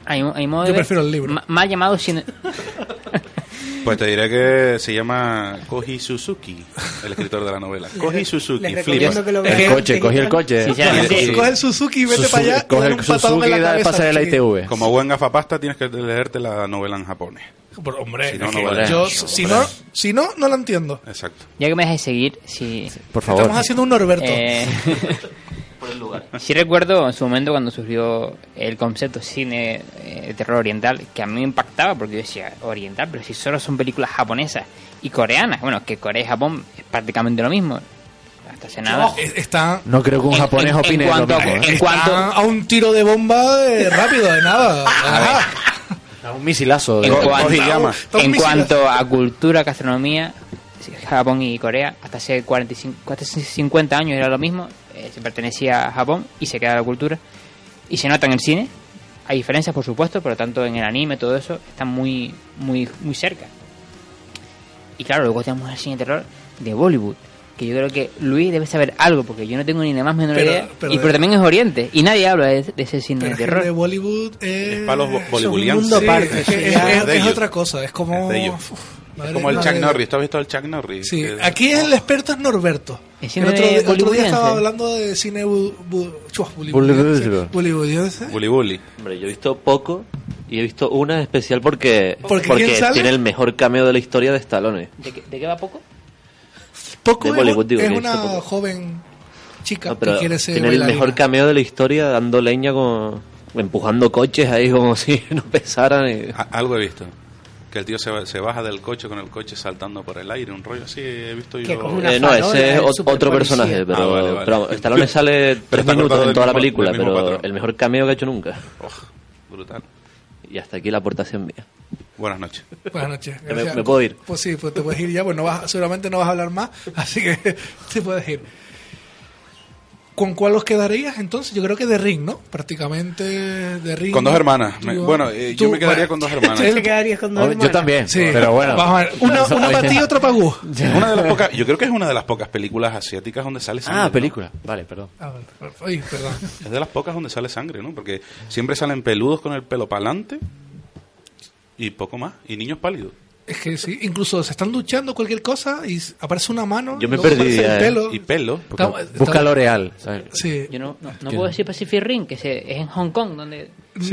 Hay, hay modo de Yo ver prefiero el libro. Más llamado cine. Pues te diré que se llama Koji Suzuki, el escritor de la novela. Koji Suzuki, que lo El coche, cogí el coche. Sinceramente, Sí. Coge el Suzuki y vete Suzuki- para allá coge el Suzuki y da- cabeza. pasa el. ITV. Como buen gafapasta tienes que leerte la novela en japonés. Por- hombre, Si no, no vale. yo, si, no, si no, no la entiendo. Exacto. ya que me dejáis seguir, si. Por favor. Estamos haciendo un Norberto. Eh, sí recuerdo en su momento cuando surgió el concepto cine eh, de terror oriental, que a mí me impactaba porque yo decía, oriental, pero si solo son películas japonesas y coreanas. Bueno, que Corea y Japón es prácticamente lo mismo. Hasta hace nada. Eh, Está, No creo que un En- japonés en- en opine lo cuanto a- mismo, ¿eh? en cuanto- a un tiro de bomba de rápido, de nada. A Un misilazo. de- En cuanto, en cuanto a cultura, gastronomía, Japón y Corea, hasta hace 45, hasta hace 50 años era lo mismo, eh, se pertenecía a Japón y se queda la cultura. Y se nota en el cine, hay diferencias por supuesto, pero tanto en el anime, todo eso, están muy, muy, muy cerca. Y claro, luego tenemos el cine de terror de Bollywood, que yo creo que Luis debe saber algo, porque yo no tengo ni la más menor Pero- idea. pero y pero también es Oriente, y nadie habla de, de ese cine Pero de terror. de Bollywood es, Es para los bo- es un mundo Sí, aparte. es- es, es es- de es ellos. otra cosa. Es como. Es de ellos. uf, Es madre- como el madre- Chuck Norris. ¿Tú has visto el Chuck Norris? Sí, aquí el experto es Norberto. El otro, día- el otro día boliviense. estaba hablando de cine bu- bu- chua. Bully Bully. Hombre, yo he visto poco y he visto una especial porque, ¿Porque porque tiene el mejor cameo de la historia de Stallone. ¿De, qué, de qué va poco? Poco De es, digo, es una poco. joven chica No, pero que quiere ser tiene el mejor cameo de la historia dando leña con empujando coches ahí como si no pesaran. y- algo he visto. Que el tío se, se baja del coche con el coche saltando por el aire, un rollo así, he visto yo. Eh, no, ese es otro personaje, pero, Ah, vale, vale. pero vamos, Stallone sale tres minutos en toda la mismo- película, del mismo pero patrón. el mejor cameo que ha hecho nunca. Oh, brutal. Y hasta aquí la aportación mía. Buenas noches. Buenas noches. ¿Me- me puedo ir? Pues sí, pues te puedes ir ya, pues no vas, seguramente no vas a hablar más, así que te puedes ir. ¿Con cuál os quedarías entonces? Yo creo que de Ring, ¿no? Prácticamente de Ring. Con dos hermanas. Me- bueno, eh, yo me quedaría bueno, con dos hermanas. ¿Tú te quedarías con dos Oh, yo hermanas? también, Sí, pero bueno. Vamos a ver. Una, una para ti y otra para Gus. Una de las pocas, yo creo que es una de las pocas películas asiáticas donde sale sangre. Ah, ¿no? película. Vale, perdón. Ah. Ay, perdón. Es de las pocas donde sale sangre, ¿no? Porque siempre salen peludos con el pelo para adelante y poco más. Y niños pálidos. Es que sí, incluso se están duchando cualquier cosa y aparece una mano. Yo me luego perdí aparece ya, el pelo. Y pelo. Busca L'Oreal. ¿sabes? Sí. Yo no, no, puedo decir Pacific Ring, que se, es en Hong Kong, donde...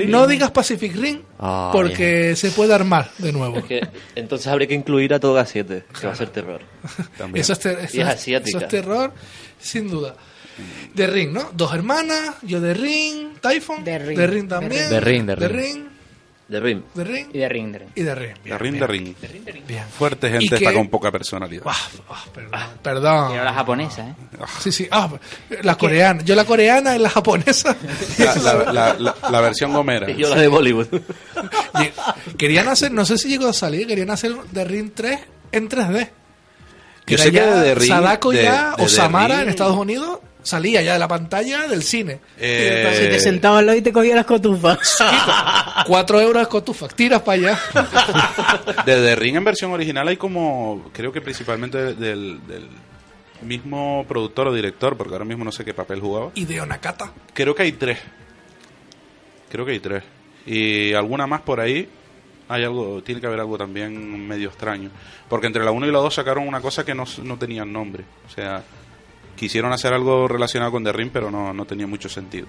No digas Pacific Ring Ah, porque se puede armar de nuevo. Es que entonces habría que incluir a Toga 7, que va a ser terror. También. Eso es, ter- eso Y es eso terror, sin duda. De Ring, ¿no? Dos hermanas, yo de Ring, Typhon. De Ring. también. De Ring, de Ring. Ring. De Rim. De Ring. Y de Ring, de Ring. Y de Ring. De ring, de ring. Bien. Fuerte ¿Y gente está con poca personalidad. Ah, ah, perdón. Pero la japonesa, ¿eh? Sí, sí. Ah, la coreana. Yo la coreana y la japonesa. La, la- la- la- la versión gomera. Y yo la de Bollywood. Querían hacer, no sé si llegó a salir, querían hacer de Ring 3 en 3D. Yo sé que de The Ring- Sadako de- ya, de o The Samara Ring- en Estados Unidos, salía ya de la pantalla del cine. Eh, Si te sentabas al lado y te cogía las cotufas. Cuatro euros de cotufas, tiras para allá. De The Ring en versión original hay como, creo que principalmente del, del mismo productor o director, porque ahora mismo no sé qué papel jugaba. Y de Onakata. Creo que hay tres. Creo que hay tres. Y alguna más por ahí. Hay algo, tiene que haber algo también medio extraño. Porque entre la 1 y la 2 sacaron una cosa que no, no tenían nombre. O sea, quisieron hacer algo relacionado con The Ring, pero no, no tenía mucho sentido.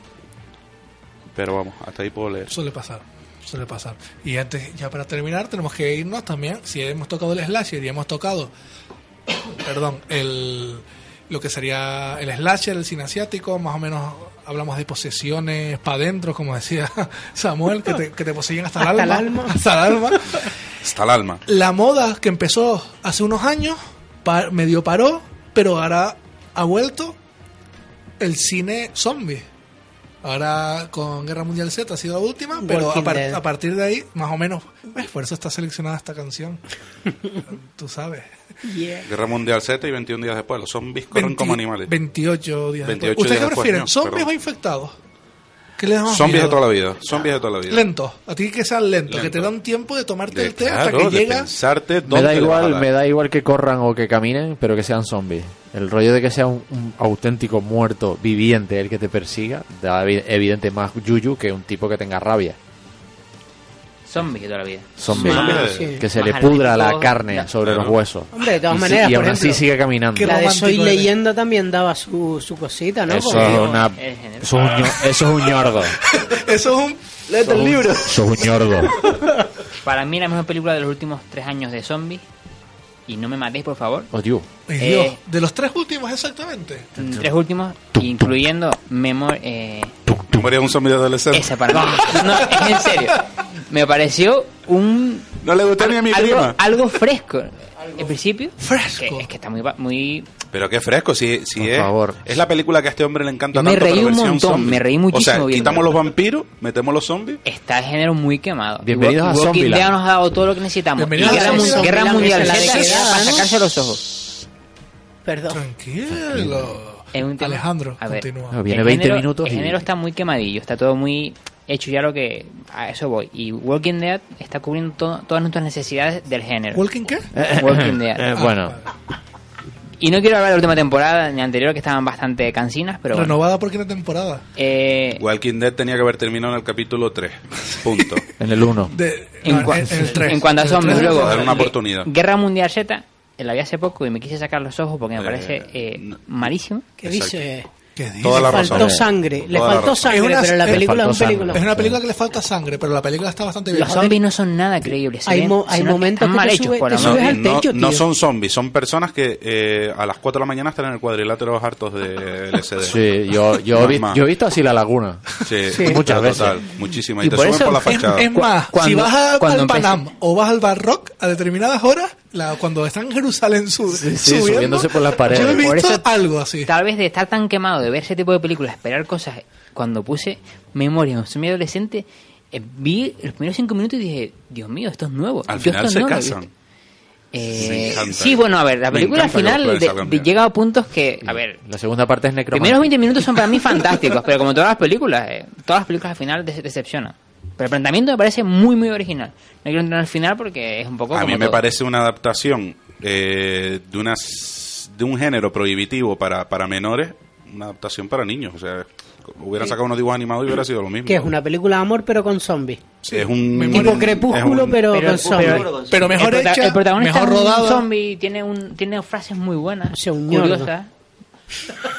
Pero vamos, hasta ahí puedo leer. Suele pasar, suele pasar. Y antes, ya para terminar, tenemos que irnos también. Si hemos tocado el slasher y hemos tocado, perdón, el lo que sería el slasher, el cine asiático, más o menos hablamos de posesiones para adentro, como decía Samuel, que te, que te poseyen hasta el Hasta alma. el alma. Hasta el alma. Hasta el alma. La moda que empezó hace unos años, pa- medio paró, pero ahora ha vuelto el cine zombie. Ahora con Guerra Mundial Z ha sido la última, pero a, Walking par- Dead. a partir de ahí, más o menos, ¿ves? por eso está seleccionada esta canción. Tú sabes. Guerra Mundial Z y 21 días después. Los zombies corren 20 como animales. 28 días 28 después. ¿Ustedes qué prefieren? no, ¿Zombies perdón. o infectados? ¿Qué da más Zombies de toda la vida. Zombies de toda la vida. Lentos. A ti que sean lentos, que Lento. te dan tiempo de tomarte De- el té claro, hasta que de llegas. pensarte Me dónde da le vas a igual, me da igual que corran o que caminen, pero que sean zombies. El rollo de que sea un, un auténtico muerto viviente el que te persiga, da evi- evidente más yuyu que un tipo que tenga rabia. Zombies de toda la vida. Sí. que se más le pudra la carne la- sobre los huesos. Hombre, de todas y, maneras, y aún así sigue caminando. La de Soy. Leyenda también daba su, su cosita, ¿no? Eso Porque- es, una, eso, es un, eso es un ñordo. Eso es un. Léete el libro. Eso es un ñordo. Para mí la mejor película de los últimos tres años de zombies. Y no me matéis, por favor. Oh, Dios. Eh, Dios, de los tres últimos exactamente. Tres últimos, incluyendo Memor... Eh, Memoria de un zombie adolescente. esa para mí. No, es en serio. Me pareció un... No le gustó ni a mi algo, prima. algo fresco. En principio... Fresco. que- es que está muy... muy Pero qué fresco, si, si Por es, favor. es la película que a este hombre le encanta Yo me tanto, reí pero un montón, zombie. me reí O muchísimo sea, viéndola. quitamos los vampiros, metemos los zombies. está el género muy quemado. Bienvenidos Y a Walking Zombieland. Dead nos ha dado todo lo que necesitamos. Y Bienvenidos a Guerra, Mun- Zombieland. Guerra Mundial para sacarse los ojos. Perdón. Tranquilo. Es un tema- Alejandro, a ver, continúa. No, viene el 20 género- minutos El y- género está muy quemadillo, está todo muy hecho ya lo que... A eso voy. Y Walking Dead está cubriendo to- todas nuestras necesidades del género. ¿Walking qué? Walking Dead. Eh, bueno, Y no quiero hablar de la última temporada ni anterior que estaban bastante cansinas, pero bueno. Renovada por qué temporada. Eh, Walking Dead tenía que haber terminado en el capítulo 3. Punto. en el 1. De, en, no, en- el tres. en cuanto a zombies, luego... Dar una oportunidad. Guerra Mundial Z, la vi hace poco y me quise sacar los ojos porque me Eh, parece eh, no. malísimo. ¿Qué Exacto. dice? ¿Qué dice? Toda la Le razón. faltó sangre. Le Toda la faltó razón. sangre, Es una- pero la película es faltó un sangre. película. Es una película que le falta sangre, pero la película está bastante bien. Los zombies no son nada creíbles. se Hay ven- mo- se hay momentos están que mal te hechos, sube- por te amor subes de al no, techo, no tío. son zombies, son personas que eh, a las 4 de la mañana están en el cuadrilátero hartos de LSD. Sí, yo, yo, No he vi- yo he visto así la laguna. Sí, Sí. Muchas veces. Total, muchísimas. Y, Y te por suben eso- por la Es, fachada. es más, Cuando- si vas a- cuando al empecé- Panam o vas al Bar Rock a determinadas horas, la- cuando están en Jerusalén su- sí, subiendo, subiéndose por las paredes. Yo he Por visto eso- algo así. Tal vez de estar tan quemado de ver ese tipo de películas, esperar cosas, cuando puse Memoria, un mi adolescente, eh, vi los primeros cinco minutos y dije, Dios mío, esto es nuevo. Al Yo final se casan. Eh, sí, bueno, a ver, la película al los final de- de- llega a puntos que, a ver, La segunda parte es los necromante. primeros 20 minutos son para mí fantásticos, pero como todas las películas, eh, todas las películas al final de- decepcionan. Pero el planteamiento me parece muy, muy original. No quiero entrar al final porque es un poco A como mí me todo. parece una adaptación eh, de unas de un género prohibitivo para, para menores, una adaptación para niños. O sea, hubieran sacado unos dibujos animados y hubiera sido lo mismo. Que es una película de amor, pero con zombies. Sí, es un Tipo crepúsculo, un- pero, Pero- con zombies. pero- Pero mejor el, hecha, el protagonista mejor es un rodada. zombie, tiene, un, tiene frases muy buenas, O sea, un curiosas.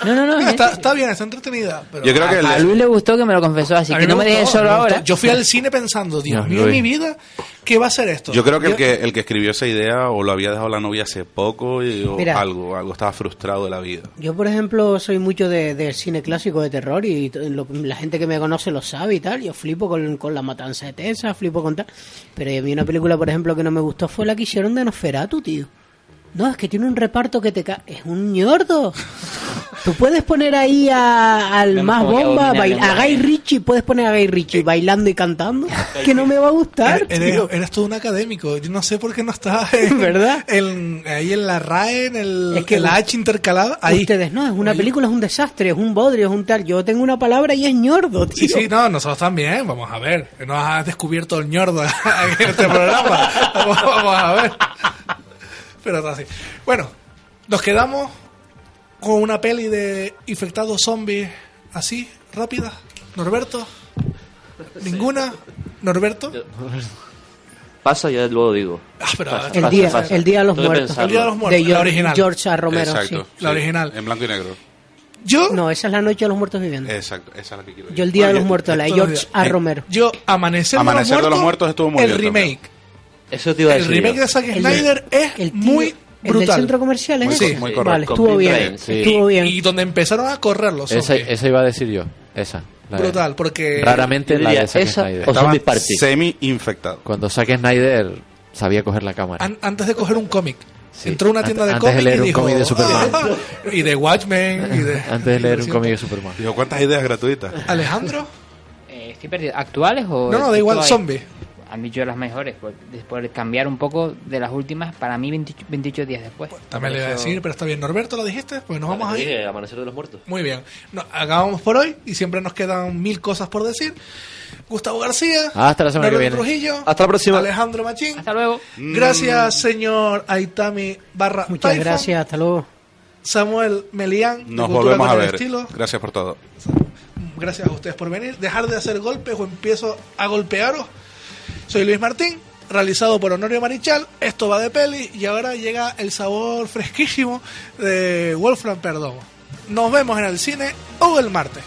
No, no, no. Está, está bien, está entretenida. Pero Yo creo que el- a Luis le gustó que me lo confesó, así que no me dejes solo me gustó. ahora. Yo fui al cine pensando, Dios No, mío, en Luis. mi vida, ¿qué va a ser esto? Yo creo que el que el que escribió esa idea o lo había dejado la novia hace poco y, o Mira. algo, algo estaba frustrado de la vida. Yo, por ejemplo, soy mucho de, del cine clásico de terror y lo- la gente que me conoce lo sabe y tal. Yo flipo con, con La Matanza de Tessa, flipo con tal. Pero a mí una película, por ejemplo, que no me gustó fue la que hicieron de Nosferatu, tío. No, es que tiene un reparto que te ca... Es un ñordo. Tú puedes poner ahí a- al más bomba, bail- a. Guy Ritchie, puedes poner a Guy Ritchie bailando y cantando, que no me va a gustar. Eres, tío. eres todo un académico. Yo no sé por qué no estás en, ¿Verdad? en- ahí en la RAE, en el, Es que en la H intercalada. Ahí. Ustedes no, es una película, es un desastre, es un bodrio, es un tal. Yo tengo una palabra y es ñordo, tío. Sí, sí, no, nosotros también. Vamos a ver. Nos has descubierto el ñordo en este programa. Vamos, vamos a ver. Pero está así. Bueno, nos quedamos con una peli de infectados zombies así, rápida. Norberto. ¿Ninguna? ¿Norberto? Pasa, ya luego digo. Ah, pero Pasa, El pasa, día, pasa. el día de los muertos. El Día de los Muertos, De la George- original. George A. Romero, Exacto. sí. La original. En blanco y negro. Yo, No, esa es la noche de los muertos vivientes. Exacto, esa es la que quiero Yo el día de los muertos, la de George A. Romero. Yo, Amanecer, Amanecer de los Muertos, estuvo muy el bien también. Remake. Eso te iba a El decir. remake yo. de Zack El- Snyder es el tío- muy ¿El del brutal. centro comercial es Muy ese? co- muy correcto. Vale, estuvo bien. Sí. Estuvo bien. Y donde empezaron a correr los Esa, zombies. esa iba a decir yo. Esa. la de- Brutal, porque... Raramente la de Zack esa Snyder. o semi-infectado. Cuando Zack Snyder sabía coger la cámara. an- antes de coger un cómic. Sí. Entró a una tienda de Antes de cómics leer y un dijo... cómic de Superman. "Ah", y de Watchmen. Y de, Antes de leer un cómic de Superman. Digo, ¿cuántas ideas gratuitas? Alejandro. Eh, estoy perdido. ¿Actuales o.? No, no, da igual, zombie. Han dicho las mejores, por, por cambiar un poco de las últimas, para mí 28, 28 días después. También le iba a decir, pero está bien. Norberto, ¿lo dijiste? Pues nos vamos a ir. Amanecer de los Muertos. Muy bien. No, acabamos por hoy y siempre nos quedan mil cosas por decir. Gustavo García. Hasta la semana que Norberto viene. Trujillo. Hasta la próxima. Alejandro Machín. Hasta luego. Gracias, señor Aitami barra Muchas Typhon. gracias, hasta luego. Samuel Melián. Nos volvemos a ver. Estilo. Gracias por todo. Gracias a ustedes por venir. Dejar de hacer golpes o empiezo a golpearos. Soy Luis Martín, realizado por Honorio Marichal. Esto va de peli y ahora llega el sabor fresquísimo de Wolfram Perdomo. Nos vemos en el cine o el martes.